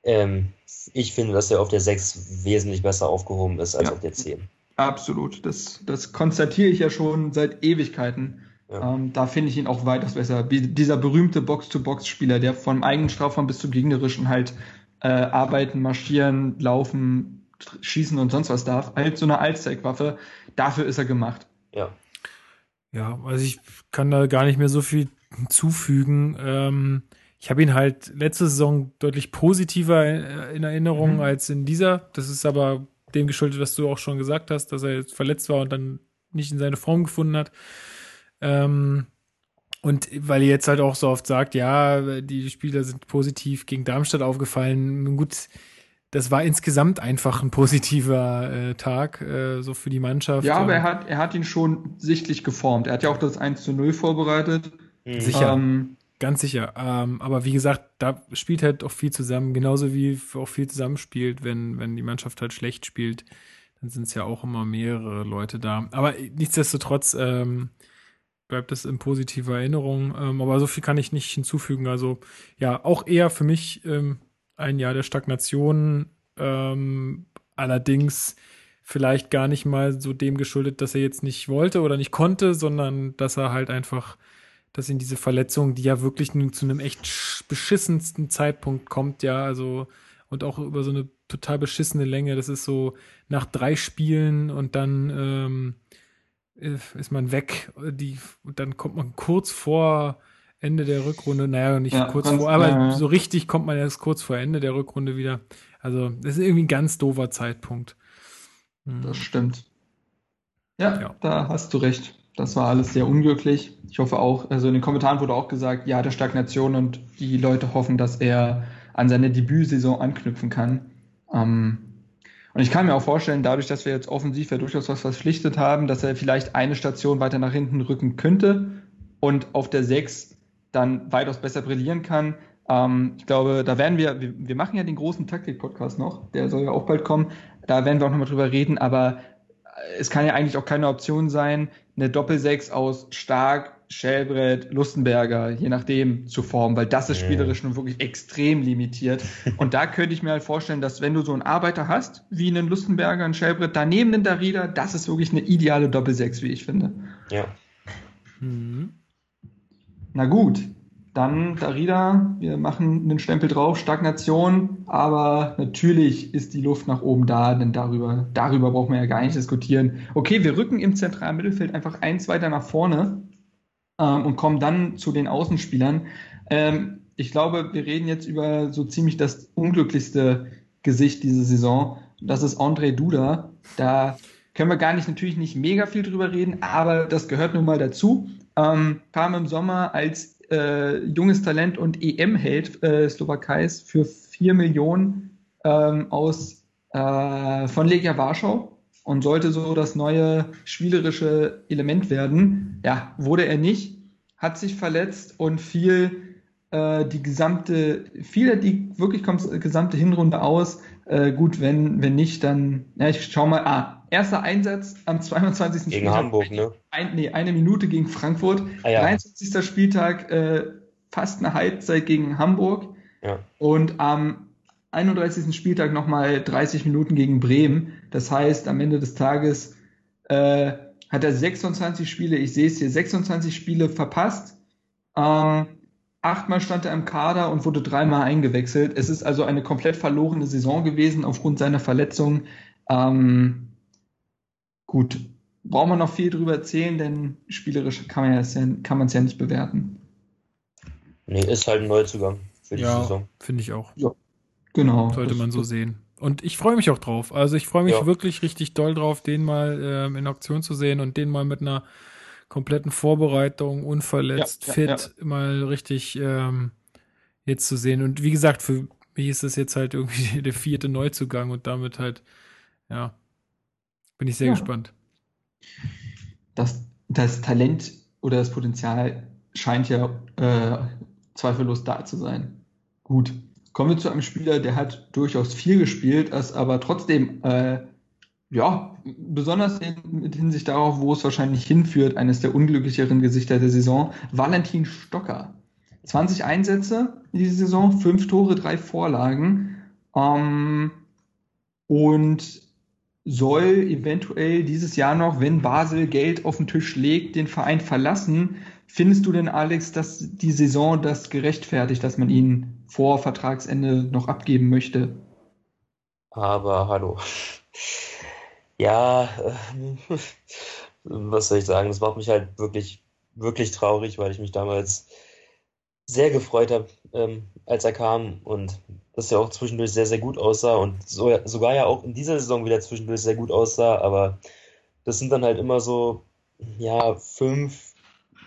ähm, ich finde, dass er auf der 6 wesentlich besser aufgehoben ist als ja, auf der 10. Absolut. Das, das konstatiere ich ja schon seit Ewigkeiten. Ja. Ähm, da finde ich ihn auch weitaus besser. Dieser berühmte Box-to-Box-Spieler, der vom eigenen Strafraum bis zum gegnerischen halt äh, arbeiten, marschieren, laufen, schießen und sonst was darf. Halt so eine Allzweckwaffe. Dafür ist er gemacht. Ja. Ja, also ich kann da gar nicht mehr so viel hinzufügen. Ähm, ich habe ihn halt letzte Saison deutlich positiver äh, in Erinnerung mhm. als in dieser. Das ist aber dem geschuldet, was du auch schon gesagt hast, dass er jetzt verletzt war und dann nicht in seine Form gefunden hat. Ähm, und weil ihr jetzt halt auch so oft sagt, ja, die Spieler sind positiv gegen Darmstadt aufgefallen. Gut, das war insgesamt einfach ein positiver äh, Tag, äh, so für die Mannschaft. Ja, aber er hat, er hat ihn schon sichtlich geformt. Er hat ja auch das 1 zu 0 vorbereitet. Mhm. Sicher. Ähm, Ganz sicher. Ähm, aber wie gesagt, da spielt halt auch viel zusammen, genauso wie auch viel zusammenspielt, wenn, wenn die Mannschaft halt schlecht spielt, dann sind es ja auch immer mehrere Leute da. Aber nichtsdestotrotz, ähm, bleibt es in positiver Erinnerung. Ähm, aber so viel kann ich nicht hinzufügen. Also ja, auch eher für mich ähm, ein Jahr der Stagnation. Ähm, allerdings vielleicht gar nicht mal so dem geschuldet, dass er jetzt nicht wollte oder nicht konnte, sondern dass er halt einfach, dass ihn diese Verletzung, die ja wirklich nun zu einem echt beschissensten Zeitpunkt kommt, ja, also und auch über so eine total beschissene Länge. Das ist so nach drei Spielen und dann ähm, ist man weg. Die, und dann kommt man kurz vor Ende der Rückrunde, naja, nicht ja, kurz vor, aber ja. so richtig kommt man erst kurz vor Ende der Rückrunde wieder. Also, das ist irgendwie ein ganz doofer Zeitpunkt. Hm. Das stimmt. Ja, ja, da hast du recht. Das war alles sehr unglücklich. Ich hoffe auch, also in den Kommentaren wurde auch gesagt, ja, der Stagnation und die Leute hoffen, dass er an seine Debütsaison anknüpfen kann. Ähm, und ich kann mir auch vorstellen, dadurch, dass wir jetzt offensiv ja durchaus was verpflichtet haben, dass er vielleicht eine Station weiter nach hinten rücken könnte und auf der 6 dann weitaus besser brillieren kann. Ähm, ich glaube, da werden wir, wir, wir machen ja den großen Taktik-Podcast noch, der soll ja auch bald kommen. Da werden wir auch nochmal drüber reden, aber es kann ja eigentlich auch keine Option sein, eine Doppel-6 aus Stark, Schellbrett, Lustenberger, je nachdem, zu formen, weil das ist spielerisch nun wirklich extrem limitiert. (laughs) Und da könnte ich mir halt vorstellen, dass wenn du so einen Arbeiter hast, wie einen Lustenberger, einen Schellbrett, daneben einen Darida, das ist wirklich eine ideale Doppel-6, wie ich finde. Ja. Mhm. Na gut, dann Darida, wir machen einen Stempel drauf, Stagnation, aber natürlich ist die Luft nach oben da, denn darüber, darüber brauchen wir ja gar nicht diskutieren. Okay, wir rücken im zentralen Mittelfeld einfach eins weiter nach vorne ähm, und kommen dann zu den Außenspielern. Ähm, ich glaube, wir reden jetzt über so ziemlich das unglücklichste Gesicht diese Saison. Das ist André Duda. Da können wir gar nicht, natürlich nicht mega viel drüber reden, aber das gehört nun mal dazu. Ähm, kam im Sommer als äh, junges Talent und EM-Held äh, Slowakeis für 4 Millionen ähm, aus, äh, von Legia Warschau und sollte so das neue spielerische Element werden. Ja, wurde er nicht, hat sich verletzt und fiel äh, die gesamte, fiel die wirklich gesamte Hinrunde aus. Äh, gut, wenn, wenn nicht, dann, ja, ich schau mal, ah, erster Einsatz am 22. Gegen Spieltag. Hamburg, ne? Ein, nee, eine Minute gegen Frankfurt. Ah, ja. 23. Spieltag, äh, fast eine Halbzeit gegen Hamburg. Ja. Und am 31. Spieltag nochmal 30 Minuten gegen Bremen. Das heißt, am Ende des Tages äh, hat er 26 Spiele, ich sehe es hier, 26 Spiele verpasst. Ähm, achtmal stand er im Kader und wurde dreimal eingewechselt. Es ist also eine komplett verlorene Saison gewesen aufgrund seiner Verletzung. Ähm, gut, brauchen wir noch viel drüber erzählen, denn spielerisch kann man es ja, kann ja nicht bewerten. Nee, ist halt ein Neuzugang für die ja, Saison. Finde ich auch. Ja, genau. Sollte man so sehen. Und ich freue mich auch drauf. Also ich freue mich ja. wirklich richtig doll drauf, den mal ähm, in Aktion zu sehen und den mal mit einer kompletten Vorbereitung, unverletzt, ja, fit, mal richtig ähm, jetzt zu sehen. Und wie gesagt, für mich ist das jetzt halt irgendwie (laughs) der vierte Neuzugang und damit halt, ja, bin ich sehr gespannt. Das, das Talent oder das Potenzial scheint ja äh, zweifellos da zu sein. Gut. Kommen wir zu einem Spieler, der hat durchaus viel gespielt, ist aber trotzdem äh, ja, besonders in, mit Hinsicht darauf, wo es wahrscheinlich hinführt, eines der unglücklicheren Gesichter der Saison, Valentin Stocker. 20 Einsätze in dieser Saison, 5 Tore, 3 Vorlagen ähm, und soll eventuell dieses Jahr noch, wenn Basel Geld auf den Tisch legt, den Verein verlassen. Findest du denn, Alex, dass die Saison das gerechtfertigt, dass man ihn vor Vertragsende noch abgeben möchte? Aber hallo. Ja, äh, was soll ich sagen? Das macht mich halt wirklich, wirklich traurig, weil ich mich damals sehr gefreut habe, ähm, als er kam und das ja auch zwischendurch sehr, sehr gut aussah und so, sogar ja auch in dieser Saison wieder zwischendurch sehr gut aussah, aber das sind dann halt immer so, ja, fünf,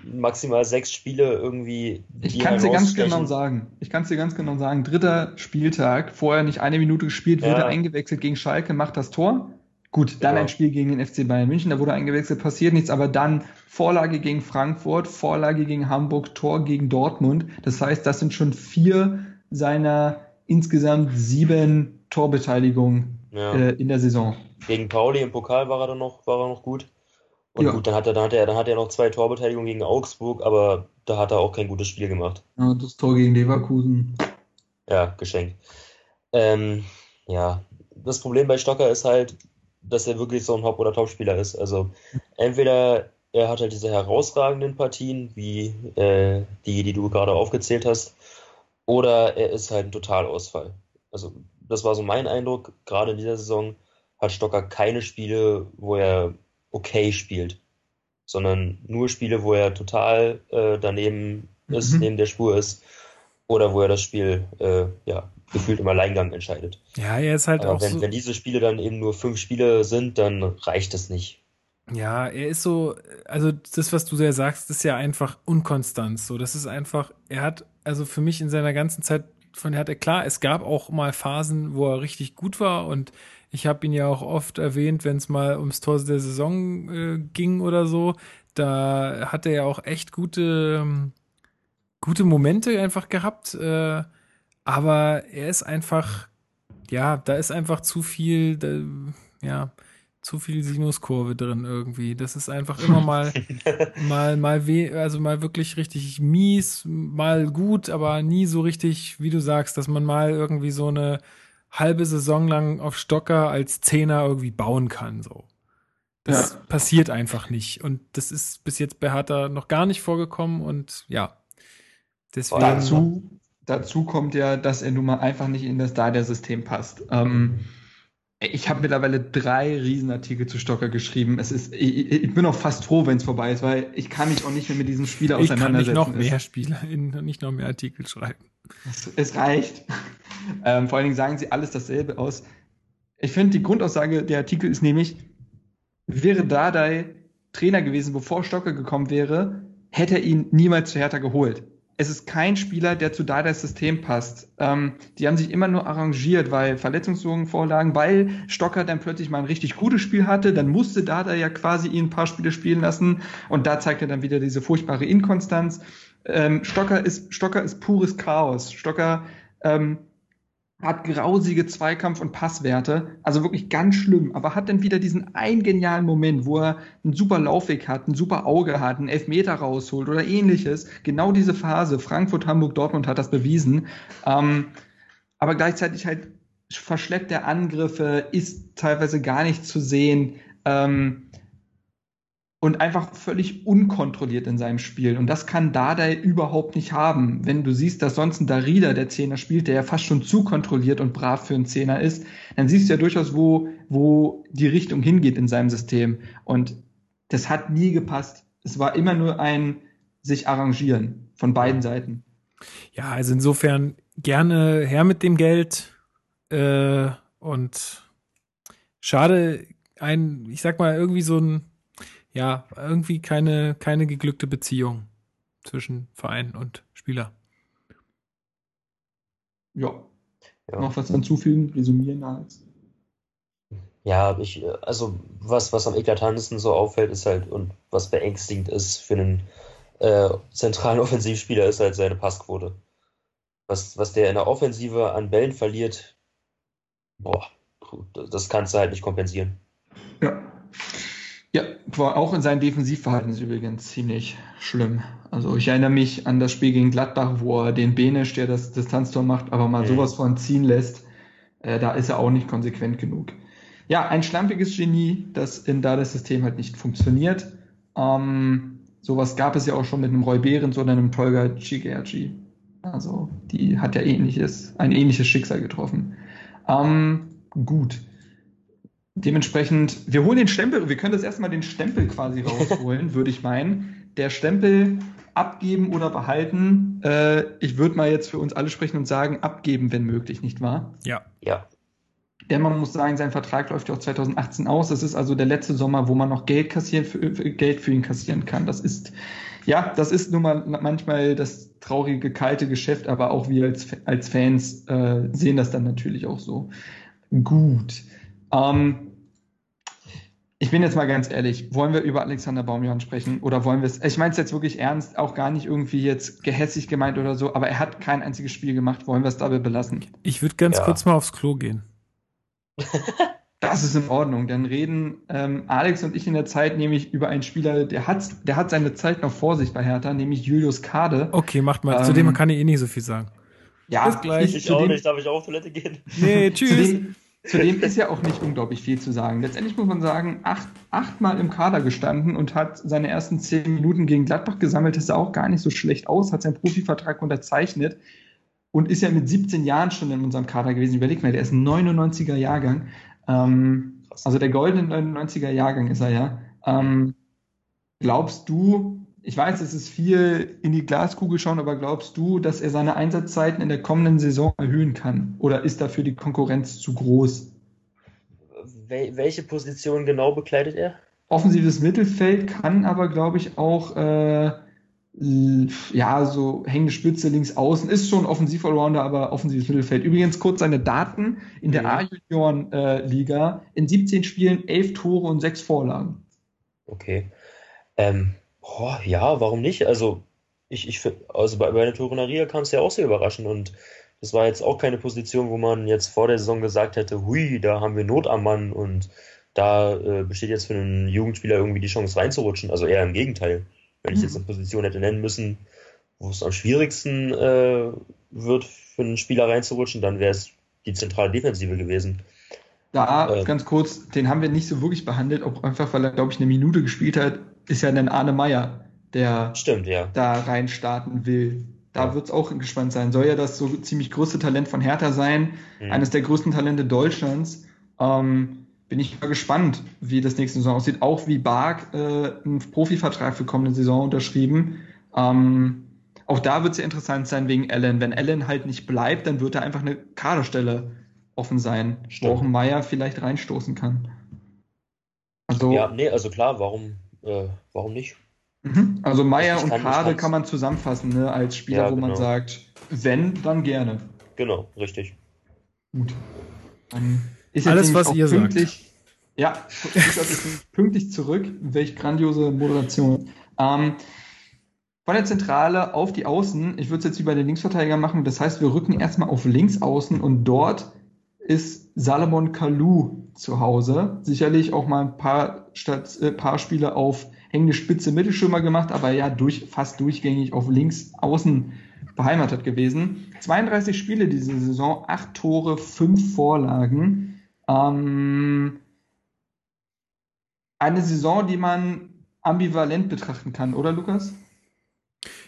maximal sechs Spiele irgendwie. Ich kann es dir ganz genau sagen. Ich kann es dir ganz genau sagen. Dritter Spieltag, vorher nicht eine Minute gespielt, wurde ja. eingewechselt gegen Schalke, macht das Tor. Gut, dann genau. ein Spiel gegen den FC Bayern München, da wurde eingewechselt, passiert nichts, aber dann Vorlage gegen Frankfurt, Vorlage gegen Hamburg, Tor gegen Dortmund. Das heißt, das sind schon vier seiner insgesamt sieben Torbeteiligungen ja. äh, in der Saison. Gegen Pauli im Pokal war er dann noch, war er noch gut. Und ja. gut, dann hat er, dann hat er, dann hat er noch zwei Torbeteiligungen gegen Augsburg, aber da hat er auch kein gutes Spiel gemacht. Ja, das Tor gegen Leverkusen. Ja, geschenkt. Ähm, ja, das Problem bei Stocker ist halt, dass er wirklich so ein Hop- oder Topspieler ist. Also entweder er hat halt diese herausragenden Partien, wie äh, die, die du gerade aufgezählt hast, oder er ist halt ein Totalausfall. Also das war so mein Eindruck. Gerade in dieser Saison hat Stocker keine Spiele, wo er okay spielt, sondern nur Spiele, wo er total äh, daneben ist, mhm. neben der Spur ist, oder wo er das Spiel äh, ja, gefühlt im Alleingang entscheidet. Ja, er ist halt Aber auch wenn, so wenn diese Spiele dann eben nur fünf Spiele sind, dann reicht das nicht. Ja, er ist so, also das, was du ja sagst, ist ja einfach unkonstant. So, das ist einfach, er hat, also für mich in seiner ganzen Zeit von, er hatte klar, es gab auch mal Phasen, wo er richtig gut war und ich habe ihn ja auch oft erwähnt, wenn es mal ums Tor der Saison äh, ging oder so. Da hat er ja auch echt gute, ähm, gute Momente einfach gehabt. Äh, aber er ist einfach, ja, da ist einfach zu viel, da, ja, zu viel Sinuskurve drin irgendwie. Das ist einfach immer (laughs) mal, mal, mal weh, also mal wirklich richtig mies, mal gut, aber nie so richtig, wie du sagst, dass man mal irgendwie so eine halbe Saison lang auf Stocker als Zehner irgendwie bauen kann, so. Das ja. passiert einfach nicht. Und das ist bis jetzt bei Hertha noch gar nicht vorgekommen und ja. Deswegen. Dazu, dazu kommt ja, dass er nun mal einfach nicht in das Stadia-System passt. Ähm, ich habe mittlerweile drei Riesenartikel zu Stocker geschrieben. Es ist, ich, ich bin auch fast froh, wenn es vorbei ist, weil ich kann mich auch nicht mehr mit diesem Spieler auseinandersetzen. Ich kann nicht noch mehr Spieler, nicht noch mehr Artikel schreiben. Es, es reicht. (laughs) Ähm, vor allen Dingen sagen sie alles dasselbe aus. Ich finde, die Grundaussage der Artikel ist nämlich, wäre Dardai Trainer gewesen, bevor Stocker gekommen wäre, hätte er ihn niemals zu Hertha geholt. Es ist kein Spieler, der zu Dardais System passt. Ähm, die haben sich immer nur arrangiert, weil Verletzungssorgen vorlagen, weil Stocker dann plötzlich mal ein richtig gutes Spiel hatte, dann musste Dada ja quasi ihn ein paar Spiele spielen lassen und da zeigt er dann wieder diese furchtbare Inkonstanz. Ähm, Stocker ist Stocker ist pures Chaos. Stocker ähm, hat grausige Zweikampf- und Passwerte, also wirklich ganz schlimm, aber hat dann wieder diesen einen genialen Moment, wo er einen super Laufweg hat, ein super Auge hat, einen Elfmeter rausholt oder ähnliches. Genau diese Phase, Frankfurt, Hamburg, Dortmund hat das bewiesen. Ähm, aber gleichzeitig halt verschleppt der Angriffe, ist teilweise gar nicht zu sehen. Ähm, und einfach völlig unkontrolliert in seinem Spiel. Und das kann Dardai überhaupt nicht haben. Wenn du siehst, dass sonst ein Darida der Zehner spielt, der ja fast schon zu kontrolliert und brav für einen Zehner ist, dann siehst du ja durchaus, wo, wo die Richtung hingeht in seinem System. Und das hat nie gepasst. Es war immer nur ein sich arrangieren von beiden Seiten. Ja, also insofern gerne her mit dem Geld äh, und schade, ein, ich sag mal, irgendwie so ein ja, irgendwie keine, keine geglückte Beziehung zwischen Verein und Spieler. Ja. ja. Noch was anzufügen, resümieren als. Ja, ich, also was, was am eklatantesten so auffällt, ist halt und was beängstigend ist für einen äh, zentralen (laughs) Offensivspieler, ist halt seine Passquote. Was, was der in der Offensive an Bällen verliert, boah, das kannst du halt nicht kompensieren. Ja. Ja, war auch in seinem Defensivverhalten ist übrigens ziemlich schlimm. Also ich erinnere mich an das Spiel gegen Gladbach, wo er den Benisch, der das Distanztor macht, aber mal mhm. sowas von ziehen lässt. Äh, da ist er auch nicht konsequent genug. Ja, ein schlampiges Genie, das in da das System halt nicht funktioniert. Ähm, sowas gab es ja auch schon mit einem Roy Behrens oder einem Tolga Cigerci. Also die hat ja ähnliches, ein ähnliches Schicksal getroffen. Ähm, gut. Dementsprechend, wir holen den Stempel, wir können das erstmal den Stempel quasi rausholen, (laughs) würde ich meinen. Der Stempel abgeben oder behalten. Äh, ich würde mal jetzt für uns alle sprechen und sagen, abgeben, wenn möglich, nicht wahr? Ja. Ja. Denn man muss sagen, sein Vertrag läuft ja auch 2018 aus. Das ist also der letzte Sommer, wo man noch Geld kassieren für, Geld für ihn kassieren kann. Das ist, ja, das ist nun mal manchmal das traurige, kalte Geschäft, aber auch wir als, als Fans äh, sehen das dann natürlich auch so. Gut. Ähm, ich bin jetzt mal ganz ehrlich, wollen wir über Alexander Baumjohann sprechen oder wollen wir es, ich meine es jetzt wirklich ernst, auch gar nicht irgendwie jetzt gehässig gemeint oder so, aber er hat kein einziges Spiel gemacht, wollen wir es dabei belassen? Ich würde ganz ja. kurz mal aufs Klo gehen. (laughs) Das ist in Ordnung. Dann reden ähm, Alex und ich in der Zeit nämlich über einen Spieler, der hat, der hat seine Zeit noch vor sich bei Hertha, nämlich Julius Kade. Okay, macht mal. Ähm, zu dem kann ich eh nicht so viel sagen. Ja, Bis gleich. Ich, ich auch nicht. Darf ich auch auf Toilette gehen? Nee, (laughs) tschüss. Zudem ist ja auch nicht unglaublich viel zu sagen. Letztendlich muss man sagen, acht, achtmal im Kader gestanden und hat seine ersten zehn Minuten gegen Gladbach gesammelt. Das sah auch gar nicht so schlecht aus, hat seinen Profivertrag unterzeichnet und ist ja mit 17 Jahren schon in unserem Kader gewesen. Überleg mal, der ist ein 99er Jahrgang. Ähm, also der goldene 99er Jahrgang ist er ja. Ähm, glaubst du, ich weiß, es ist viel in die Glaskugel schauen, aber glaubst du, dass er seine Einsatzzeiten in der kommenden Saison erhöhen kann? Oder ist dafür die Konkurrenz zu groß? Wel welche Position genau bekleidet er? Offensives Mittelfeld kann aber, glaube ich, auch äh, ja, so hängende Spitze links außen, ist schon Offensiv-Allrounder, aber offensives Mittelfeld. Übrigens kurz seine Daten in der A-Junioren-Liga. Äh, in 17 Spielen 11 Tore und 6 Vorlagen. Okay. Ähm, Oh, ja, warum nicht? Also, ich, ich also bei, bei der Turenaria kam es ja auch sehr überraschend und das war jetzt auch keine Position, wo man jetzt vor der Saison gesagt hätte, hui, da haben wir Not am Mann und da äh, besteht jetzt für einen Jugendspieler irgendwie die Chance reinzurutschen. Also eher im Gegenteil. Wenn ich jetzt eine Position hätte nennen müssen, wo es am schwierigsten äh, wird, für einen Spieler reinzurutschen, dann wäre es die zentrale Defensive gewesen. Da äh, ganz kurz, den haben wir nicht so wirklich behandelt, auch einfach, weil er, glaube ich, eine Minute gespielt hat, ist ja dann Arne Meyer, der Stimmt, ja. da reinstarten will. Da ja. wird es auch gespannt sein. Soll ja das so ziemlich größte Talent von Hertha sein, mhm. eines der größten Talente Deutschlands. Ähm, bin ich mal gespannt, wie das nächste Saison aussieht. Auch wie Bark äh, einen Profivertrag für kommende Saison unterschrieben. Ähm, auch da wird es ja interessant sein wegen Allen. Wenn Allen halt nicht bleibt, dann wird er einfach eine Kaderstelle offen sein. Strauchenmeier vielleicht reinstoßen kann. Also, ja, nee, also klar, warum, äh, warum nicht? Mhm. Also Meier und Kade kann man zusammenfassen, ne, als Spieler, ja, wo genau. man sagt, wenn, dann gerne. Genau, richtig. Gut. Dann ist Alles, was ihr pünktlich, sagt. Ja, ich (laughs) pünktlich zurück. Welch grandiose Moderation. Ähm, von der Zentrale auf die Außen. Ich würde es jetzt wie bei den Linksverteidigern machen. Das heißt, wir rücken erstmal auf links außen und dort ist Salomon Kalou zu Hause. Sicherlich auch mal ein paar, Stadt, äh, paar Spiele auf hängende Spitze Mittelstürmer gemacht, aber ja durch, fast durchgängig auf links außen beheimatet gewesen. 32 Spiele diese Saison, 8 Tore, 5 Vorlagen. Ähm, eine Saison, die man ambivalent betrachten kann, oder Lukas?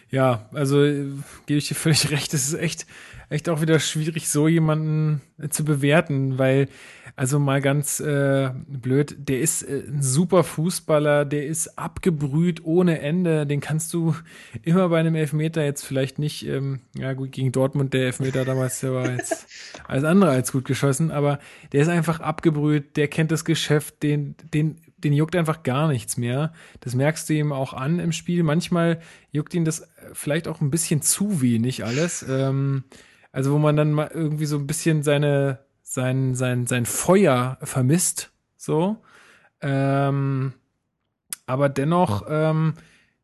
Ja, also äh, gebe ich dir völlig (laughs) recht. Es ist echt, echt auch wieder schwierig, so jemanden äh, zu bewerten, weil, also mal ganz äh, blöd, der ist äh, ein super Fußballer, der ist abgebrüht ohne Ende. Den kannst du immer bei einem Elfmeter jetzt vielleicht nicht, ähm, ja gut, gegen Dortmund der Elfmeter damals, der war jetzt (laughs) alles andere als gut geschossen, aber der ist einfach abgebrüht, der kennt das Geschäft, den, den den juckt einfach gar nichts mehr. Das merkst du ihm auch an im Spiel. Manchmal juckt ihn das vielleicht auch ein bisschen zu wenig alles. Ähm, also wo man dann mal irgendwie so ein bisschen seine, sein, sein, sein Feuer vermisst. So. Ähm, aber dennoch, ähm,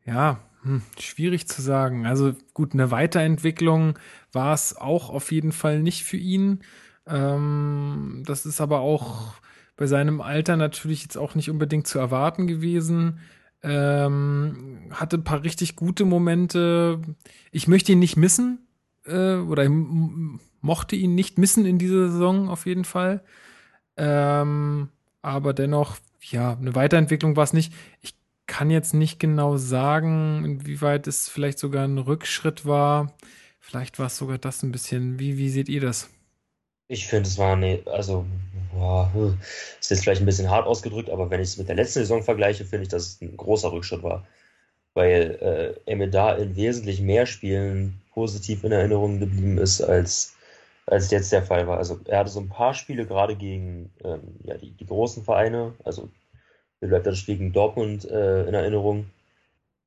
ja, hm, schwierig zu sagen. Also gut, eine Weiterentwicklung war es auch auf jeden Fall nicht für ihn. Ähm, das ist aber auch bei seinem Alter natürlich jetzt auch nicht unbedingt zu erwarten gewesen. Ähm, hatte ein paar richtig gute Momente. Ich möchte ihn nicht missen äh, oder mochte ihn nicht missen in dieser Saison auf jeden Fall. Ähm, aber dennoch, ja, eine Weiterentwicklung war es nicht. Ich kann jetzt nicht genau sagen, inwieweit es vielleicht sogar ein Rückschritt war. Vielleicht war es sogar das ein bisschen. Wie, wie seht ihr das? Ich finde, es war eine, also, boah, hm, ist jetzt vielleicht ein bisschen hart ausgedrückt, aber wenn ich es mit der letzten Saison vergleiche, finde ich, dass es ein großer Rückschritt war. Weil äh, mir da in wesentlich mehr Spielen positiv in Erinnerung geblieben ist, als, als jetzt der Fall war. Also er hatte so ein paar Spiele gerade gegen ähm, ja, die, die großen Vereine, also mir bleibt das Spiel gegen Dortmund äh, in Erinnerung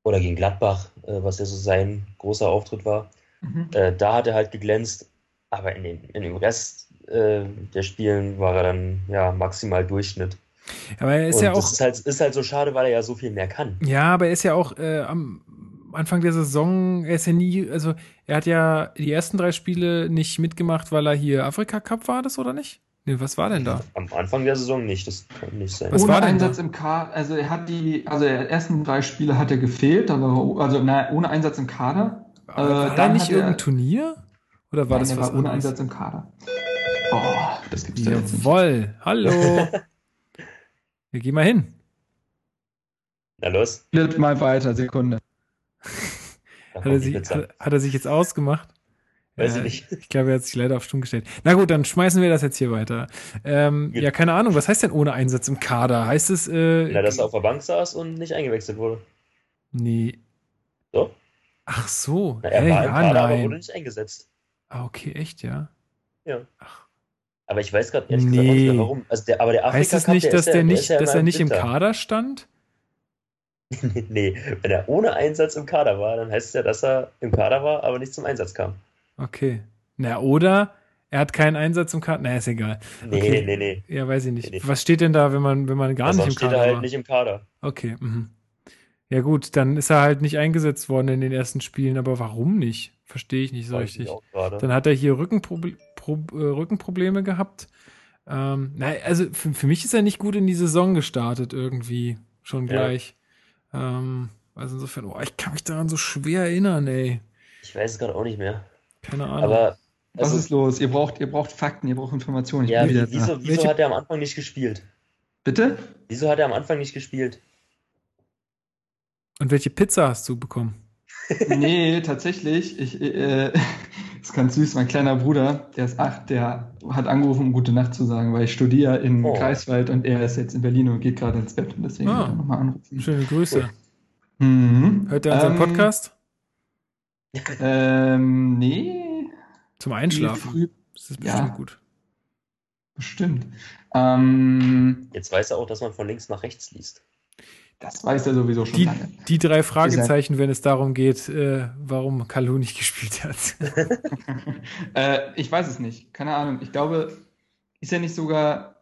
oder gegen Gladbach, äh, was ja so sein großer Auftritt war. Mhm. Äh, da hat er halt geglänzt, aber in, den, in dem Rest äh, der Spielen war er dann ja maximal Durchschnitt. Aber er ist und ja auch. Das ist halt, ist halt so schade, weil er ja so viel mehr kann. Ja, aber er ist ja auch äh, am Anfang der Saison, er ist ja nie, also er hat ja die ersten drei Spiele nicht mitgemacht, weil er hier Afrika Cup war, das oder nicht? Nee, was war denn da? Am Anfang der Saison nicht, das kann nicht sein. Was ohne war denn Einsatz da? im Kader, also er hat die, also die ersten drei Spiele hat er gefehlt, aber also na, ohne Einsatz im Kader. Äh, war dann nicht irgendein Turnier? Oder war Nein, das was war ohne Einsatz im Kader? Oh, das gibt's ja jetzt Jawoll, hallo. (laughs) Wir gehen mal hin. Na los. Flipp mal weiter, Sekunde. Hat er, sich, hat, hat er, sich, jetzt ausgemacht? Weiß ja, ich nicht. Ich glaube, er hat sich leider auf Stumm gestellt. Na gut, dann schmeißen wir das jetzt hier weiter. Ähm, ja, keine Ahnung, was heißt denn ohne Einsatz im Kader? Heißt es. Äh, Na, dass er auf der Bank saß und nicht eingewechselt wurde. Nee. So? Ach so. Na, er hey, war im ja, Kader, nein. aber wurde nicht eingesetzt. Ah, okay, echt, ja? Ja. Ach. Aber ich weiß gerade ehrlich nee. gesagt nicht warum. Also der, aber der Afrika heißt es nicht, der dass, der, der nicht, der dass er nicht im Kader stand? (laughs) nee, wenn er ohne Einsatz im Kader war, dann heißt es ja, dass er im Kader war, aber nicht zum Einsatz kam. Okay. Na, oder er hat keinen Einsatz im Kader. Na, ist egal. Nee, okay. nee, nee. Ja, weiß ich nicht. Nee, nee. Was steht denn da, wenn man, wenn man gar also nicht im Kader steht er halt war? nicht im Kader. Okay. Mhm. Ja, gut, dann ist er halt nicht eingesetzt worden in den ersten Spielen, aber warum nicht? Verstehe ich nicht so richtig. Dann hat er hier Rückenproble Pro äh, Rückenprobleme gehabt. Ähm, na, also für, für, mich ist er nicht gut in die Saison gestartet irgendwie. Schon gleich. Ähm, also insofern, oh, ich kann mich daran so schwer erinnern, ey. Ich weiß es gerade auch nicht mehr. Keine Ahnung. Aber was also, ist los? Ihr braucht, ihr braucht Fakten, ihr braucht Informationen. Ich ja, wieso, wieso hat er am Anfang nicht gespielt? Bitte? Wieso hat er am Anfang nicht gespielt? Und welche Pizza hast du bekommen? nee, tatsächlich. Ich, äh, (laughs) ist ganz süß. Mein kleiner Bruder, der ist acht, der hat angerufen, um gute Nacht zu sagen, weil ich studiere in oh. Greifswald und er ist jetzt in Berlin und geht gerade ins Bett und deswegen ah, nochmal anrufen. Schöne Grüße. Mhm. Hört er unseren ähm, Podcast? Ähm, nee. Zum Einschlafen. Früh, das ist bestimmt ja. gut. Bestimmt. Ähm, Jetzt weiß er auch, dass man von links nach rechts liest. Das weiß er sowieso schon die, lange. Die drei Fragezeichen, wenn es darum geht, äh, warum Kalu nicht gespielt hat. (laughs) äh, ich weiß es nicht. Keine Ahnung. Ich glaube, ist er nicht sogar.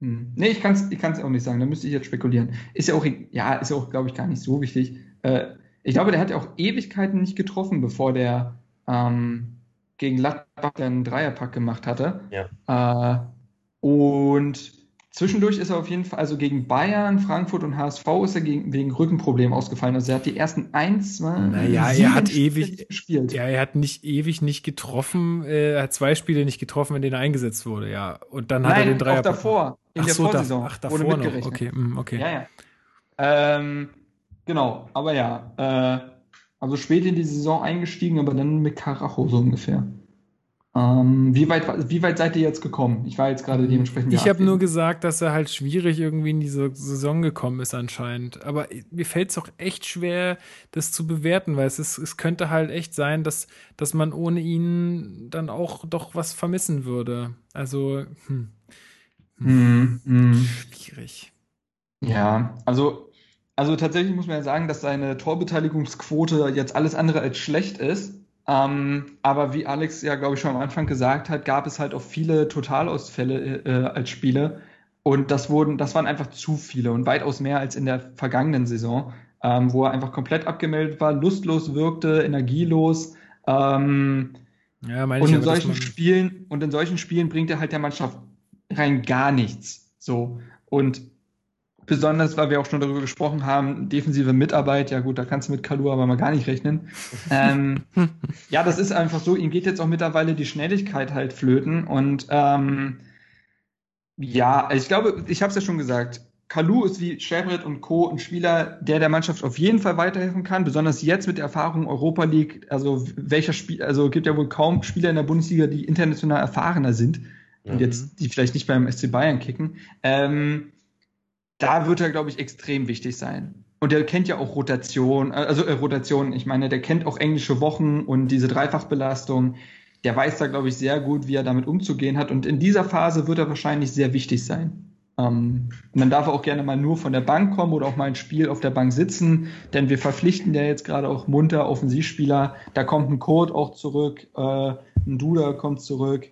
Hm. Nee, ich kann es ich kann's auch nicht sagen. Da müsste ich jetzt spekulieren. Ist ja auch, ja, ist ja auch, glaube ich, gar nicht so wichtig. Äh, ich glaube, der hat ja auch Ewigkeiten nicht getroffen, bevor der ähm, gegen Gladbach einen Dreierpack gemacht hatte. Ja. Äh, und zwischendurch ist er auf jeden Fall, also gegen Bayern, Frankfurt und HSV ist er gegen, wegen Rückenproblem ausgefallen. Also er hat die ersten ein, zwei, naja, er hat Spiele ewig gespielt. Ja, er hat nicht ewig nicht getroffen. Äh, er hat zwei Spiele nicht getroffen, in denen er eingesetzt wurde, ja. Und dann hat Nein, er den Dreier. auch davor, in ach der so, da, Vorsaison. ach, davor wurde noch. mitgerechnet. Okay, mm, okay. Ja, ja. Ähm, genau, aber ja. Äh, also spät in die Saison eingestiegen, aber dann mit Karacho so ungefähr. Ähm, wie, weit, wie weit seid ihr jetzt gekommen? Ich war jetzt gerade dementsprechend. Ich habe nur gesagt, dass er halt schwierig irgendwie in diese Saison gekommen ist anscheinend. Aber mir fällt es auch echt schwer, das zu bewerten, weil es, ist, es könnte halt echt sein, dass, dass man ohne ihn dann auch doch was vermissen würde. Also, hm. Hm, hm. schwierig. Ja, also, also tatsächlich muss man ja sagen, dass seine Torbeteiligungsquote jetzt alles andere als schlecht ist. Ähm, aber wie Alex ja, glaube ich, schon am Anfang gesagt hat, gab es halt auch viele Totalausfälle äh, als Spiele. Und das wurden, das waren einfach zu viele und weitaus mehr als in der vergangenen Saison, ähm, wo er einfach komplett abgemeldet war, lustlos wirkte, energielos. Ähm, ja, meine und in solchen Spielen und in solchen Spielen bringt er halt der Mannschaft rein gar nichts. So und besonders, weil wir auch schon darüber gesprochen haben, defensive Mitarbeit. Ja gut, da kannst du mit Kalu aber mal gar nicht rechnen. (laughs) ähm, ja, das ist einfach so. Ihm geht jetzt auch mittlerweile die Schnelligkeit halt flöten und ähm, ja, ich glaube, ich habe es ja schon gesagt. Kalu ist wie Schäbret und Co. ein Spieler, der der Mannschaft auf jeden Fall weiterhelfen kann, besonders jetzt mit der Erfahrung Europa League. Also welcher Spiel, also gibt ja wohl kaum Spieler in der Bundesliga, die international erfahrener sind und Mhm. jetzt die vielleicht nicht beim SC Bayern kicken. Ähm, da wird er, glaube ich, extrem wichtig sein. Und der kennt ja auch Rotation, also äh, Rotation, ich meine, der kennt auch englische Wochen und diese Dreifachbelastung. Der weiß da, glaube ich, sehr gut, wie er damit umzugehen hat. Und in dieser Phase wird er wahrscheinlich sehr wichtig sein. Ähm, und dann darf er auch gerne mal nur von der Bank kommen oder auch mal ein Spiel auf der Bank sitzen, denn wir verpflichten ja jetzt gerade auch munter Offensivspieler. Da kommt ein Code auch zurück, äh, ein Duda kommt zurück.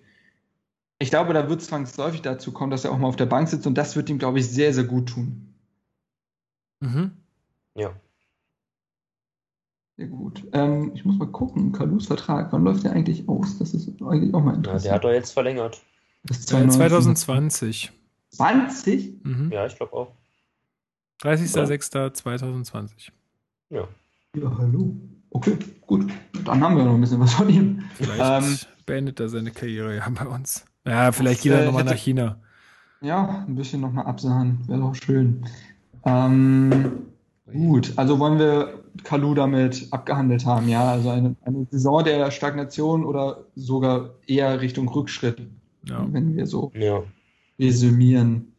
Ich glaube, da wird es zwangsläufig dazu kommen, dass er auch mal auf der Bank sitzt und das wird ihm, glaube ich, sehr, sehr gut tun. Mhm. Ja. Sehr gut. Ähm, ich muss mal gucken, Kalus Vertrag, wann läuft der eigentlich aus? Das ist eigentlich auch mal ja, interessant. der hat doch jetzt verlängert. Das ist Äh, 2020. 20? Mhm. Ja, ich glaube auch. 30.06.2020. Ja. Ja, hallo. Okay, gut. Dann haben wir noch ein bisschen was von ihm. Vielleicht Ähm, beendet er seine Karriere ja bei uns. Ja, vielleicht Das, geht er äh, nochmal nach China. Ja, ein bisschen nochmal absahen. Wäre doch schön. Ähm, gut, also wollen wir Kalu damit abgehandelt haben, ja? Also eine, eine Saison der Stagnation oder sogar eher Richtung Rückschritt, Ja. wenn wir so Ja. resümieren.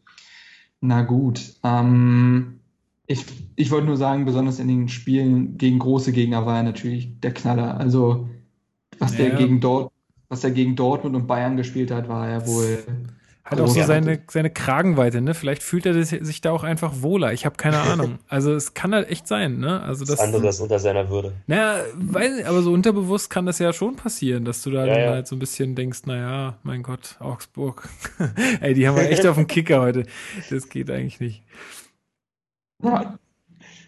Na gut. Ähm, ich, ich wollte nur sagen, besonders in den Spielen gegen große Gegner war er natürlich der Knaller. Also, was der Ja. gegen Dort, was er gegen Dortmund und Bayern gespielt hat, war ja wohl. Hat auch so seine, seine Kragenweite, ne? Vielleicht fühlt er sich da auch einfach wohler. Ich habe keine Ahnung. (laughs) Also es kann halt echt sein, ne? Also Das, das. andere ist unter seiner Würde. Naja, weiß nicht, aber so unterbewusst kann das ja schon passieren, dass du da Ja, dann ja. halt so ein bisschen denkst, naja, mein Gott, Augsburg. (laughs) Ey, die haben wir echt (laughs) auf dem Kicker heute. Das geht eigentlich nicht. Ja.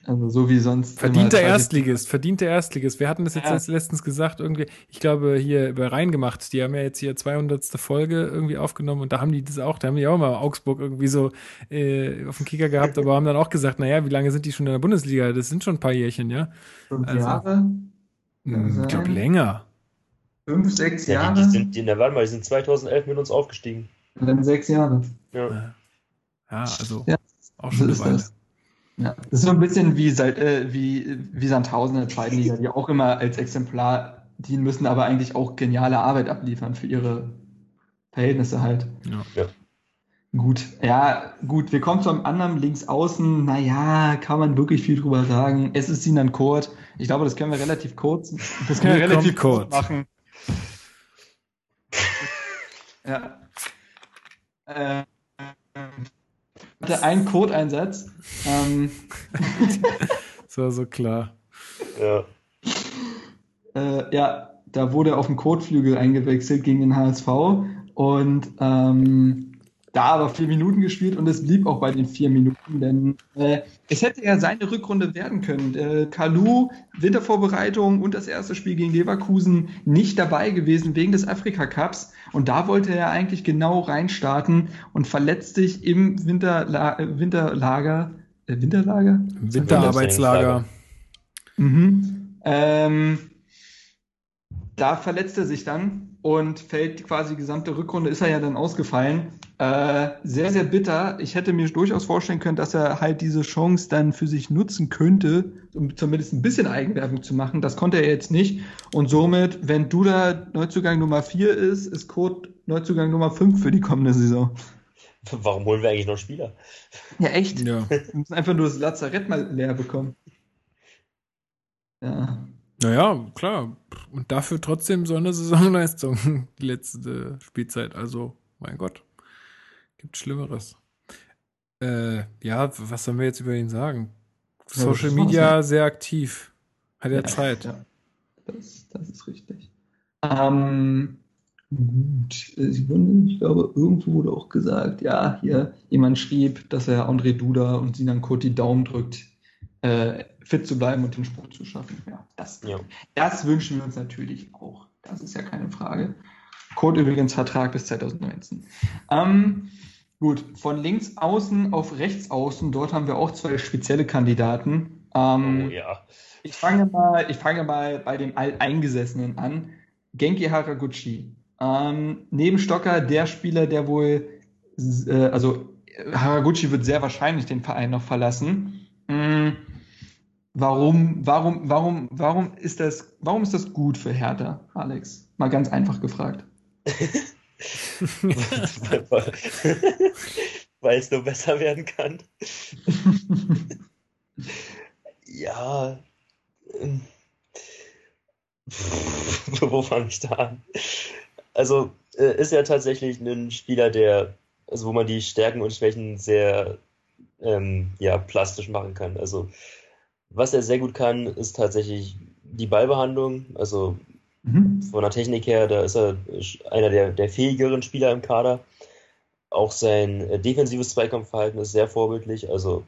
Also, so wie sonst. Verdienter Erstligist, verdienter Erstligist. Wir hatten das jetzt Ja. letztens gesagt, irgendwie, ich glaube, hier bei Reingemacht, die haben ja jetzt hier 200. Folge irgendwie aufgenommen und da haben die das auch, da haben die auch mal Augsburg irgendwie so äh, auf dem Kicker gehabt, aber haben dann auch gesagt, naja, wie lange sind die schon in der Bundesliga? Das sind schon ein paar Jährchen, ja? Fünf also- Jahre? Hm, Ich glaube länger. Fünf, sechs Ja, Jahre? die, die sind, die, na, warte mal, die sind 2011 mit uns aufgestiegen. Dann sechs Jahre. Ja. Ja, also Ja, auch schon eine Weile. das. Ja, das ist so ein bisschen wie, seit, äh, wie, wie Sandhausen in der zweiten Liga, die auch immer als Exemplar dienen müssen, aber eigentlich auch geniale Arbeit abliefern für ihre Verhältnisse halt. Ja. Gut, ja, gut, wir kommen zu einem anderen Linksaußen. Naja, kann man wirklich viel drüber sagen. Es ist Sinan Kurt. Ich glaube, das können wir relativ kurz, das können wir relativ kurz machen. Ja. Äh, hatte einen Codeinsatz. Ähm, (laughs) das war so klar. Ja. Äh, ja, da wurde er auf den Kotflügel eingewechselt gegen den HSV und ähm, da aber vier Minuten gespielt und es blieb auch bei den vier Minuten, denn äh, es hätte ja seine Rückrunde werden können. Äh, Kalu, Wintervorbereitung und das erste Spiel gegen Leverkusen nicht dabei gewesen wegen des Afrika Cups und da wollte er eigentlich genau reinstarten und verletzt sich im Winterla äh, Winterlager, äh, Winterlager? Winterarbeitslager. Mhm. Ähm, da verletzt er sich dann und fällt quasi die gesamte Rückrunde, ist er ja dann ausgefallen. Äh, sehr, sehr bitter. Ich hätte mir durchaus vorstellen können, dass er halt diese Chance dann für sich nutzen könnte, um zumindest ein bisschen Eigenwerbung zu machen. Das konnte er jetzt nicht. Und somit, wenn Duda Neuzugang Nummer 4 ist, ist Code Neuzugang Nummer 5 für die kommende Saison. Warum holen wir eigentlich noch Spieler? Ja, echt? Ja. Wir müssen einfach nur das Lazarett mal leer bekommen. Ja. Naja, klar. Und dafür trotzdem so eine Saisonleistung, (laughs) die letzte Spielzeit. Also, mein Gott. Gibt Schlimmeres. Äh, ja, was sollen wir jetzt über ihn sagen? Ja, Social das Media war's, sehr aktiv. Hat er Zeit. Ja, das, das ist richtig. Ähm, gut, äh, Sie wurden, ich glaube, irgendwo wurde auch gesagt, ja, hier jemand schrieb, dass er André Duda und Sinan Kot die Daumen drückt, äh, fit zu bleiben und den Spruch zu schaffen. Ja, das, Ja. das wünschen wir uns natürlich auch. Das ist ja keine Frage. Code übrigens Vertrag bis 2019. Ähm, gut, von links außen auf rechts außen, dort haben wir auch zwei spezielle Kandidaten. Ähm, Oh ja. ich fange mal, ich fange mal bei dem Alteingesessenen an. Genki Haraguchi. Ähm, neben Stocker der Spieler, der wohl, äh, also Haraguchi wird sehr wahrscheinlich den Verein noch verlassen. Mm, warum, warum, warum, warum ist das, warum ist das gut für Hertha, Alex? Mal ganz einfach gefragt. (laughs) (laughs) Weil es nur besser werden kann. (laughs) Ja. ähm, Wo fange ich da an? Also, äh, ist ja tatsächlich ein Spieler, der, also wo man die Stärken und Schwächen sehr ähm, ja, plastisch machen kann. Also, was er sehr gut kann, ist tatsächlich die Ballbehandlung. Also, Mhm. von der Technik her, da ist er einer der, der fähigeren Spieler im Kader. Auch sein äh, defensives Zweikampfverhalten ist sehr vorbildlich. Also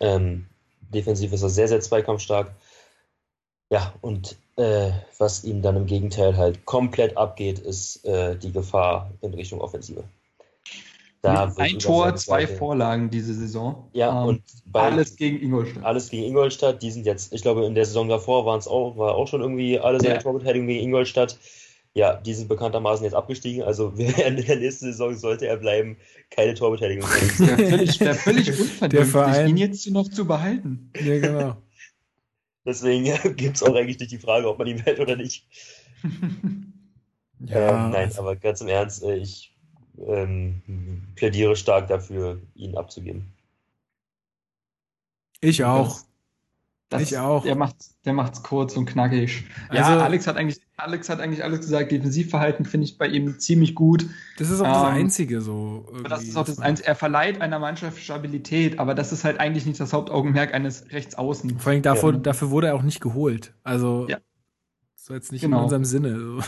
ähm, defensiv ist er sehr, sehr zweikampfstark. Ja, und äh, was ihm dann im Gegenteil halt komplett abgeht, ist äh, die Gefahr in Richtung Offensive. Da ein Tor, zwei Vorlagen diese Saison. Ja, Ähm, und bei, alles gegen Ingolstadt. alles gegen Ingolstadt. Die sind jetzt, ich glaube, in der Saison davor waren es auch, war auch schon irgendwie alle seine Ja. Torbeteiligung gegen Ingolstadt. Ja, die sind bekanntermaßen jetzt abgestiegen. Also (laughs) in der nächsten Saison sollte er bleiben, keine Torbeteiligung mehr. (laughs) Ja, völlig, wäre völlig unvernünftig, Der Verein- ihn jetzt noch zu behalten. Ja, genau. (laughs) Deswegen gibt es auch eigentlich nicht die Frage, ob man ihn hält oder nicht. Ja, ähm, nein, also- aber ganz im Ernst, äh, ich ähm, plädiere stark dafür, ihn abzugeben. Ich auch. Das, Ich auch. Der macht, der macht's kurz und knackig. Also- ja, Alex hat eigentlich, Alex hat eigentlich alles gesagt. Defensivverhalten finde ich bei ihm ziemlich gut. Das ist auch das Ähm, Einzige so. Das ist auch das eins. Er verleiht einer Mannschaft Stabilität, aber das ist halt eigentlich nicht das Hauptaugenmerk eines Rechtsaußen. Vor allem dafür, Ja. dafür wurde er auch nicht geholt. Also, Ja. das war jetzt nicht Genau. in unserem Sinne. So.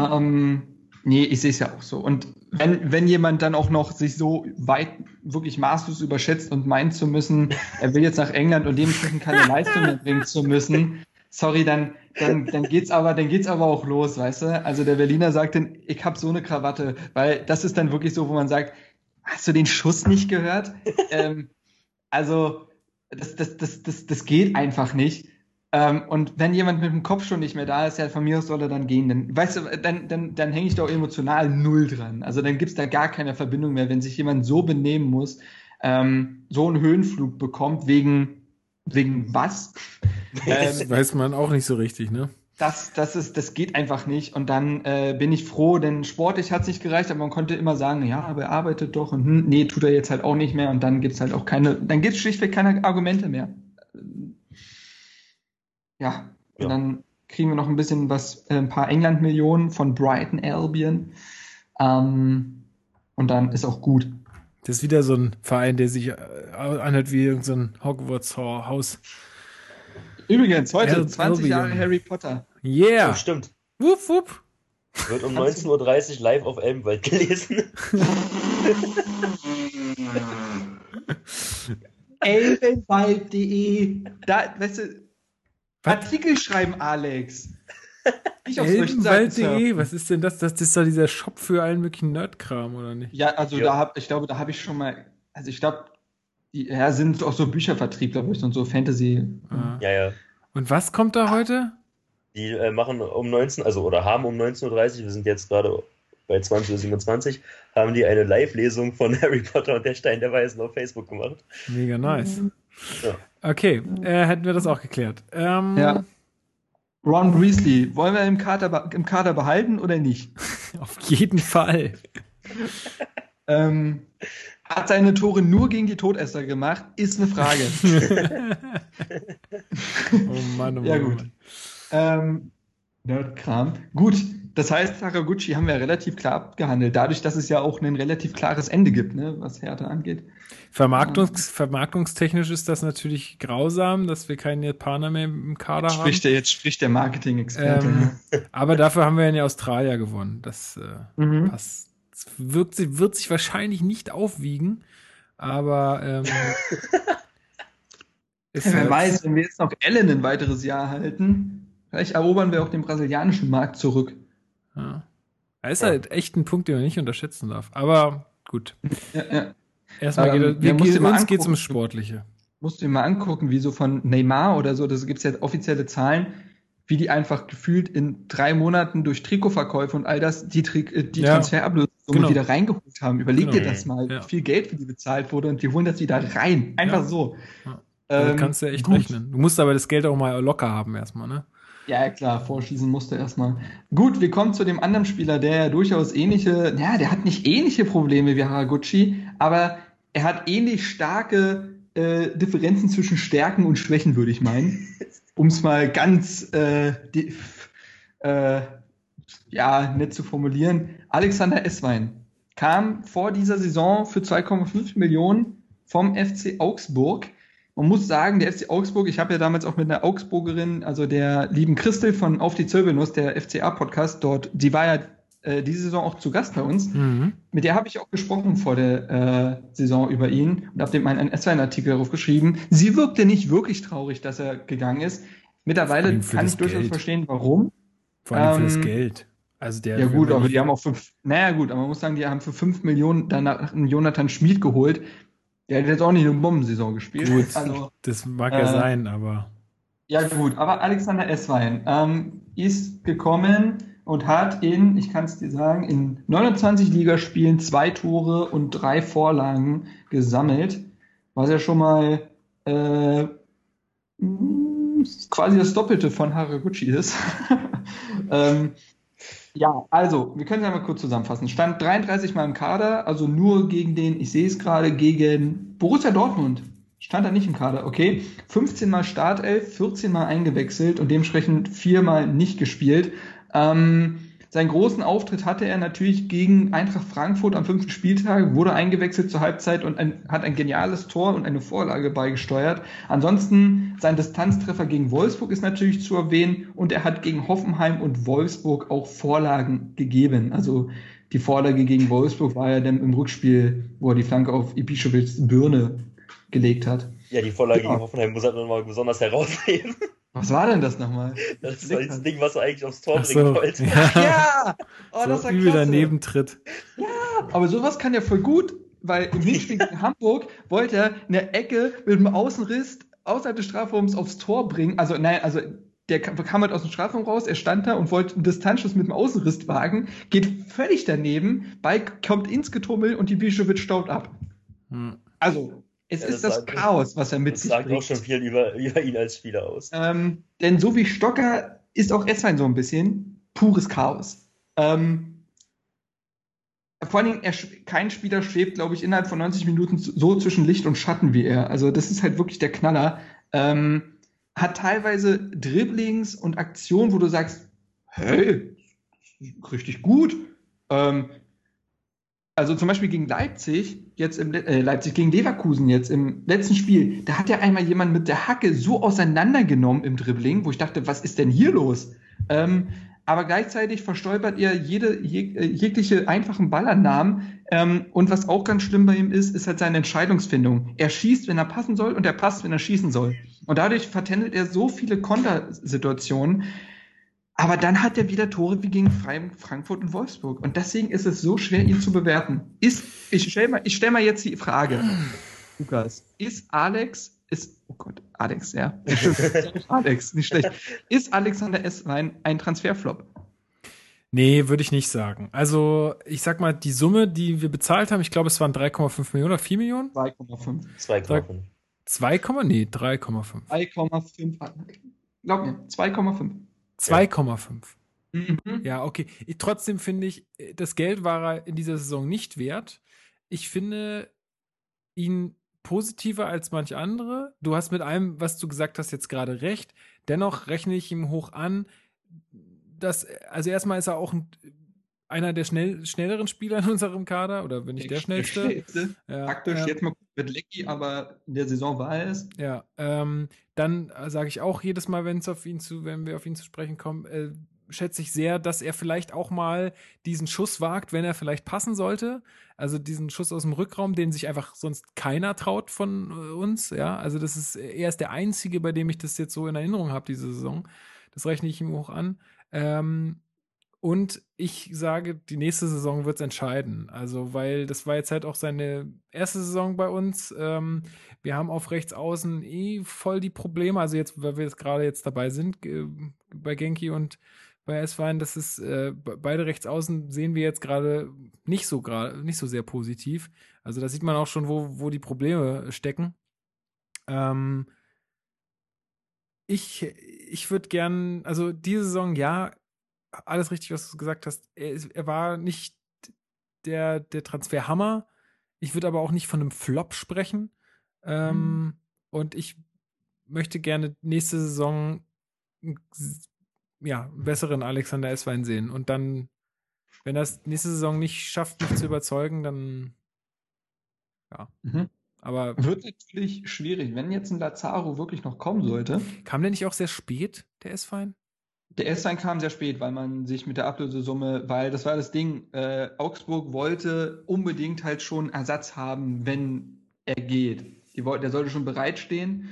Ähm, nee, ich sehe es ja auch so. Und (laughs) wenn, wenn jemand dann auch noch sich so weit wirklich maßlos überschätzt und meint zu müssen, er will jetzt nach England und dementsprechend keine (laughs) Leistung mehr bringen zu müssen, sorry, dann, dann, dann geht's aber, dann geht's aber auch los, weißt du? Also der Berliner sagt dann, ich hab so eine Krawatte, weil das ist dann wirklich so, wo man sagt, hast du den Schuss nicht gehört? (laughs) ähm, also, das, das, das, das, das geht einfach nicht. Ähm, und wenn jemand mit dem Kopf schon nicht mehr da ist, ja, von mir aus soll er dann gehen. Dann, weißt du, dann, dann, dann hänge ich da auch emotional null dran. Also dann gibt's da gar keine Verbindung mehr, wenn sich jemand so benehmen muss, ähm, so einen Höhenflug bekommt, wegen, wegen was? (laughs) Das ähm, weiß man auch nicht so richtig, ne? das, das, ist, das geht einfach nicht. Und dann äh, bin ich froh, denn sportlich hat's nicht gereicht, aber man konnte immer sagen, ja, aber er arbeitet doch und hm, nee, tut er jetzt halt auch nicht mehr. Und dann gibt's halt auch keine, dann gibt's schlichtweg keine Argumente mehr. Ja, und Ja. dann kriegen wir noch ein bisschen was, äh, ein paar England-Millionen von Brighton Albion. Ähm, und dann ist auch gut. Das ist wieder so ein Verein, der sich äh, anhört wie irgendein so Hogwarts-Haus. Übrigens, heute El 20 Jahre Harry Potter. Yeah. Oh, stimmt. Wupp, wupp. Wird um 19.30 Uhr live auf Elbenwald gelesen. (laughs) Elbenwald.de. Da, weißt du, Artikel schreiben, Alex. Ich auf Elbenwald.de, was ist denn das? Das ist doch dieser Shop für allen möglichen Nerdkram, oder nicht? Ja, also ja. da hab, ich glaube, da habe ich schon mal, also ich glaube, die ja, sind auch so Büchervertrieb, glaube ich, und so Fantasy. Ah. Ja, ja. Und was kommt da heute? Die äh, machen um 19, also oder haben um 19.30 Uhr, wir sind jetzt gerade bei 20.27 Uhr, haben die eine Live-Lesung von (laughs) Harry Potter und der Stein der Weisen auf Facebook gemacht. Mega nice. Ja. Okay, äh, hätten wir das auch geklärt. Ähm, ja. Ron Weasley, wollen wir im Kader, im Kader behalten oder nicht? (laughs) Auf jeden Fall. ähm, hat seine Tore nur gegen die Todesser gemacht? Ist eine Frage. (laughs) oh Mann, oh Mann. Ja, gut. Ähm, Nerdkram. Gut, das heißt, Sakaguchi haben wir relativ klar abgehandelt, dadurch, dass es ja auch ein relativ klares Ende gibt, ne, was Härte angeht. Vermarktungs vermarktungstechnisch ist das natürlich grausam, dass wir keinen Japaner mehr im Kader jetzt spricht haben. Der, jetzt spricht der Marketing-Experte. Ähm, (laughs) aber dafür haben wir in Australier gewonnen. Das, äh, mhm. passt, das wirkt, wird sich wahrscheinlich nicht aufwiegen, aber ähm, (laughs) Wer halt weiß, wenn wir jetzt noch Ellen ein weiteres Jahr halten, vielleicht erobern wir auch den brasilianischen Markt zurück. Ja. Da ist ja. halt echt ein Punkt, den man nicht unterschätzen darf. Aber gut. Ja, ja. Erstmal ähm, geht, ja, uns geht es ums Sportliche. Musst du dir mal angucken, wie so von Neymar oder so, das gibt es ja offizielle Zahlen, wie die einfach gefühlt in drei Monaten durch Trikotverkäufe und all das die, äh, die ja, Transferablösung genau. wieder reingeholt haben. Überleg genau. dir das mal, ja. wie viel Geld für die bezahlt wurde und die holen das wieder rein. Einfach ja. so. Ja. Ähm, kannst du ja echt gut. rechnen. Du musst aber das Geld auch mal locker haben erstmal, ne? Ja, klar, vorschießen musste erstmal. Gut, wir kommen zu dem anderen Spieler, der ja durchaus ähnliche, ja, der hat nicht ähnliche Probleme wie Haraguchi, aber er hat ähnlich starke äh, Differenzen zwischen Stärken und Schwächen, würde ich meinen. (laughs) Um es mal ganz äh, die, äh, ja, nett zu formulieren. Alexander Esswein kam vor dieser Saison für 2,5 Millionen vom FC Augsburg man muss sagen, der FC Augsburg, ich habe ja damals auch mit einer Augsburgerin, also der lieben Christel von Auf die Zöllbenuss, der FCA-Podcast dort, die war ja äh, diese Saison auch zu Gast bei uns. Mhm. Mit der habe ich auch gesprochen vor der äh, Saison über ihn und habe dem einen S1-Artikel darauf geschrieben. Sie wirkte nicht wirklich traurig, dass er gegangen ist. Mittlerweile kann ich durchaus Geld. verstehen, warum. Vor allem ähm, für das ähm, Geld. Also der ja gut, aber die haben auch fünf, naja gut, aber man muss sagen, die haben für fünf Millionen danach einen Jonathan Schmid geholt, der hat jetzt auch nicht eine Bombensaison gespielt. Gut, (laughs) also, das mag ja äh, sein, aber. Ja, gut, aber Alexander Esswein ähm, ist gekommen und hat in, ich kann es dir sagen, in 29 Ligaspielen zwei Tore und drei Vorlagen gesammelt, was ja schon mal äh, quasi das Doppelte von Haraguchi ist. (laughs) ähm, ja, also, wir können es ja mal kurz zusammenfassen. Stand 33 Mal im Kader, also nur gegen den, ich sehe es gerade, gegen Borussia Dortmund. Stand er nicht im Kader, okay. 15 Mal Startelf, 14 Mal eingewechselt und dementsprechend viermal nicht gespielt. Ähm, seinen großen Auftritt hatte er natürlich gegen Eintracht Frankfurt am fünften Spieltag, wurde eingewechselt zur Halbzeit und ein, hat ein geniales Tor und eine Vorlage beigesteuert. Ansonsten sein Distanztreffer gegen Wolfsburg ist natürlich zu erwähnen und er hat gegen Hoffenheim und Wolfsburg auch Vorlagen gegeben. Also die Vorlage gegen Wolfsburg war ja dann im Rückspiel, wo er die Flanke auf Ibiševićs Birne gelegt hat. Ja, die Vorlage ja. gegen Hoffenheim muss er nochmal besonders herausheben. Was war denn das nochmal? Das war das Ding, was er eigentlich aufs Tor so, bringen wollte. Ja, ja. Oh, so das war übel daneben tritt. Ja, aber sowas kann ja voll gut, weil im Hinspiel gegen (laughs) Hamburg wollte er eine Ecke mit einem Außenriss außerhalb des Strafraums aufs Tor bringen. Also, nein, also der kam halt aus dem Strafraum raus, er stand da und wollte einen Distanzschuss mit dem Außenriss wagen, geht völlig daneben, Ball kommt ins Getummel und die Bischowitz staubt ab. Hm. Also, es ja, ist das, das Chaos, was er mit sich bringt. Das sagt auch schon viel über, (laughs) über ihn als Spieler aus. Ähm, denn so wie Stocker ist auch Esswein so ein bisschen pures Chaos. Ähm, vor allen Dingen, er, kein Spieler schwebt, glaube ich, innerhalb von 90 Minuten so zwischen Licht und Schatten wie er. Also das ist halt wirklich der Knaller. Ähm, hat teilweise Dribblings und Aktionen, wo du sagst, hey, richtig gut. Ähm, also zum Beispiel gegen Leipzig, jetzt im äh, Leipzig gegen Leverkusen jetzt im letzten Spiel, da hat ja einmal jemand mit der Hacke so auseinandergenommen im Dribbling, wo ich dachte, was ist denn hier los? Ähm, aber gleichzeitig verstolpert er jede jeg, äh, jegliche einfachen Ballannahmen. Ähm, und was auch ganz schlimm bei ihm ist, ist halt seine Entscheidungsfindung. Er schießt, wenn er passen soll, und er passt, wenn er schießen soll. Und dadurch vertändelt er so viele Kontersituationen. Aber dann hat er wieder Tore wie gegen Frankfurt und Wolfsburg. Und deswegen ist es so schwer, ihn zu bewerten. Ist, ich stelle mal, ich stell mal jetzt die Frage, (sighs) Lukas, ist Alex, ist, oh Gott, Alex, ja. (laughs) (laughs) Alex, nicht schlecht. Ist Alexander Esswein ein Transferflop? Nee, würde ich nicht sagen. Also, ich sag mal, die Summe, die wir bezahlt haben, ich glaube, es waren 3,5 Millionen oder 4 Millionen? 2,5. 2,5. 2, nee, 3,5. 3,5. Glaub mir, 2,5. 2,5. Mhm. Ja, okay. Ich, trotzdem finde ich, das Geld war er in dieser Saison nicht wert. Ich finde ihn positiver als manch andere. Du hast mit allem, was du gesagt hast, jetzt gerade recht. Dennoch rechne ich ihm hoch an, dass, also erstmal ist er auch ein, einer der schnell, schnelleren Spieler in unserem Kader, oder wenn nicht der, der schnellste. schnellste. Ja, Praktisch ähm, jetzt mal mit Lecky, aber in der Saison war er es. Ja, ähm, dann sage ich auch jedes Mal, wenn es auf ihn zu, wenn wir auf ihn zu sprechen kommen, äh, schätze ich sehr, dass er vielleicht auch mal diesen Schuss wagt, wenn er vielleicht passen sollte. Also diesen Schuss aus dem Rückraum, den sich einfach sonst keiner traut von äh, uns. Ja, also das ist, er ist der Einzige, bei dem ich das jetzt so in Erinnerung habe, diese Saison. Das rechne ich ihm hoch an. Ähm, und ich sage, die nächste Saison wird es entscheiden. Also, weil das war jetzt halt auch seine erste Saison bei uns. Ähm, wir haben auf rechts außen eh voll die Probleme. Also jetzt, weil wir jetzt gerade jetzt dabei sind, äh, bei Genki und bei S-Wein, das ist, äh, beide rechts außen sehen wir jetzt gerade nicht so gerade, nicht so sehr positiv. Also da sieht man auch schon, wo, wo die Probleme stecken. Ähm, ich, ich würde gern, also diese Saison, ja, alles richtig, was du gesagt hast. Er, er war nicht der, der Transferhammer. Ich würde aber auch nicht von einem Flop sprechen. Ähm, mhm. Und ich möchte gerne nächste Saison ja, besseren Alexander Esswein sehen. Und dann, wenn es nächste Saison nicht schafft, mich zu überzeugen, dann ja. Mhm. Aber wird natürlich schwierig, wenn jetzt ein Lazaro wirklich noch kommen sollte. Kam der nicht auch sehr spät, der Esswein? Der S-Sein kam sehr spät, weil man sich mit der Ablösesumme, weil das war das Ding, äh, Augsburg wollte unbedingt halt schon Ersatz haben, wenn er geht. Die wollten, der sollte schon bereitstehen.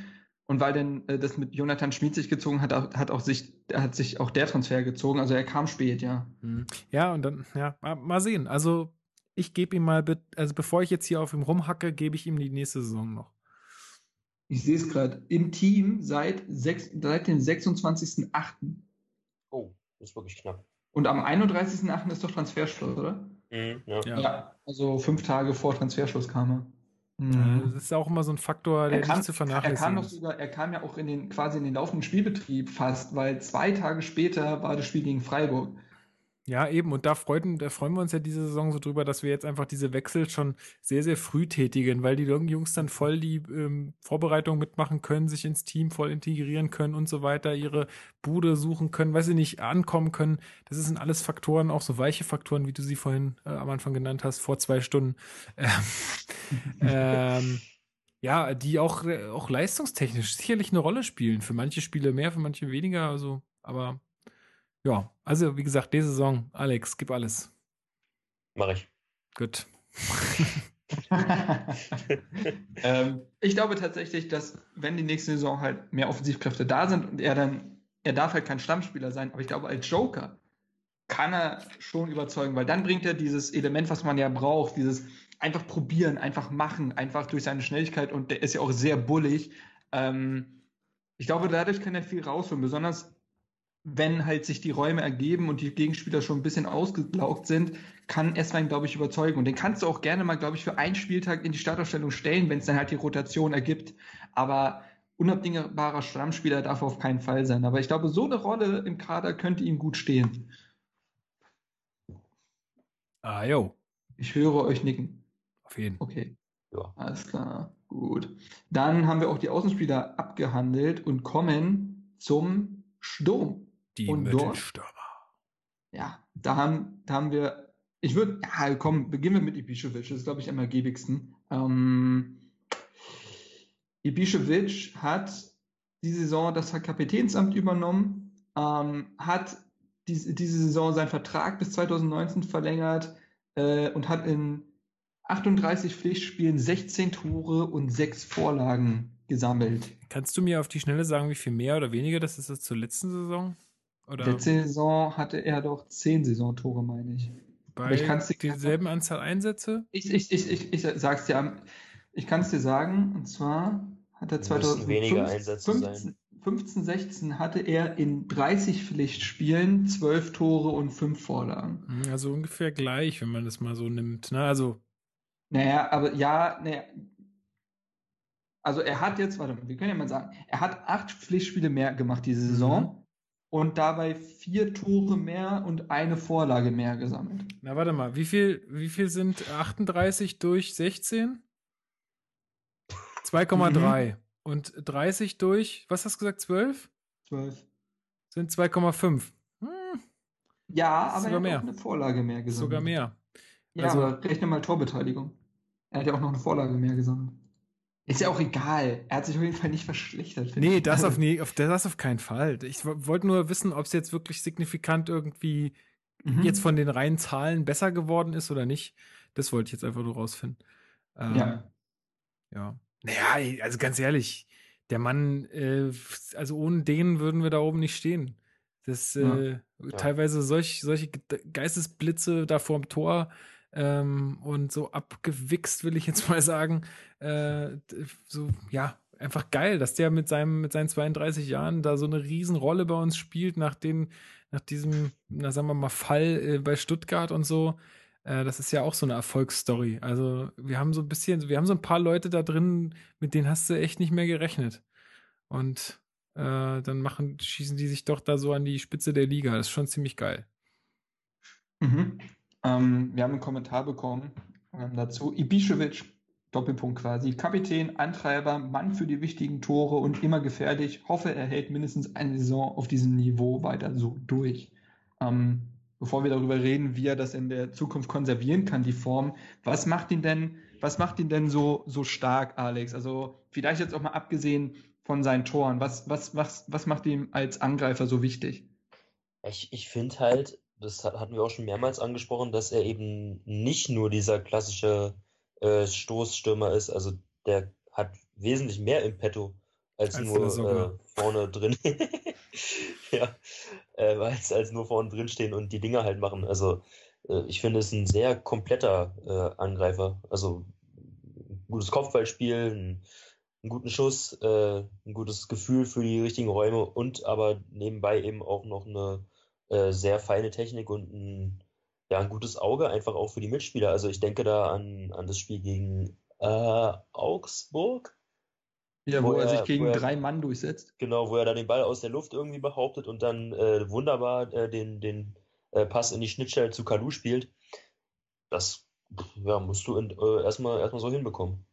Und weil denn äh, das mit Jonathan Schmid sich gezogen hat, hat auch sich, hat sich auch der Transfer gezogen. Also er kam spät, ja. Hm. Ja, und dann, ja, mal sehen. Also ich gebe ihm mal, also bevor ich jetzt hier auf ihm rumhacke, gebe ich ihm die nächste Saison noch. Ich sehe es gerade, im Team seit, sechs, seit dem 26.08. Das ist wirklich knapp. Und am 31.08. ist doch Transferschluss, oder? Mhm, ja. ja. also fünf Tage vor Transferschluss kam er. Mhm. Das ist auch immer so ein Faktor, der kam, nicht zu vernachlässigen er kam doch sogar, Er kam ja auch in den, quasi in den laufenden Spielbetrieb fast, weil zwei Tage später war das Spiel gegen Freiburg. Ja, eben. Und da freuen, da freuen wir uns ja diese Saison so drüber, dass wir jetzt einfach diese Wechsel schon sehr, sehr früh tätigen, weil die Jungs dann voll die ähm, Vorbereitung mitmachen können, sich ins Team voll integrieren können und so weiter, ihre Bude suchen können, weiß ich nicht, ankommen können. Das sind alles Faktoren, auch so weiche Faktoren, wie du sie vorhin äh, am Anfang genannt hast, vor zwei Stunden. (laughs) Ähm, ähm, ja, die auch, äh, auch leistungstechnisch sicherlich eine Rolle spielen. Für manche Spiele mehr, für manche weniger. Also, aber ja, also wie gesagt, diese Saison, Alex, gib alles. Mach ich. Gut. (laughs) ähm, ich glaube tatsächlich, dass wenn die nächste Saison halt mehr Offensivkräfte da sind und er dann, er darf halt kein Stammspieler sein, aber ich glaube, als Joker kann er schon überzeugen, weil dann bringt er dieses Element, was man ja braucht, dieses einfach probieren, einfach machen, einfach durch seine Schnelligkeit und der ist ja auch sehr bullig. Ähm, ich glaube, dadurch kann er viel rausholen, besonders wenn halt sich die Räume ergeben und die Gegenspieler schon ein bisschen ausgelaugt sind, kann Esswein, glaube ich, überzeugen. Und den kannst du auch gerne mal, glaube ich, für einen Spieltag in die Startaufstellung stellen, wenn es dann halt die Rotation ergibt. Aber unabdingbarer Stammspieler darf auf keinen Fall sein. Aber ich glaube, so eine Rolle im Kader könnte ihm gut stehen. Ah, jo. Ich höre euch nicken. Auf jeden Fall. Okay. Ja. Alles klar. Gut. Dann haben wir auch die Außenspieler abgehandelt und kommen zum Sturm. Die und Mittelstürmer. Dort, ja, da haben, da haben wir Ich würde, ja, komm, beginnen wir mit Ibišević. Das ist, glaube ich, am ergiebigsten. Ähm, Ibišević hat die Saison das Kapitänsamt übernommen, ähm, hat diese, diese Saison seinen Vertrag bis 2019 verlängert äh, und hat in 38 Pflichtspielen 16 Tore und 6 Vorlagen gesammelt. Kannst du mir auf die Schnelle sagen, wie viel mehr oder weniger das ist als zur letzten Saison? Oder? Letzte Saison hatte er doch 10 Saisontore, meine ich. Bei ich kann's dir dieselben Anzahl Einsätze? Ich, ich, ich, ich, ich sag's dir, ich kann es dir sagen, und zwar hat er 2015, 15, 16 hatte er in 30 Pflichtspielen 12 Tore und 5 Vorlagen. Hm, also ungefähr gleich, wenn man das mal so nimmt. Ne? Also. Naja, aber ja, naja. Also er hat jetzt, warte mal, wir können ja mal sagen, er hat acht Pflichtspiele mehr gemacht diese Saison. Mhm und dabei vier Tore mehr und eine Vorlage mehr gesammelt. Na, warte mal, wie viel, wie viel sind 38 durch 16? 2,3. Mhm. Und 30 durch, was hast du gesagt, 12? 12. Sind 2,5. Hm. Ja, aber er hat mehr. auch eine Vorlage mehr gesammelt. Sogar mehr. Ja, also, aber rechne mal Torbeteiligung. Er hat ja auch noch eine Vorlage mehr gesammelt. Ist ja auch egal. Er hat sich auf jeden Fall nicht verschlechtert. Nee, das auf, (laughs) nie, auf, das auf keinen Fall. Ich wollte nur wissen, ob es jetzt wirklich signifikant irgendwie mhm. jetzt von den reinen Zahlen besser geworden ist oder nicht. Das wollte ich jetzt einfach nur rausfinden. Ähm, ja. Ja. Naja, also ganz ehrlich, der Mann, äh, also ohne den würden wir da oben nicht stehen. Das äh, ja. teilweise solch, solche Geistesblitze da vorm Tor ähm, und so abgewichst, will ich jetzt (laughs) mal sagen. Äh, so, ja, einfach geil, dass der mit seinem, mit seinen 32 Jahren da so eine Riesenrolle bei uns spielt, nach den, nach diesem, na sagen wir mal, Fall äh, bei Stuttgart und so. Äh, das ist ja auch so eine Erfolgsstory. Also wir haben so ein bisschen, wir haben so ein paar Leute da drin, mit denen hast du echt nicht mehr gerechnet. Und äh, dann machen, schießen die sich doch da so an die Spitze der Liga. Das ist schon ziemlich geil. Mhm. Ähm, wir haben einen Kommentar bekommen ähm, dazu. Ibišević, Doppelpunkt quasi, Kapitän, Antreiber, Mann für die wichtigen Tore und immer gefährlich. Hoffe, er hält mindestens eine Saison auf diesem Niveau weiter so durch. Ähm, bevor wir darüber reden, wie er das in der Zukunft konservieren kann, die Form, was macht ihn denn, was macht ihn denn so, so stark, Alex? Also vielleicht jetzt auch mal abgesehen von seinen Toren, was, was, was, was macht ihn als Angreifer so wichtig? Ich, ich finde halt, das hatten wir auch schon mehrmals angesprochen, dass er eben nicht nur dieser klassische äh, Stoßstürmer ist. Also der hat wesentlich mehr im Petto als, als nur äh, vorne drin. (laughs) ja, äh, als, als nur vorne drin stehen und die Dinger halt machen. Also äh, ich finde es ein sehr kompletter äh, Angreifer. Also ein gutes Kopfballspiel, ein, einen guten Schuss, äh, ein gutes Gefühl für die richtigen Räume und aber nebenbei eben auch noch eine äh, sehr feine Technik und ein, ja, ein gutes Auge einfach auch für die Mitspieler. Also ich denke da an, an das Spiel gegen äh, Augsburg. Ja, wo, wo er, sich gegen er, drei Mann durchsetzt. Genau, wo er da den Ball aus der Luft irgendwie behauptet und dann äh, wunderbar äh, den, den äh, Pass in die Schnittstelle zu Kalu spielt. Das ja, musst du äh, erstmal erstmal so hinbekommen.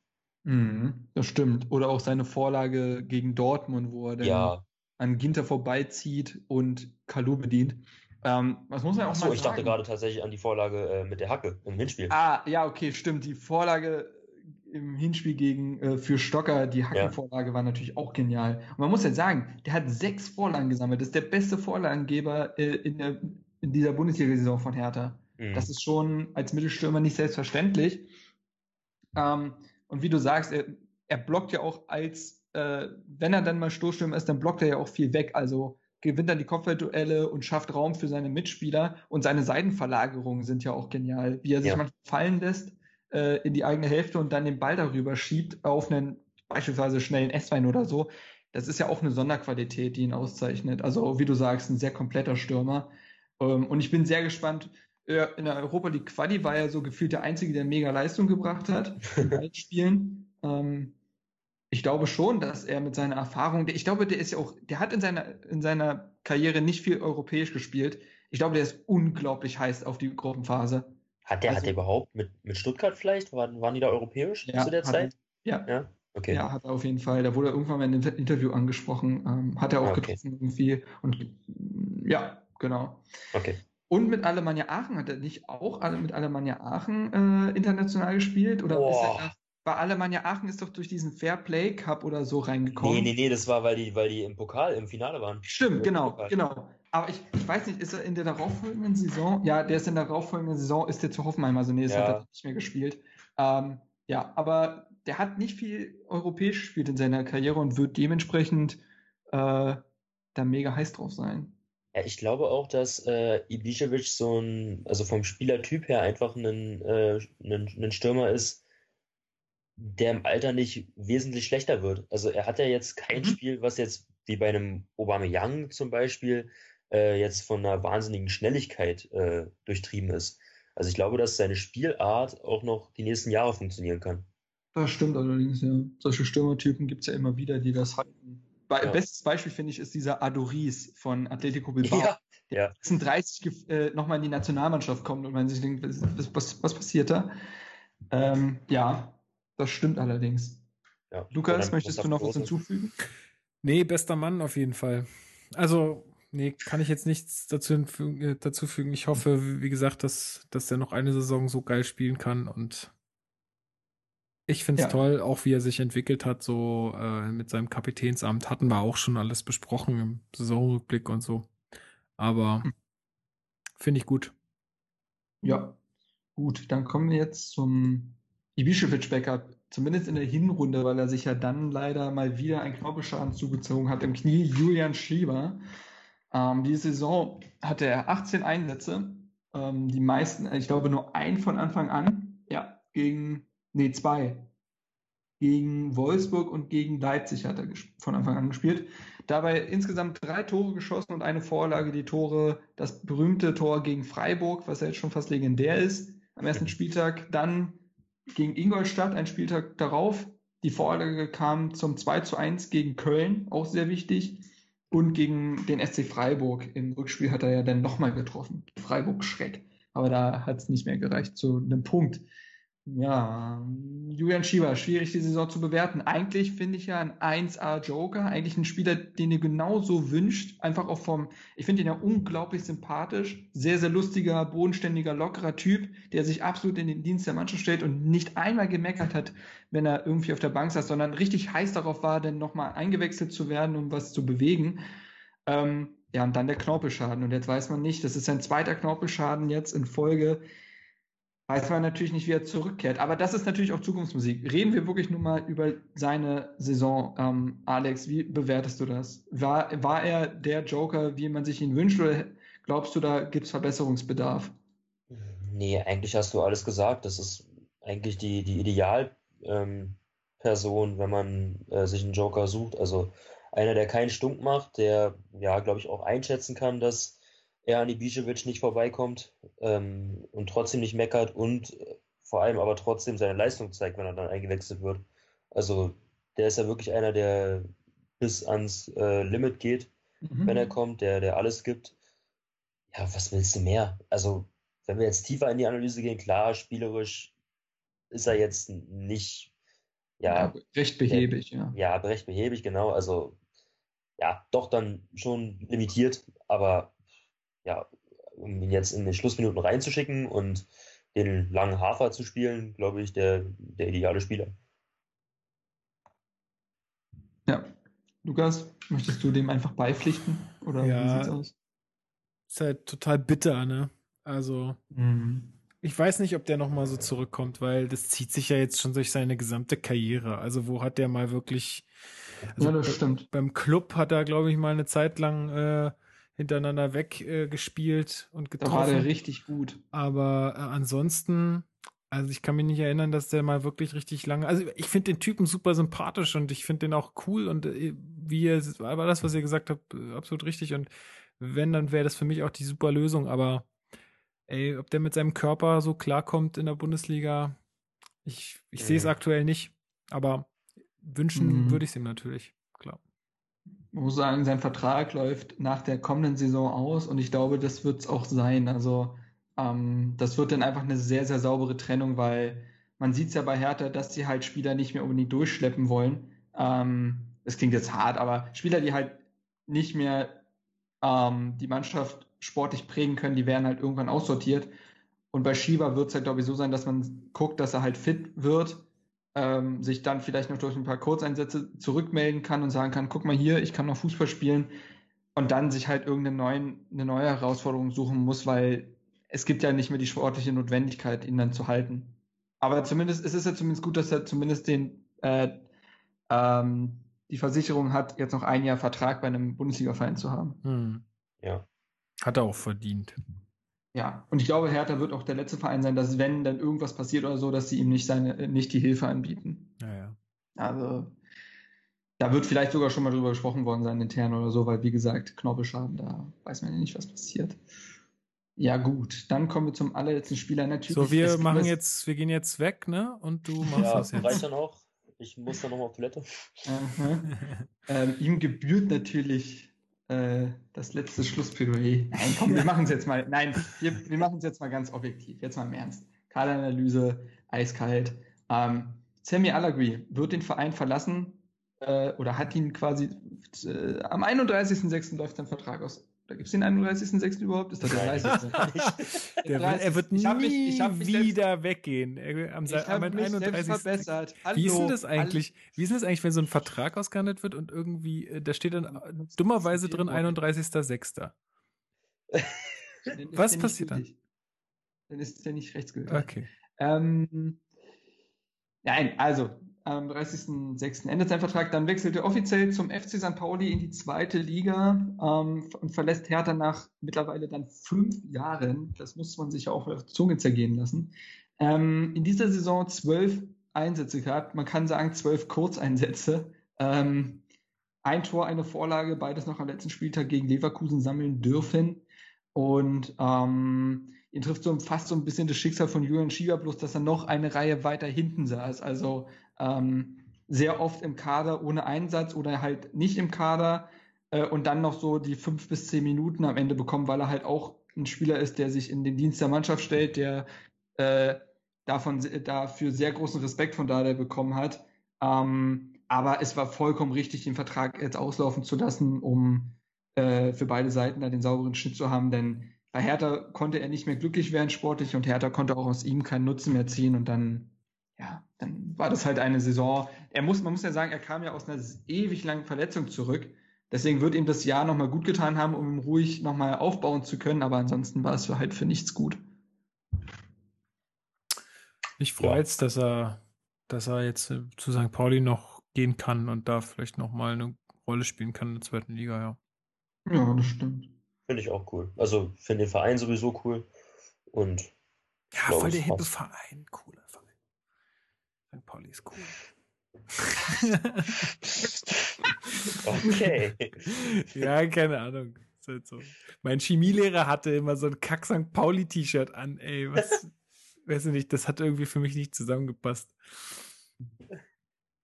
Mhm, das stimmt. Oder auch seine Vorlage gegen Dortmund, wo er dann ja an Ginter vorbeizieht und Kalu bedient. Ähm, was muss man auch Achso, mal ich dachte gerade tatsächlich an die Vorlage äh, mit der Hacke im Hinspiel. Ah, ja, okay, stimmt. Die Vorlage im Hinspiel gegen äh, für Stocker, die Hackenvorlage ja. war natürlich auch genial. Und man muss ja sagen, der hat sechs Vorlagen gesammelt. Das ist der beste Vorlagengeber äh, in, der, in dieser Bundesliga-Saison von Hertha. Mhm. Das ist schon als Mittelstürmer nicht selbstverständlich. Ähm, und wie du sagst, er, er blockt ja auch als äh, wenn er dann mal Stoßstürmer ist, dann blockt er ja auch viel weg. Also gewinnt dann die Kopfballduelle und schafft Raum für seine Mitspieler. Und seine Seitenverlagerungen sind ja auch genial, wie er sich ja. manchmal fallen lässt äh, in die eigene Hälfte und dann den Ball darüber schiebt auf einen beispielsweise schnellen S-Wein oder so. Das ist ja auch eine Sonderqualität, die ihn auszeichnet. Also wie du sagst, ein sehr kompletter Stürmer. Ähm, und ich bin sehr gespannt. In der Europa League Quali war er so gefühlt der Einzige, der mega Leistung gebracht hat (laughs) Spielen. Ähm, ich glaube schon, dass er mit seiner Erfahrung, ich glaube, der ist ja auch, der hat in seiner, in seiner Karriere nicht viel europäisch gespielt. Ich glaube, der ist unglaublich heiß auf die Gruppenphase. Hat der, also, hat der überhaupt mit, mit Stuttgart vielleicht? Waren, waren die da europäisch ja, zu der Zeit? Er, ja. ja. Okay. Ja, hat er auf jeden Fall. Da wurde er irgendwann mal in einem Interview angesprochen. Ähm, hat er auch ah, okay. getroffen irgendwie. Und ja, genau. Okay. Und mit Alemannia Aachen hat er nicht auch mit Alemannia Aachen äh, international gespielt? Oder ist er, bei Alemannia Aachen ist doch durch diesen Fair Play Cup oder so reingekommen? Nee, nee, nee, das war, weil die, weil die im Pokal im Finale waren. Stimmt, genau, genau. Aber ich, ich weiß nicht, ist er in der darauffolgenden Saison? Ja, der ist in der darauffolgenden Saison, ist der zu Hoffenheim, also nee, das ja. hat er nicht mehr gespielt. Ähm, ja, aber der hat nicht viel europäisch gespielt in seiner Karriere und wird dementsprechend äh, da mega heiß drauf sein. Ja, ich glaube auch, dass äh, Ibišević so ein, also vom Spielertyp her einfach ein, äh, ein, ein Stürmer ist, der im Alter nicht wesentlich schlechter wird. Also er hat ja jetzt kein mhm. Spiel, was jetzt wie bei einem Aubameyang zum Beispiel äh, jetzt von einer wahnsinnigen Schnelligkeit äh, durchtrieben ist. Also ich glaube, dass seine Spielart auch noch die nächsten Jahre funktionieren kann. Das stimmt allerdings, ja. Solche Stürmertypen gibt es ja immer wieder, die das halten. Be ja. Bestes Beispiel, finde ich, ist dieser Adoris von Atletico (laughs) Bilbao. Ja, ja. Der 30 äh, nochmal in die Nationalmannschaft kommt und man sich denkt, was, was, was passiert da? Ähm, ja, das stimmt allerdings. Ja. Lukas, möchtest du noch was hinzufügen? Nee, bester Mann auf jeden Fall. Also, nee, kann ich jetzt nichts dazu, äh, dazu fügen. Ich hoffe, wie gesagt, dass, dass er noch eine Saison so geil spielen kann und ich finde es ja. toll, auch wie er sich entwickelt hat, so äh, mit seinem Kapitänsamt. Hatten wir auch schon alles besprochen im Saisonrückblick und so. Aber hm. finde ich gut. Ja, gut. Dann kommen wir jetzt zum Ibišević-Backup. Zumindest in der Hinrunde, weil er sich ja dann leider mal wieder einen Knorpelschaden zugezogen hat im Knie. Julian Schieber. Ähm, diese Saison hatte er 18 Einsätze. Ähm, die meisten, ich glaube nur ein von Anfang an. Ja, gegen nee, zwei. Gegen Wolfsburg und gegen Leipzig hat er von Anfang an gespielt. Dabei insgesamt drei Tore geschossen und eine Vorlage, die Tore, das berühmte Tor gegen Freiburg, was ja jetzt schon fast legendär ist, am ersten Spieltag. Dann gegen Ingolstadt, ein Spieltag darauf. Die Vorlage kam zum 2 zu 1 gegen Köln, auch sehr wichtig. Und gegen den SC Freiburg. Im Rückspiel hat er ja dann nochmal getroffen. Freiburg Schreck. Aber da hat es nicht mehr gereicht zu einem Punkt. Ja, Julian Schieber, schwierig die Saison zu bewerten. Eigentlich finde ich ja ein 1A Joker, eigentlich ein Spieler, den ihr genauso wünscht. Einfach auch vom, ich finde ihn ja unglaublich sympathisch, sehr, sehr lustiger, bodenständiger, lockerer Typ, der sich absolut in den Dienst der Mannschaft stellt und nicht einmal gemeckert hat, wenn er irgendwie auf der Bank saß, sondern richtig heiß darauf war, dann nochmal eingewechselt zu werden, um was zu bewegen. Ähm, ja, und dann der Knorpelschaden. Und jetzt weiß man nicht, das ist sein zweiter Knorpelschaden jetzt in Folge weiß man natürlich nicht, wie er zurückkehrt. Aber das ist natürlich auch Zukunftsmusik. Reden wir wirklich nur mal über seine Saison. Ähm, Alex, wie bewertest du das? War, war er der Joker, wie man sich ihn wünscht, oder glaubst du, da gibt es Verbesserungsbedarf? Nee, eigentlich hast du alles gesagt. Das ist eigentlich die, die Idealperson, ähm, wenn man äh, sich einen Joker sucht. Also einer, der keinen Stunk macht, der, ja, glaube ich, auch einschätzen kann, dass er an Ibišević nicht vorbeikommt ähm, und trotzdem nicht meckert und äh, vor allem aber trotzdem seine Leistung zeigt, wenn er dann eingewechselt wird. Also der ist ja wirklich einer, der bis ans äh, Limit geht, mhm. wenn er kommt, der, der alles gibt. Ja, was willst du mehr? Also, wenn wir jetzt tiefer in die Analyse gehen, klar, spielerisch ist er jetzt nicht, ja. ja recht behäbig, ja. Ja, recht behäbig, genau. Also, ja, doch dann schon limitiert, aber ja, um ihn jetzt in den Schlussminuten reinzuschicken und den langen Hafer zu spielen, glaube ich, der, der ideale Spieler. Ja. Lukas, möchtest du dem einfach beipflichten? Oder ja, wie sieht's aus? Ist halt total bitter, ne? Also, mhm. ich weiß nicht, ob der nochmal so zurückkommt, weil das zieht sich ja jetzt schon durch seine gesamte Karriere. Also, wo hat der mal wirklich. Also ja, das stimmt. Beim Club hat er, glaube ich, mal eine Zeit lang äh, hintereinander weggespielt äh, und getroffen. Da war der richtig gut. Aber äh, ansonsten, also ich kann mich nicht erinnern, dass der mal wirklich richtig lange. Also ich finde den Typen super sympathisch und ich finde den auch cool und äh, wie er war das, was ihr gesagt habt, äh, absolut richtig. Und wenn, dann wäre das für mich auch die super Lösung. Aber ey, ob der mit seinem Körper so klarkommt in der Bundesliga, ich, ich sehe es aktuell nicht. Aber wünschen mhm. würde ich es ihm natürlich, muss sagen, sein Vertrag läuft nach der kommenden Saison aus und ich glaube, das wird es auch sein. Also ähm, das wird dann einfach eine sehr, sehr saubere Trennung, weil man sieht es ja bei Hertha, dass sie halt Spieler nicht mehr unbedingt durchschleppen wollen. Ähm, das klingt jetzt hart, aber Spieler, die halt nicht mehr ähm, die Mannschaft sportlich prägen können, die werden halt irgendwann aussortiert. Und bei Shiba wird es halt, glaube ich, so sein, dass man guckt, dass er halt fit wird, ähm, sich dann vielleicht noch durch ein paar Kurzeinsätze zurückmelden kann und sagen kann, guck mal hier, ich kann noch Fußball spielen und dann sich halt irgendeine neuen, eine neue Herausforderung suchen muss, weil es gibt ja nicht mehr die sportliche Notwendigkeit, ihn dann zu halten. Aber zumindest es ist ja zumindest gut, dass er zumindest den äh, ähm, die Versicherung hat, jetzt noch ein Jahr Vertrag bei einem Bundesliga-Verein zu haben. Hm. Ja. Hat er auch verdient. Ja, und ich glaube, Hertha wird auch der letzte Verein sein, dass wenn dann irgendwas passiert oder so, dass sie ihm nicht seine, nicht die Hilfe anbieten. Ja, ja. Also, da wird vielleicht sogar schon mal drüber gesprochen worden sein, intern oder so, weil wie gesagt, Knorpelschaden, da weiß man ja nicht, was passiert. Ja, gut, dann kommen wir zum allerletzten Spieler natürlich. So, wir machen jetzt, wir gehen jetzt weg, ne? Und du machst ja, das jetzt. Reicht dann auch. Ich muss dann nochmal auf Toilette. ähm, ihm gebührt natürlich äh, das letzte Schlussplädoyer. Nein, komm, wir machen es jetzt mal. Nein, wir, wir machen es jetzt mal ganz objektiv. Jetzt mal im Ernst. Kaderanalyse, eiskalt. Ähm, Sammy Allegri wird den Verein verlassen äh, oder hat ihn quasi äh, am 31.06. läuft sein Vertrag aus. Da gibt es den 31.06. überhaupt? Ist das der 30. (laughs) der wird, er wird nie mich, wieder selbst, weggehen. Er, am, ich am 31. verbessert. Hallo, wie ist denn das eigentlich? Hallo. Wie ist denn das eigentlich, wenn so ein Vertrag ausgehandelt wird und irgendwie, äh, da steht dann dummerweise drin 31.06. Was passiert dann? Dann ist es ja nicht rechtsgültig. Okay. Ähm, nein, also am 30.06. endet sein Vertrag. Dann wechselt er offiziell zum FC St. Pauli in die zweite Liga ähm, und verlässt Hertha nach mittlerweile dann fünf Jahren. Das muss man sich ja auch auf Zunge zergehen lassen. Ähm, in dieser Saison zwölf Einsätze gehabt. Man kann sagen zwölf Kurzeinsätze. Ähm, ein Tor, eine Vorlage, beides noch am letzten Spieltag gegen Leverkusen sammeln dürfen. Und ähm, ihn trifft so fast so ein bisschen das Schicksal von Julian Schieber, bloß dass er noch eine Reihe weiter hinten saß. Also ähm, sehr oft im Kader ohne Einsatz oder halt nicht im Kader äh, und dann noch so die fünf bis zehn Minuten am Ende bekommen, weil er halt auch ein Spieler ist, der sich in den Dienst der Mannschaft stellt, der äh, davon dafür sehr großen Respekt von Dada bekommen hat. Ähm, aber es war vollkommen richtig, den Vertrag jetzt auslaufen zu lassen, um äh, für beide Seiten da den sauberen Schnitt zu haben, denn bei Hertha konnte er nicht mehr glücklich werden sportlich und Hertha konnte auch aus ihm keinen Nutzen mehr ziehen und dann, ja, dann war das halt eine Saison. Er muss, man muss ja sagen, er kam ja aus einer ewig langen Verletzung zurück. Deswegen wird ihm das Jahr nochmal gut getan haben, um ihn ruhig nochmal aufbauen zu können, aber ansonsten war es für halt für nichts gut. Ich freue es, dass er, dass er jetzt äh, zu St. Pauli noch gehen kann und da vielleicht nochmal eine Rolle spielen kann in der zweiten Liga, ja. Ja, das stimmt. Finde ich auch cool. Also finde den Verein sowieso cool. Und ja, voll der hippe Verein. St. Pauli ist cool. okay. ja, keine Ahnung. Ist halt so. Mein Chemielehrer hatte immer so ein Kack St. Pauli T-Shirt an, ey. Was, (laughs) weiß ich nicht, das hat irgendwie für mich nicht zusammengepasst.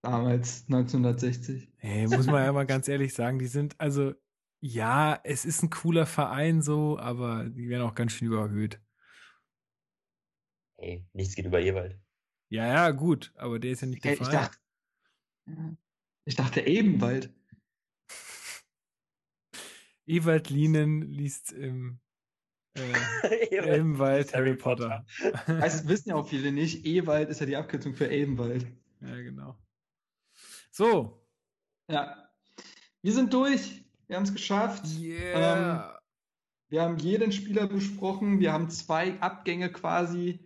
Damals, 1960. Ey, muss man ja mal ganz ehrlich sagen, die sind, also ja, es ist ein cooler Verein so, aber die werden auch ganz schön überhöht. Hey, nichts geht über Ewald. Ja, ja, gut, aber der ist ja nicht der ich Verein. Dachte, ich dachte Ebenwald. Ewald (laughs) Lienen liest im äh, (laughs) Ebenwald Harry Potter. Das wissen ja auch viele nicht. Ewald ist ja die Abkürzung für Ebenwald. Ja, genau. So. Ja. Wir sind durch. Wir haben es geschafft. Yeah. Ähm, wir haben jeden Spieler besprochen. Wir haben zwei Abgänge quasi,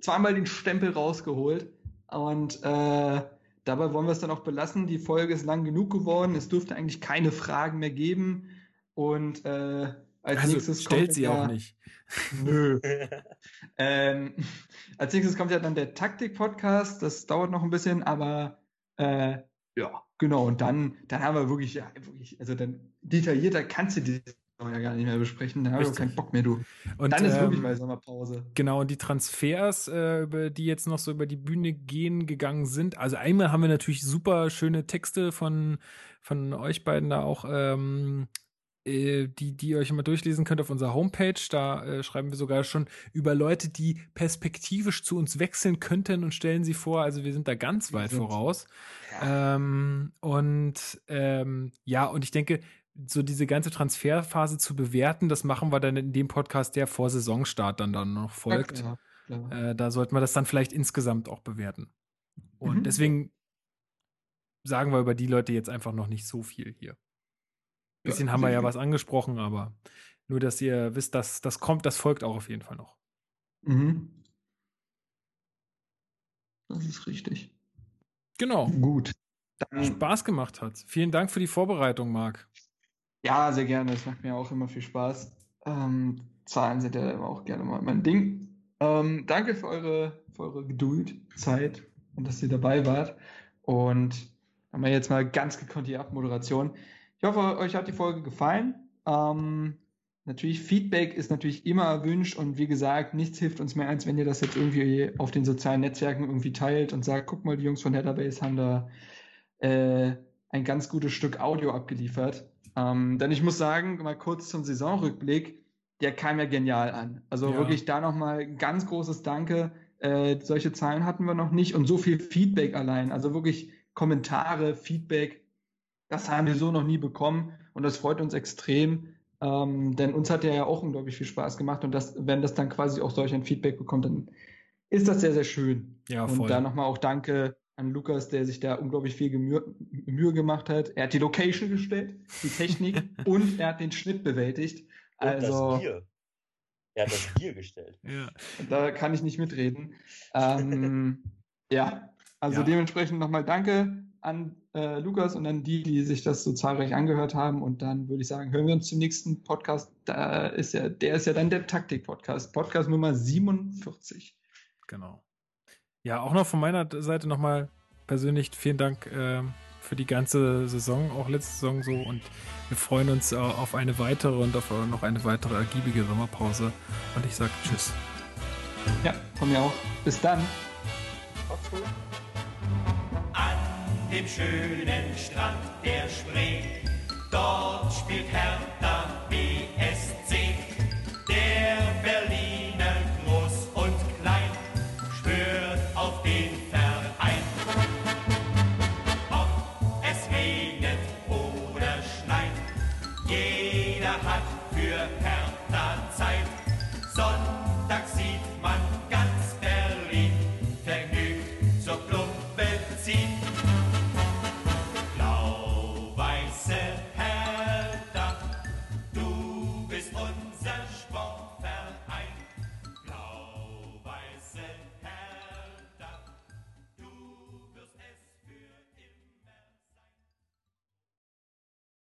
zweimal den Stempel rausgeholt. Und äh, dabei wollen wir es dann auch belassen. Die Folge ist lang genug geworden. Es dürfte eigentlich keine Fragen mehr geben. Und äh, als also, nächstes stellt kommt sie ja, auch nicht. (laughs) Nö. (laughs) ähm, als nächstes kommt ja dann der Taktik-Podcast. Das dauert noch ein bisschen, aber äh, ja, genau. Und dann, dann haben wir wirklich, ja, wirklich, also dann detaillierter kannst du die ja gar nicht mehr besprechen. Da habe ich keinen Bock mehr, du. Und dann ist ähm, wirklich mal Sommerpause. Genau, und die Transfers, äh, über die jetzt noch so über die Bühne gehen gegangen sind. Also einmal haben wir natürlich super schöne Texte von, von euch beiden da auch ähm, äh, die, die ihr euch immer durchlesen könnt auf unserer Homepage. Da äh, schreiben wir sogar schon über Leute, die perspektivisch zu uns wechseln könnten und stellen sie vor. Also wir sind da ganz weit voraus. Ja. Ähm, und ähm, ja, und ich denke, so diese ganze Transferphase zu bewerten, das machen wir dann in dem Podcast, der vor Saisonstart dann, dann noch folgt. Ja, klar, klar. Äh, da sollten wir das dann vielleicht insgesamt auch bewerten. Und mhm. deswegen sagen wir über die Leute jetzt einfach noch nicht so viel hier. Ein bisschen ja, haben wir ja was angesprochen, aber nur, dass ihr wisst, dass das kommt, das folgt auch auf jeden Fall noch. Mhm. Das ist richtig. Genau. Gut. Dann Spaß gemacht hat. Vielen Dank für die Vorbereitung, Marc. Ja, sehr gerne. Das macht mir auch immer viel Spaß. Ähm, Zahlen sind ja auch gerne mal mein Ding. Ähm, danke für eure, für eure Geduld, Zeit und dass ihr dabei wart. Und haben wir jetzt mal ganz gekonnt die Abmoderation. Ich hoffe, euch hat die Folge gefallen. Ähm, natürlich, Feedback ist natürlich immer erwünscht und wie gesagt, nichts hilft uns mehr, als wenn ihr das jetzt irgendwie auf den sozialen Netzwerken irgendwie teilt und sagt, guck mal, die Jungs von Headerbase haben da äh, ein ganz gutes Stück Audio abgeliefert. Ähm, denn ich muss sagen, mal kurz zum Saisonrückblick, der kam ja genial an. Also ja. wirklich da nochmal ganz großes Danke. Äh, solche Zahlen hatten wir noch nicht und so viel Feedback allein. Also wirklich Kommentare, Feedback, das haben wir so noch nie bekommen und das freut uns extrem. Ähm, denn uns hat der ja auch unglaublich viel Spaß gemacht und das, wenn das dann quasi auch solch ein Feedback bekommt, dann ist das sehr, sehr schön. Ja, voll. Und da nochmal auch Danke an Lukas, der sich da unglaublich viel Mühe, Mühe gemacht hat. Er hat die Location gestellt, die Technik (laughs) und er hat den Schnitt bewältigt. Und also, das Bier. Er hat das Bier gestellt. (laughs) Ja. Da kann ich nicht mitreden. Ähm, (laughs) ja, also ja. dementsprechend nochmal Danke an äh, Lukas und an die, die sich das so zahlreich angehört haben. Und dann würde ich sagen, hören wir uns zum nächsten Podcast. Da ist ja, der ist ja dann der Taktik-Podcast, Podcast Nummer 47. Genau. Ja, auch noch von meiner Seite nochmal persönlich vielen Dank äh, für die ganze Saison, auch letzte Saison so. Und wir freuen uns äh, auf eine weitere und auf noch eine weitere ergiebige Sommerpause. Und ich sage Tschüss. Ja, von mir auch. Bis dann. An dem schönen Strand der Spree, dort spielt Hertha BSC. Der